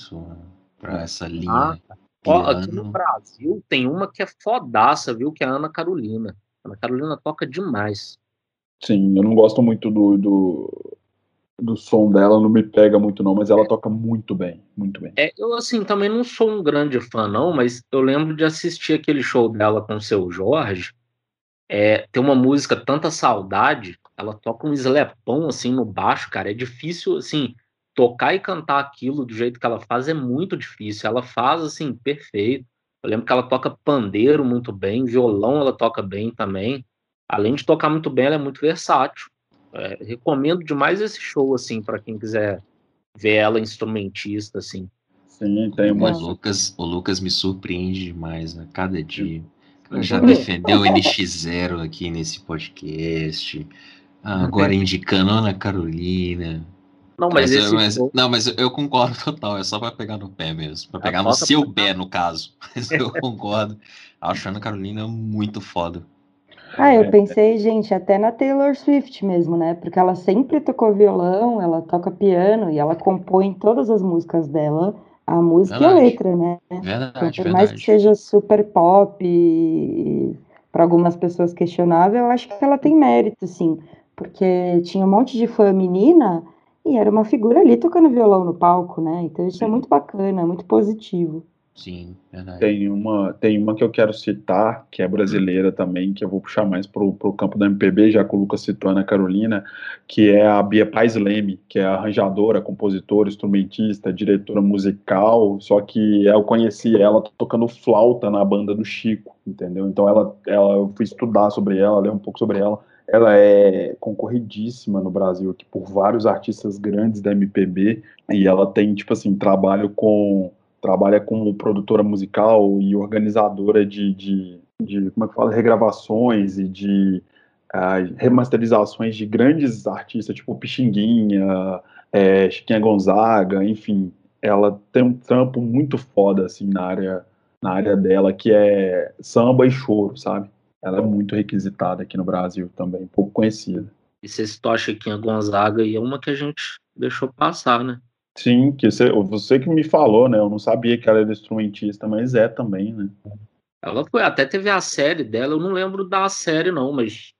Pra é. essa linha. Ah, ó, aqui no Brasil tem uma que é fodaça, viu? Que é a Ana Carolina. A Carolina toca demais. Sim, eu não gosto muito do, do, do som dela não me pega muito não, mas ela é. toca muito bem, muito bem. É, eu assim também não sou um grande fã não, mas eu lembro de assistir aquele show dela com o seu Jorge. É, tem uma música Tanta Saudade, ela toca um slepão assim no baixo, cara, é difícil assim tocar e cantar aquilo do jeito que ela faz é muito difícil. Ela faz assim perfeito. Eu lembro que ela toca pandeiro muito bem, violão ela toca bem também. Além de tocar muito bem, ela é muito versátil. É, recomendo demais esse show, assim, para quem quiser ver ela instrumentista, assim. Sim, tem uma. O Lucas, o Lucas me surpreende demais, né? Cada dia. Já defendeu o NX0 aqui nesse podcast. Ah, agora indicando Ana Carolina. Não, mas, mas, esse... mas não, mas eu concordo total. É só para pegar no pé mesmo, para pegar no seu pé, no caso. Mas eu concordo. Acho a Ana Carolina muito foda. Ah, eu é. pensei, gente, até na Taylor Swift mesmo, né? Porque ela sempre tocou violão, ela toca piano e ela compõe todas as músicas dela, a música verdade. e a letra, né? Verdade, então, por mais que seja super pop para algumas pessoas questionável, eu acho que ela tem mérito, sim. Porque tinha um monte de fã menina e era uma figura ali tocando violão no palco, né? Então isso é muito bacana, muito positivo. Sim, verdade. Tem uma, tem uma que eu quero citar, que é brasileira também, que eu vou puxar mais pro, pro campo da MPB, já que o Lucas citou a Ana Carolina, que é a Bia Paz Leme, que é arranjadora, compositora, instrumentista, diretora musical, só que eu conheci ela tocando flauta na banda do Chico, entendeu? Então ela, ela eu fui estudar sobre ela, ler um pouco sobre ela, ela é concorridíssima no Brasil aqui por vários artistas grandes da MPB, e ela tem, tipo assim, trabalho com trabalha como produtora musical e organizadora de, de, de como é que fala, regravações e de uh, remasterizações de grandes artistas, tipo Pixinguinha, é, Chiquinha Gonzaga, enfim, ela tem um trampo muito foda, assim, na área, na área dela, que é samba e choro, sabe? Ela é muito requisitada aqui no Brasil também, pouco conhecida. E você citou a Chiquinha Gonzaga e é uma que a gente deixou passar, né? Sim, que você, você que me falou, né? Eu não sabia que ela era instrumentista, mas é também, né? Ela foi, até teve a série dela, eu não lembro da série não, mas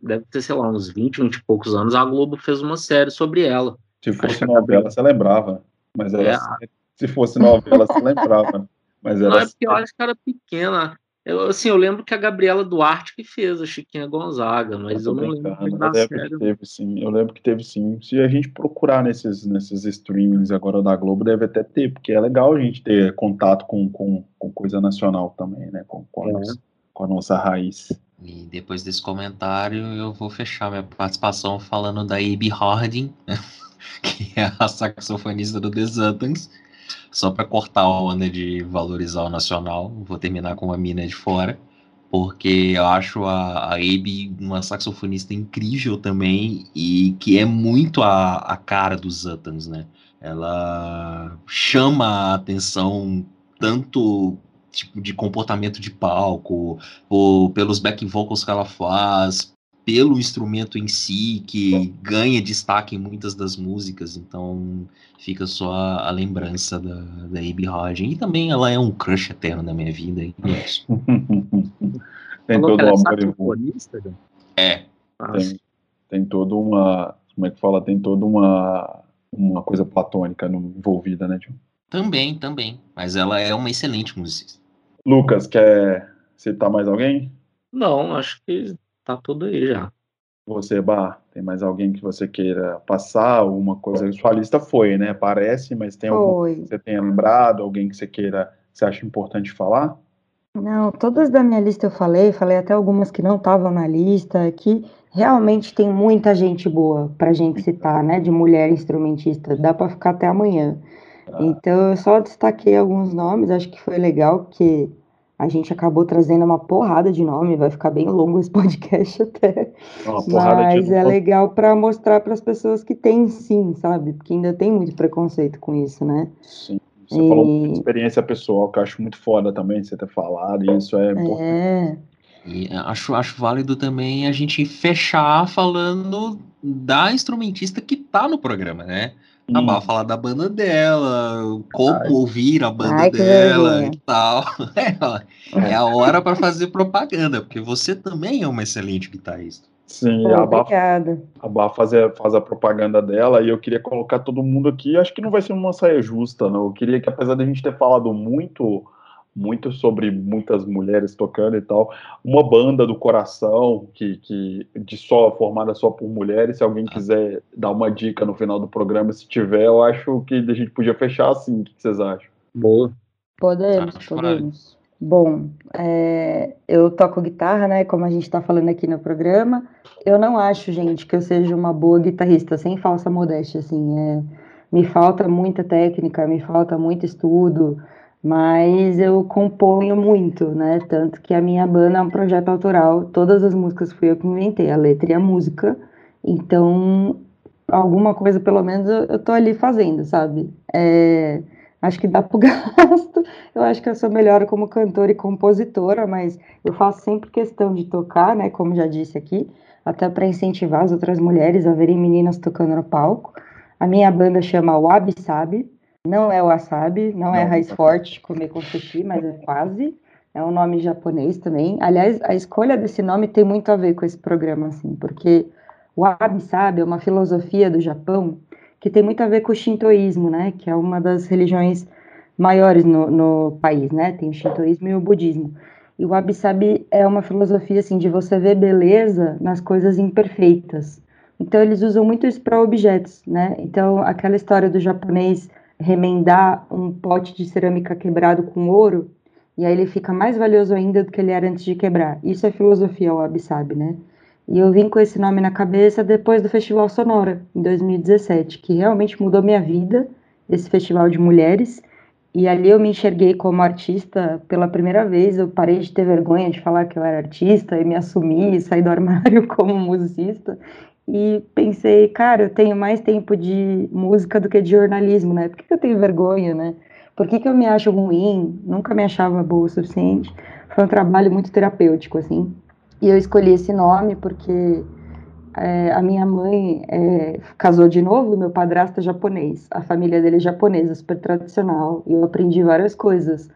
deve ter, sei lá, uns 20, 20 e poucos anos, a Globo fez uma série sobre ela. Se fosse novela, você lembrava. Mas era é. se fosse novela, você lembrava. Mas era Não, é porque eu acho que era pequena. Eu, assim, eu lembro que a Gabriela Duarte que fez a Chiquinha Gonzaga, mas eu, eu não lembro da série. Teve, sim. Eu lembro que teve sim. Se a gente procurar nesses, nesses streamings agora da Globo, deve até ter, porque é legal a gente ter contato com, com, com coisa nacional também, né? Com, com, a, é. nossa, com a nossa raiz. E depois desse comentário, eu vou fechar minha participação falando da Abby Harding, que é a saxofonista do The Zutans só para cortar a onda de valorizar o nacional, vou terminar com uma mina de fora, porque eu acho a, a Abe uma saxofonista incrível também e que é muito a, a cara dos Zutans, né? Ela chama a atenção tanto tipo de comportamento de palco, ou pelos back vocals que ela faz, pelo instrumento em si, que ganha destaque em muitas das músicas, então fica só a, a lembrança da, da Abby Hodgin. E também ela é um crush eterno da minha vida. É isso. tem todo o amor É. Tem, tem toda uma. Como é que fala? Tem toda uma, uma coisa platônica envolvida, né, John? Também, também. Mas ela é uma excelente musicista. Lucas, quer citar mais alguém? Não, acho que tá tudo aí já. Você, Bar, tem mais alguém que você queira passar? Alguma coisa? Sua lista foi, né? Parece, mas tem algum que você tenha lembrado? Alguém que você queira, que você acha importante falar? Não, todas da minha lista eu falei, falei até algumas que não estavam na lista, que realmente tem muita gente boa pra gente citar, né? De mulher instrumentista, dá para ficar até amanhã. Ah. Então eu só destaquei alguns nomes, acho que foi legal, porque a gente acabou trazendo uma porrada de nome, vai ficar bem longo esse podcast até. Mas é legal para mostrar para as pessoas que tem sim, sabe? Porque ainda tem muito preconceito com isso, né? Sim. Você e... falou de experiência pessoal, que eu acho muito foda também você ter falado, e isso é importante. É. E acho, acho válido também a gente fechar falando da instrumentista que tá no programa, né? A Bá falar da banda dela, como Ai. ouvir a banda Ai, dela e tal. É, é a hora para fazer propaganda, porque você também é uma excelente guitarrista. Sim, Pô, a Bá, a Bá faz, faz a propaganda dela e eu queria colocar todo mundo aqui. Acho que não vai ser uma saia justa, não. Eu queria que, apesar da gente ter falado muito muito sobre muitas mulheres tocando e tal. Uma banda do coração que, que de só formada só por mulheres. Se alguém quiser dar uma dica no final do programa, se tiver, eu acho que a gente podia fechar assim. O que vocês acham? Boa. Podemos, podemos. Bom, é, eu toco guitarra, né? Como a gente está falando aqui no programa. Eu não acho, gente, que eu seja uma boa guitarrista, sem falsa modéstia, assim. É, me falta muita técnica, me falta muito estudo mas eu componho muito, né? Tanto que a minha banda é um projeto autoral, todas as músicas fui eu que inventei, a letra e a música. Então, alguma coisa pelo menos eu, tô ali fazendo, sabe? É, acho que dá pro gasto. Eu acho que eu sou melhor como cantora e compositora, mas eu faço sempre questão de tocar, né? Como já disse aqui, até para incentivar as outras mulheres a verem meninas tocando no palco. A minha banda chama Wabi Sabe, não é wasabi, não, é não é raiz forte comer com sushi, mas é quase. É um nome japonês também. Aliás, a escolha desse nome tem muito a ver com esse programa, assim, porque o wabi-sabi é uma filosofia do Japão que tem muito a ver com o shintoísmo, né? Que é uma das religiões maiores no, no país, né? Tem o shintoísmo e o budismo. E o wabi-sabi é uma filosofia, assim, de você ver beleza nas coisas imperfeitas. Então, eles usam muito isso para objetos, né? Então, aquela história do japonês remendar um pote de cerâmica quebrado com ouro, e aí ele fica mais valioso ainda do que ele era antes de quebrar. Isso é filosofia o sabe, né? E eu vim com esse nome na cabeça depois do Festival Sonora, em 2017, que realmente mudou minha vida, esse festival de mulheres. E ali eu me enxerguei como artista pela primeira vez. Eu parei de ter vergonha de falar que eu era artista e me assumi e saí do armário como musicista e pensei, cara, eu tenho mais tempo de música do que de jornalismo, né? Por que, que eu tenho vergonha, né? Por que, que eu me acho ruim? Nunca me achava boa o suficiente. Foi um trabalho muito terapêutico, assim. E eu escolhi esse nome porque é, a minha mãe é, casou de novo, meu padrasto é japonês. A família dele é japonesa, super tradicional. E eu aprendi várias coisas.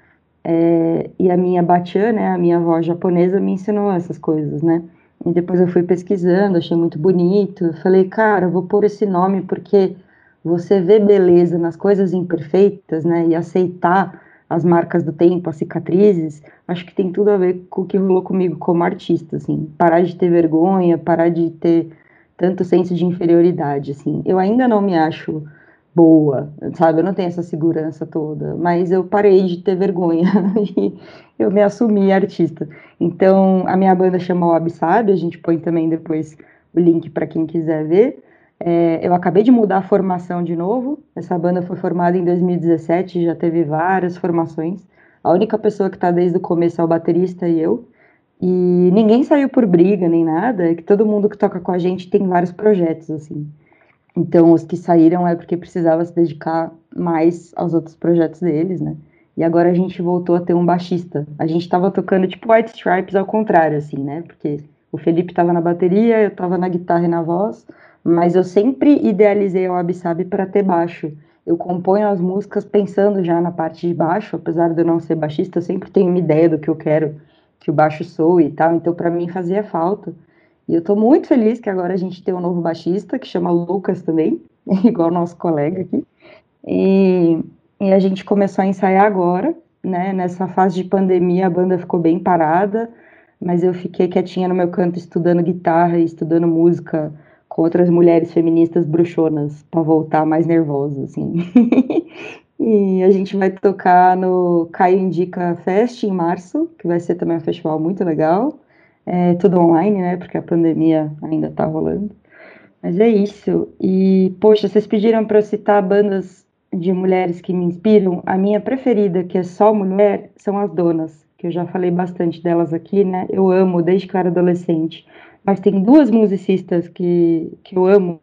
É, e a minha batiã, né, a minha avó japonesa, me ensinou essas coisas, né? E depois eu fui pesquisando, achei muito bonito. Falei, cara, vou pôr esse nome porque você vê beleza nas coisas imperfeitas, né? E aceitar as marcas do tempo, as cicatrizes, acho que tem tudo a ver com o que rolou comigo como artista, assim. Parar de ter vergonha, parar de ter tanto senso de inferioridade, assim. Eu ainda não me acho boa, sabe? Eu não tenho essa segurança toda, mas eu parei de ter vergonha e eu me assumi artista. Então, a minha banda chama o Absabe, a gente põe também depois o link para quem quiser ver. É, eu acabei de mudar a formação de novo. Essa banda foi formada em 2017, já teve várias formações. A única pessoa que está desde o começo é o baterista e eu. E ninguém saiu por briga nem nada, é que todo mundo que toca com a gente tem vários projetos, assim. Então, os que saíram é porque precisava se dedicar mais aos outros projetos deles, né? E agora a gente voltou a ter um baixista. A gente estava tocando tipo White Stripes ao contrário, assim, né? Porque o Felipe estava na bateria, eu estava na guitarra e na voz mas eu sempre idealizei o Absabe para ter baixo. Eu componho as músicas pensando já na parte de baixo, apesar de eu não ser baixista, eu sempre tenho uma ideia do que eu quero que o baixo soe e tal, então para mim fazia falta. E eu estou muito feliz que agora a gente tem um novo baixista, que chama Lucas também, igual nosso colega aqui. E, e a gente começou a ensaiar agora, né? Nessa fase de pandemia a banda ficou bem parada, mas eu fiquei quietinha no meu canto estudando guitarra e estudando música com outras mulheres feministas bruxonas para voltar mais nervosa, assim. e a gente vai tocar no Caio Indica Fest em março, que vai ser também um festival muito legal. É tudo online, né? Porque a pandemia ainda tá rolando. Mas é isso. E, poxa, vocês pediram para eu citar bandas de mulheres que me inspiram. A minha preferida, que é só mulher, são as donas, que eu já falei bastante delas aqui, né? Eu amo desde que eu era adolescente mas tem duas musicistas que, que eu amo,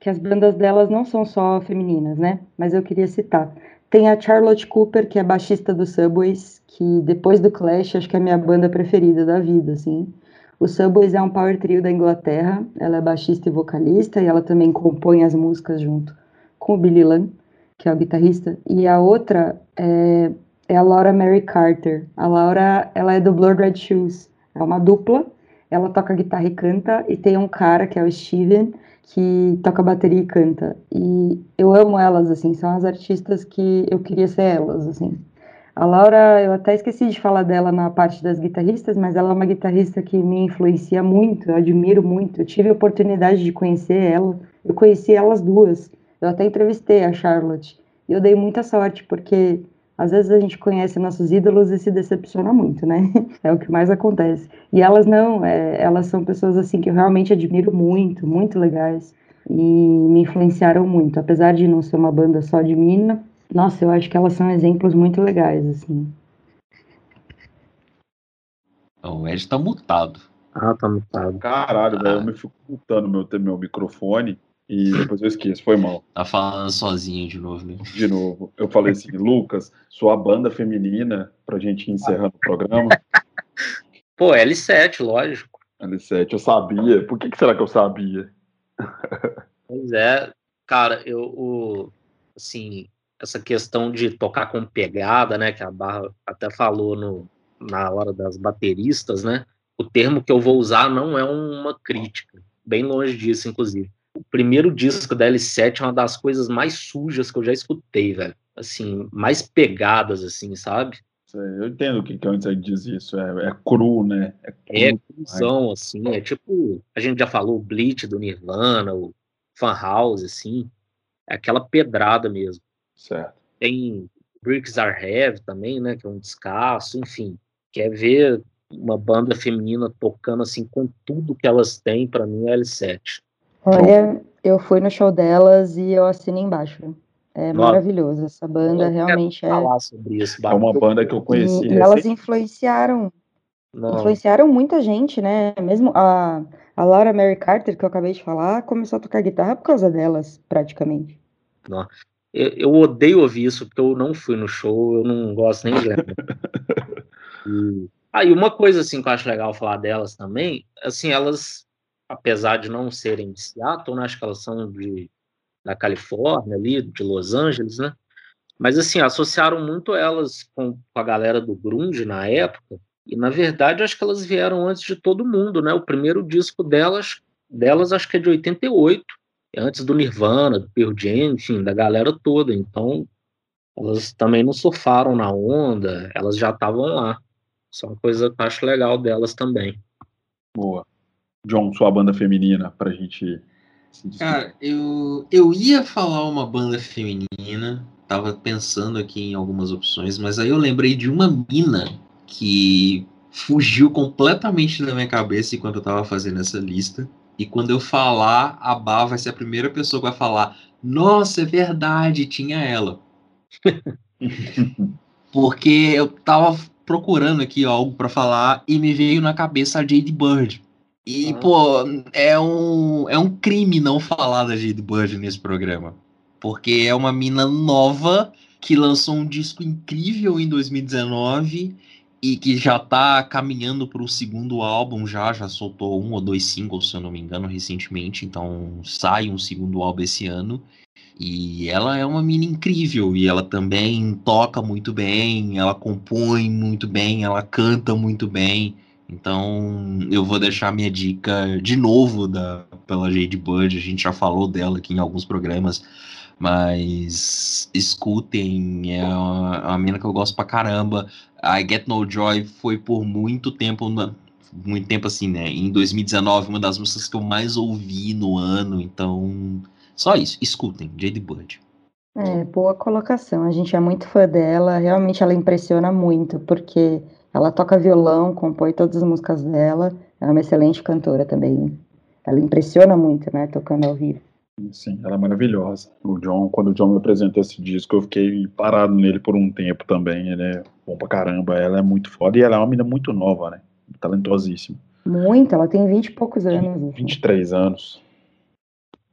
que as bandas delas não são só femininas, né? Mas eu queria citar. Tem a Charlotte Cooper, que é baixista do Subways, que depois do Clash, acho que é a minha banda preferida da vida, assim. O Subways é um power trio da Inglaterra, ela é baixista e vocalista, e ela também compõe as músicas junto com o Billy Lan, que é o guitarrista. E a outra é, é a Laura Mary Carter. A Laura, ela é do Blood Red Shoes, é uma dupla, ela toca guitarra e canta, e tem um cara, que é o Steven, que toca bateria e canta. E eu amo elas, assim, são as artistas que eu queria ser elas, assim. A Laura, eu até esqueci de falar dela na parte das guitarristas, mas ela é uma guitarrista que me influencia muito, eu admiro muito. Eu tive a oportunidade de conhecer ela, eu conheci elas duas. Eu até entrevistei a Charlotte. E eu dei muita sorte, porque às vezes a gente conhece nossos ídolos e se decepciona muito, né? É o que mais acontece. E elas não, é, elas são pessoas assim que eu realmente admiro muito, muito legais e me influenciaram muito. Apesar de não ser uma banda só de mina, nossa, eu acho que elas são exemplos muito legais, assim. O Ed tá mutado. Ah, tá mutado. Caralho, velho, eu me fico mutando meu, meu microfone e depois eu esqueço, foi mal. Tá falando sozinho de novo, né? De novo. Eu falei assim, Lucas, sua banda feminina, pra gente ir encerrando o programa. Pô, L7, lógico. L7, eu sabia. Por que, que será que eu sabia? Pois é, cara, eu, o, assim, essa questão de tocar com pegada, né, que a Barra até falou no, na hora das bateristas, né, o termo que eu vou usar não é uma crítica, bem longe disso, inclusive o primeiro disco da L7 é uma das coisas mais sujas que eu já escutei, velho. Assim, mais pegadas, assim, sabe? Eu entendo o que, que antes diz isso. É, é cru, né? É, cru, é cruzão, assim. É tipo, a gente já falou o Bleach do Nirvana, o Fan House, assim. É aquela pedrada mesmo. Certo. Tem Bricks Are Heavy também, né? Que é um descasso, enfim. Quer ver uma banda feminina tocando assim com tudo que elas têm, para mim é L7. Olha, eu fui no show delas e eu assino embaixo. É Nossa. maravilhoso. Essa banda eu realmente é. Falar sobre isso, é uma banda que eu conheci. E, e elas influenciaram. Não. Influenciaram muita gente, né? Mesmo a, a Laura Mary Carter, que eu acabei de falar, começou a tocar guitarra por causa delas, praticamente. Não. Eu, eu odeio ouvir isso, porque eu não fui no show, eu não gosto nem de e... Ah, e uma coisa assim que eu acho legal falar delas também, assim, elas apesar de não serem de Seattle, né, acho que elas são de, da Califórnia, ali, de Los Angeles, né? Mas, assim, associaram muito elas com, com a galera do grunge na época, E na verdade, acho que elas vieram antes de todo mundo, né? O primeiro disco delas, delas acho que é de 88, é antes do Nirvana, do Pearl Jam, enfim, da galera toda. Então, elas também não surfaram na onda, elas já estavam lá. Isso é uma coisa que eu acho legal delas também. Boa. John, sua banda feminina, pra gente Cara, eu, eu ia falar uma banda feminina, tava pensando aqui em algumas opções, mas aí eu lembrei de uma mina que fugiu completamente da minha cabeça enquanto eu tava fazendo essa lista. E quando eu falar, a Bá vai ser a primeira pessoa que vai falar: Nossa, é verdade, tinha ela. Porque eu tava procurando aqui algo para falar e me veio na cabeça a Jade Bird. E, ah. pô, é um, é um crime não falar da Jade Bird nesse programa. Porque é uma mina nova que lançou um disco incrível em 2019 e que já tá caminhando para o segundo álbum já, já soltou um ou dois singles, se eu não me engano, recentemente, então sai um segundo álbum esse ano. E ela é uma mina incrível e ela também toca muito bem, ela compõe muito bem, ela canta muito bem. Então eu vou deixar minha dica de novo da, pela Jade Bud, a gente já falou dela aqui em alguns programas, mas escutem, é uma, uma que eu gosto pra caramba. I Get No Joy foi por muito tempo, muito tempo assim, né? Em 2019, uma das músicas que eu mais ouvi no ano, então só isso, escutem, Jade Bud. É, boa colocação. A gente é muito fã dela, realmente ela impressiona muito, porque ela toca violão, compõe todas as músicas dela. Ela é uma excelente cantora também. Ela impressiona muito, né, tocando ao vivo. Sim, ela é maravilhosa. O John, quando o John me apresentou esse disco, eu fiquei parado nele por um tempo também. Ele é bom pra caramba. Ela é muito foda e ela é uma menina muito nova, né? Talentosíssima. Muito, ela tem 20 e poucos anos. 23 assim. anos.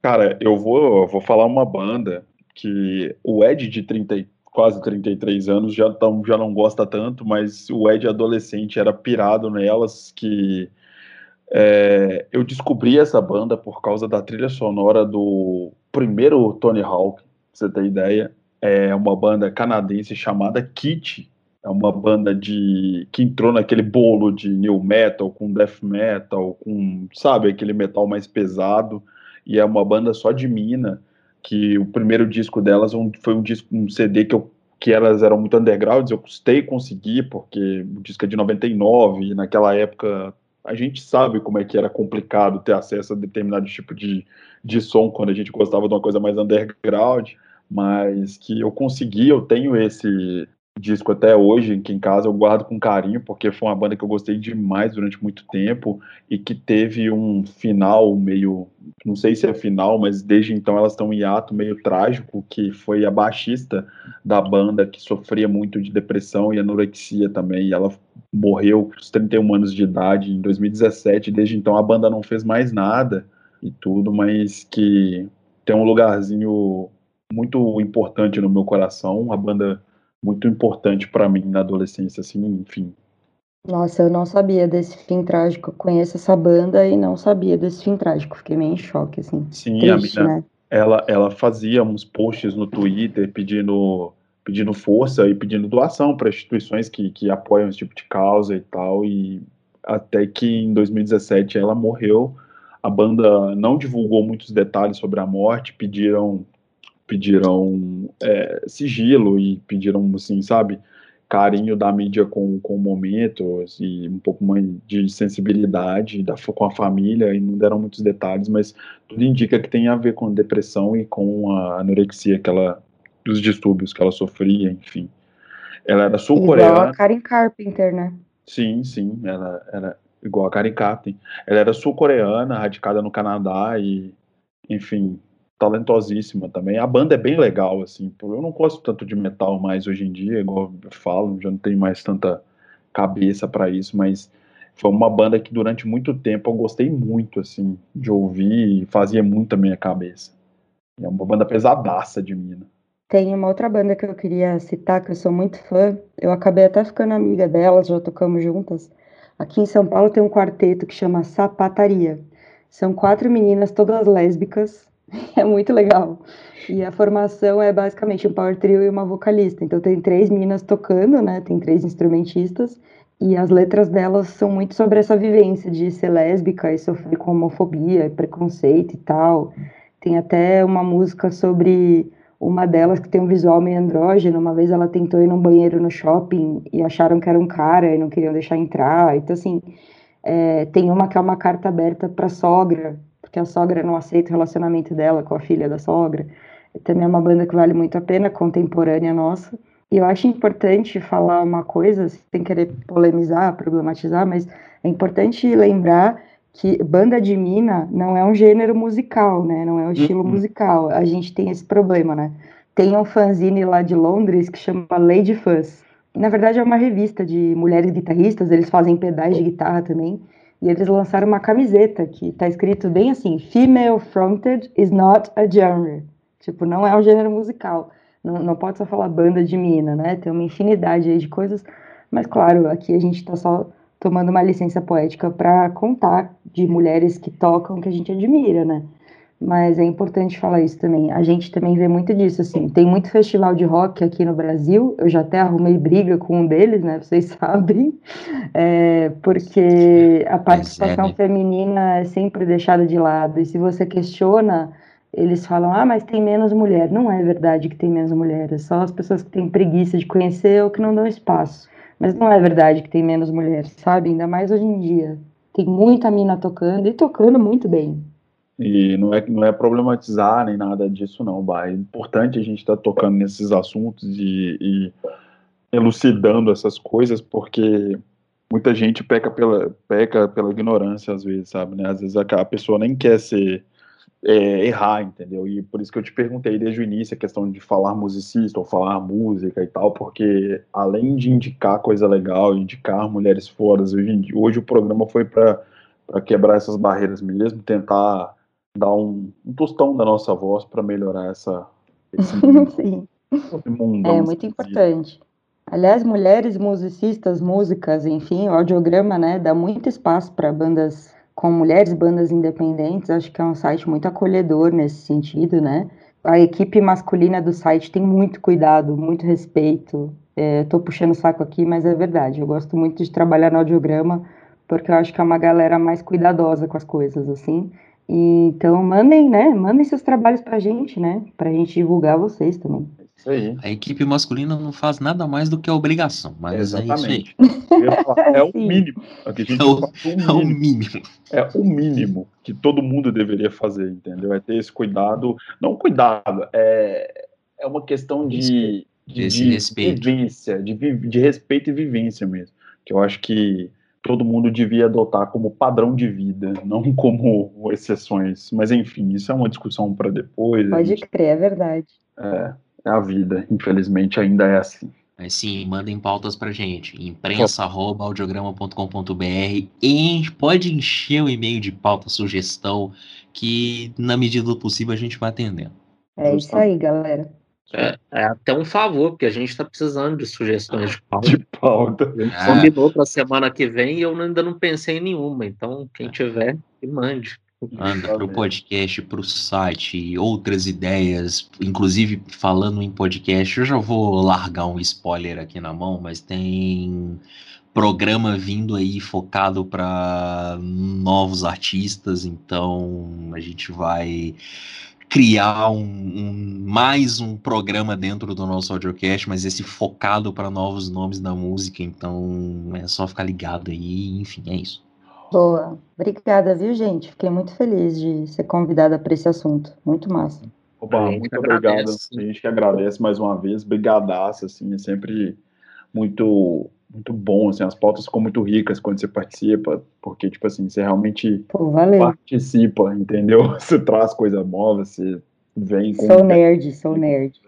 Cara, eu vou, vou falar uma banda que o Ed de 30, quase 33 anos, já, tão, já não gosta tanto, mas o Ed adolescente era pirado nelas, que é, eu descobri essa banda por causa da trilha sonora do primeiro Tony Hawk, pra você ter ideia. É uma banda canadense chamada Kit. É uma banda de que entrou naquele bolo de new metal, com death metal, com, sabe, aquele metal mais pesado. E é uma banda só de mina que o primeiro disco delas foi um disco, um CD que eu que elas eram muito undergrounds, eu custei conseguir, porque o disco é de 99, e naquela época a gente sabe como é que era complicado ter acesso a determinado tipo de, de som quando a gente gostava de uma coisa mais underground, mas que eu consegui, eu tenho esse disco até hoje, que em casa eu guardo com carinho, porque foi uma banda que eu gostei demais durante muito tempo e que teve um final meio, não sei se é final, mas desde então elas estão em ato meio trágico, que foi a baixista da banda que sofria muito de depressão e anorexia também, e ela morreu com 31 anos de idade em 2017, desde então a banda não fez mais nada e tudo, mas que tem um lugarzinho muito importante no meu coração, a banda muito importante para mim na adolescência, assim, enfim. Nossa, eu não sabia desse fim trágico. Conheço essa banda e não sabia desse fim trágico. Fiquei meio em choque, assim. Sim, Triste, a mina, né? ela, ela fazia uns posts no Twitter pedindo, pedindo força e pedindo doação para instituições que, que apoiam esse tipo de causa e tal. E até que em 2017 ela morreu. A banda não divulgou muitos detalhes sobre a morte, pediram pediram é, sigilo e pediram, assim, sabe, carinho da mídia com, com o momento e um pouco mais de sensibilidade da, com a família e não deram muitos detalhes, mas tudo indica que tem a ver com depressão e com a anorexia que ela, os distúrbios que ela sofria, enfim. Ela era sul-coreana. Igual a Karen Carpenter, né? Sim, sim, ela era igual a Karen Carpenter. Ela era sul-coreana, radicada no Canadá e, enfim, talentosíssima também. A banda é bem legal, assim. Eu não gosto tanto de metal mais hoje em dia, igual eu falo, já não tenho mais tanta cabeça para isso, mas foi uma banda que durante muito tempo eu gostei muito, assim, de ouvir e fazia muito a minha cabeça. É uma banda pesadaça de mina. Tem uma outra banda que eu queria citar, que eu sou muito fã. Eu acabei até ficando amiga delas, já tocamos juntas. Aqui em São Paulo tem um quarteto que chama Sapataria. São quatro meninas, todas lésbicas, É muito legal. E a formação é basicamente um power trio e uma vocalista. Então tem três meninas tocando, né? Tem três instrumentistas E as letras delas são muito sobre essa vivência de ser lésbica e sofrer com homofobia e preconceito e tal. Tem até uma música sobre uma delas que tem um visual meio andrógeno. Uma vez ela tentou ir num banheiro no shopping e acharam que era um cara e não queriam deixar entrar. Então, assim, é, tem uma que é uma carta aberta para sogra, porque a sogra não aceita o relacionamento dela com a filha da sogra. Também é uma banda que vale muito a pena, contemporânea nossa. E eu acho importante falar uma coisa, sem querer polemizar, problematizar, mas é importante lembrar que banda de mina não é um gênero musical, né? Não é um estilo uhum. musical. A gente tem esse problema, né? Tem um fanzine lá de Londres que chama Lady Fuzz. Na verdade é uma revista de mulheres guitarristas, eles fazem pedais de guitarra também. E eles lançaram uma camiseta que tá escrito bem assim: Female fronted is not a genre. Tipo, não é um gênero musical. Não, não pode só falar banda de mina, né? Tem uma infinidade aí de coisas. Mas claro, aqui a gente tá só tomando uma licença poética para contar de mulheres que tocam que a gente admira, né? Mas é importante falar isso também. A gente também vê muito disso, assim. Tem muito festival de rock aqui no Brasil. Eu já até arrumei briga com um deles, né? Vocês sabem. É, porque a participação é, feminina é sempre deixada de lado. E se você questiona, eles falam, ah, mas tem menos mulher. Não é verdade que tem menos mulher. É só as pessoas que têm preguiça de conhecer ou que não dão espaço. Mas não é verdade que tem menos mulheres, sabe? Ainda mais hoje em dia. Tem muita mina tocando e tocando muito bem. E não é, não é problematizar nem nada disso, não, bah. É importante a gente estar tá tocando nesses assuntos e, e, elucidando essas coisas, porque muita gente peca pela, peca pela ignorância, às vezes, sabe? Né? Às vezes a, a pessoa nem quer ser é, errar, entendeu? E por isso que eu te perguntei desde o início a questão de falar musicista ou falar música e tal, porque além de indicar coisa legal, indicar mulheres fora, hoje, hoje o programa foi para quebrar essas barreiras mesmo, tentar dar um, um tostão da nossa voz para melhorar essa esse Sim. Mundão, é muito importante. Aliás, mulheres musicistas, músicas, enfim, o audiograma, né, dá muito espaço para bandas com mulheres, bandas independentes, acho que é um site muito acolhedor nesse sentido, né? A equipe masculina do site tem muito cuidado, muito respeito. Estou é, puxando o saco aqui, mas é verdade. Eu gosto muito de trabalhar no audiograma, porque eu acho que é uma galera mais cuidadosa com as coisas, assim. Então, mandem, né? Mandem seus trabalhos pra gente, né? Pra gente divulgar vocês também. Isso aí. A equipe masculina não faz nada mais do que a obrigação, mas Exatamente. é isso aí. É o mínimo. É o, é o mínimo. É o mínimo que todo mundo deveria fazer, entendeu? É ter esse cuidado. Não cuidado, é, é uma questão de, de, de respeito. vivência, de, de respeito e vivência mesmo. Que eu acho que todo mundo devia adotar como padrão de vida, não como exceções. Mas enfim, isso é uma discussão para depois. Pode gente... crer, é verdade. É, é a vida, infelizmente ainda é assim. Mas sim, mandem pautas pra gente. imprensa.audiograma.com.br e pode encher o e-mail de pauta, sugestão, que na medida do possível a gente vai atendendo. É isso aí, galera. É, é, até um favor, porque a gente está precisando de sugestões de pauta. De pauta. A gente combinou para a semana que vem e eu ainda não pensei em nenhuma. Então, quem tiver, que mande. Manda para o podcast, para o site, outras ideias, inclusive falando em podcast, eu já vou largar um spoiler aqui na mão, mas tem programa vindo aí focado para novos artistas, então a gente vai criar um, um, mais um programa dentro do nosso audiocast, mas esse focado para novos nomes da música, então é só ficar ligado aí, enfim, é isso. Boa. Obrigada, viu, gente? Fiquei muito feliz de ser convidada para esse assunto. Muito massa. Oba, muito obrigado. A gente que agradece mais uma vez. Brigadaço, assim, é sempre muito muito bom, assim, as pautas ficam muito ricas quando você participa, porque, tipo assim, você realmente Pô, participa, entendeu? Você traz coisa nova, você vem com... Sou nerd, sou nerd.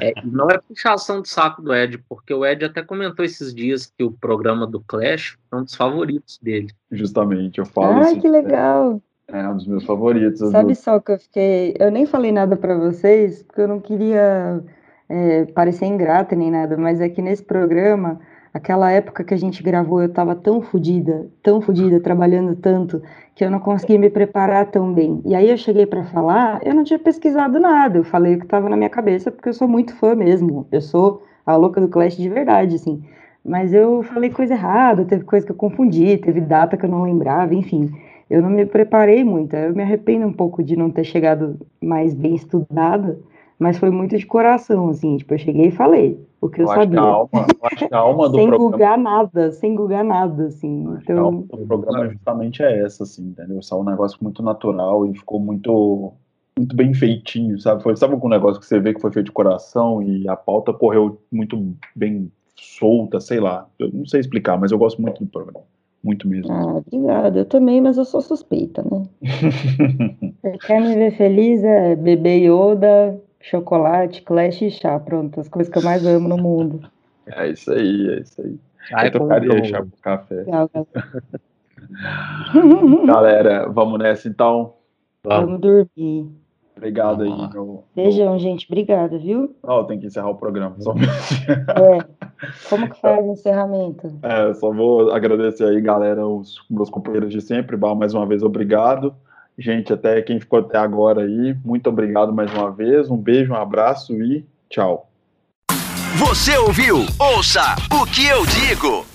É, não é puxação de saco do Ed, porque o Ed até comentou esses dias que o programa do Clash é um dos favoritos dele. Justamente, eu falo Ah, que legal! É, é um dos meus favoritos. Sabe do... só que eu fiquei... Eu nem falei nada para vocês, porque eu não queria é, parecer ingrata nem nada, mas é que nesse programa Aquela época que a gente gravou, eu estava tão fodida, tão fodida, trabalhando tanto, que eu não consegui me preparar tão bem. E aí eu cheguei para falar, eu não tinha pesquisado nada, eu falei o que estava na minha cabeça, porque eu sou muito fã mesmo. Eu sou a louca do Clash de verdade, assim. Mas eu falei coisa errada, teve coisa que eu confundi, teve data que eu não lembrava, enfim. Eu não me preparei muito. Eu me arrependo um pouco de não ter chegado mais bem estudada, mas foi muito de coração, assim. Tipo, eu cheguei e falei o que eu, eu sabia. Acho que a alma, acho que a alma do sem programa... gugar nada, sem gugar nada, assim. Então... o programa justamente é essa, assim, entendeu? Só um negócio muito natural e ficou muito muito bem feitinho, sabe? Foi, sabe algum negócio que você vê que foi feito de coração e a pauta correu muito bem solta, sei lá. Eu não sei explicar, mas eu gosto muito do programa. Muito mesmo. Ah, obrigada. Eu também, mas eu sou suspeita, né? Você quer me ver feliz? É beber Yoda, chocolate, clash e chá. Pronto, as coisas que eu mais amo no mundo. É isso aí, é isso aí. Ai, eu trocaria chá com café. Galera. galera, vamos nessa então. Vamos, vamos dormir. Obrigado aí. Meu, Beijão, gente. Obrigada, viu? Oh, tem que encerrar o programa. Só... É. Como que faz o encerramento? É, só vou agradecer aí, galera, os meus companheiros de sempre. Mais uma vez, obrigado. Gente, até quem ficou até agora aí, muito obrigado mais uma vez. Um beijo, um abraço e tchau. Você ouviu? Ouça o que eu digo.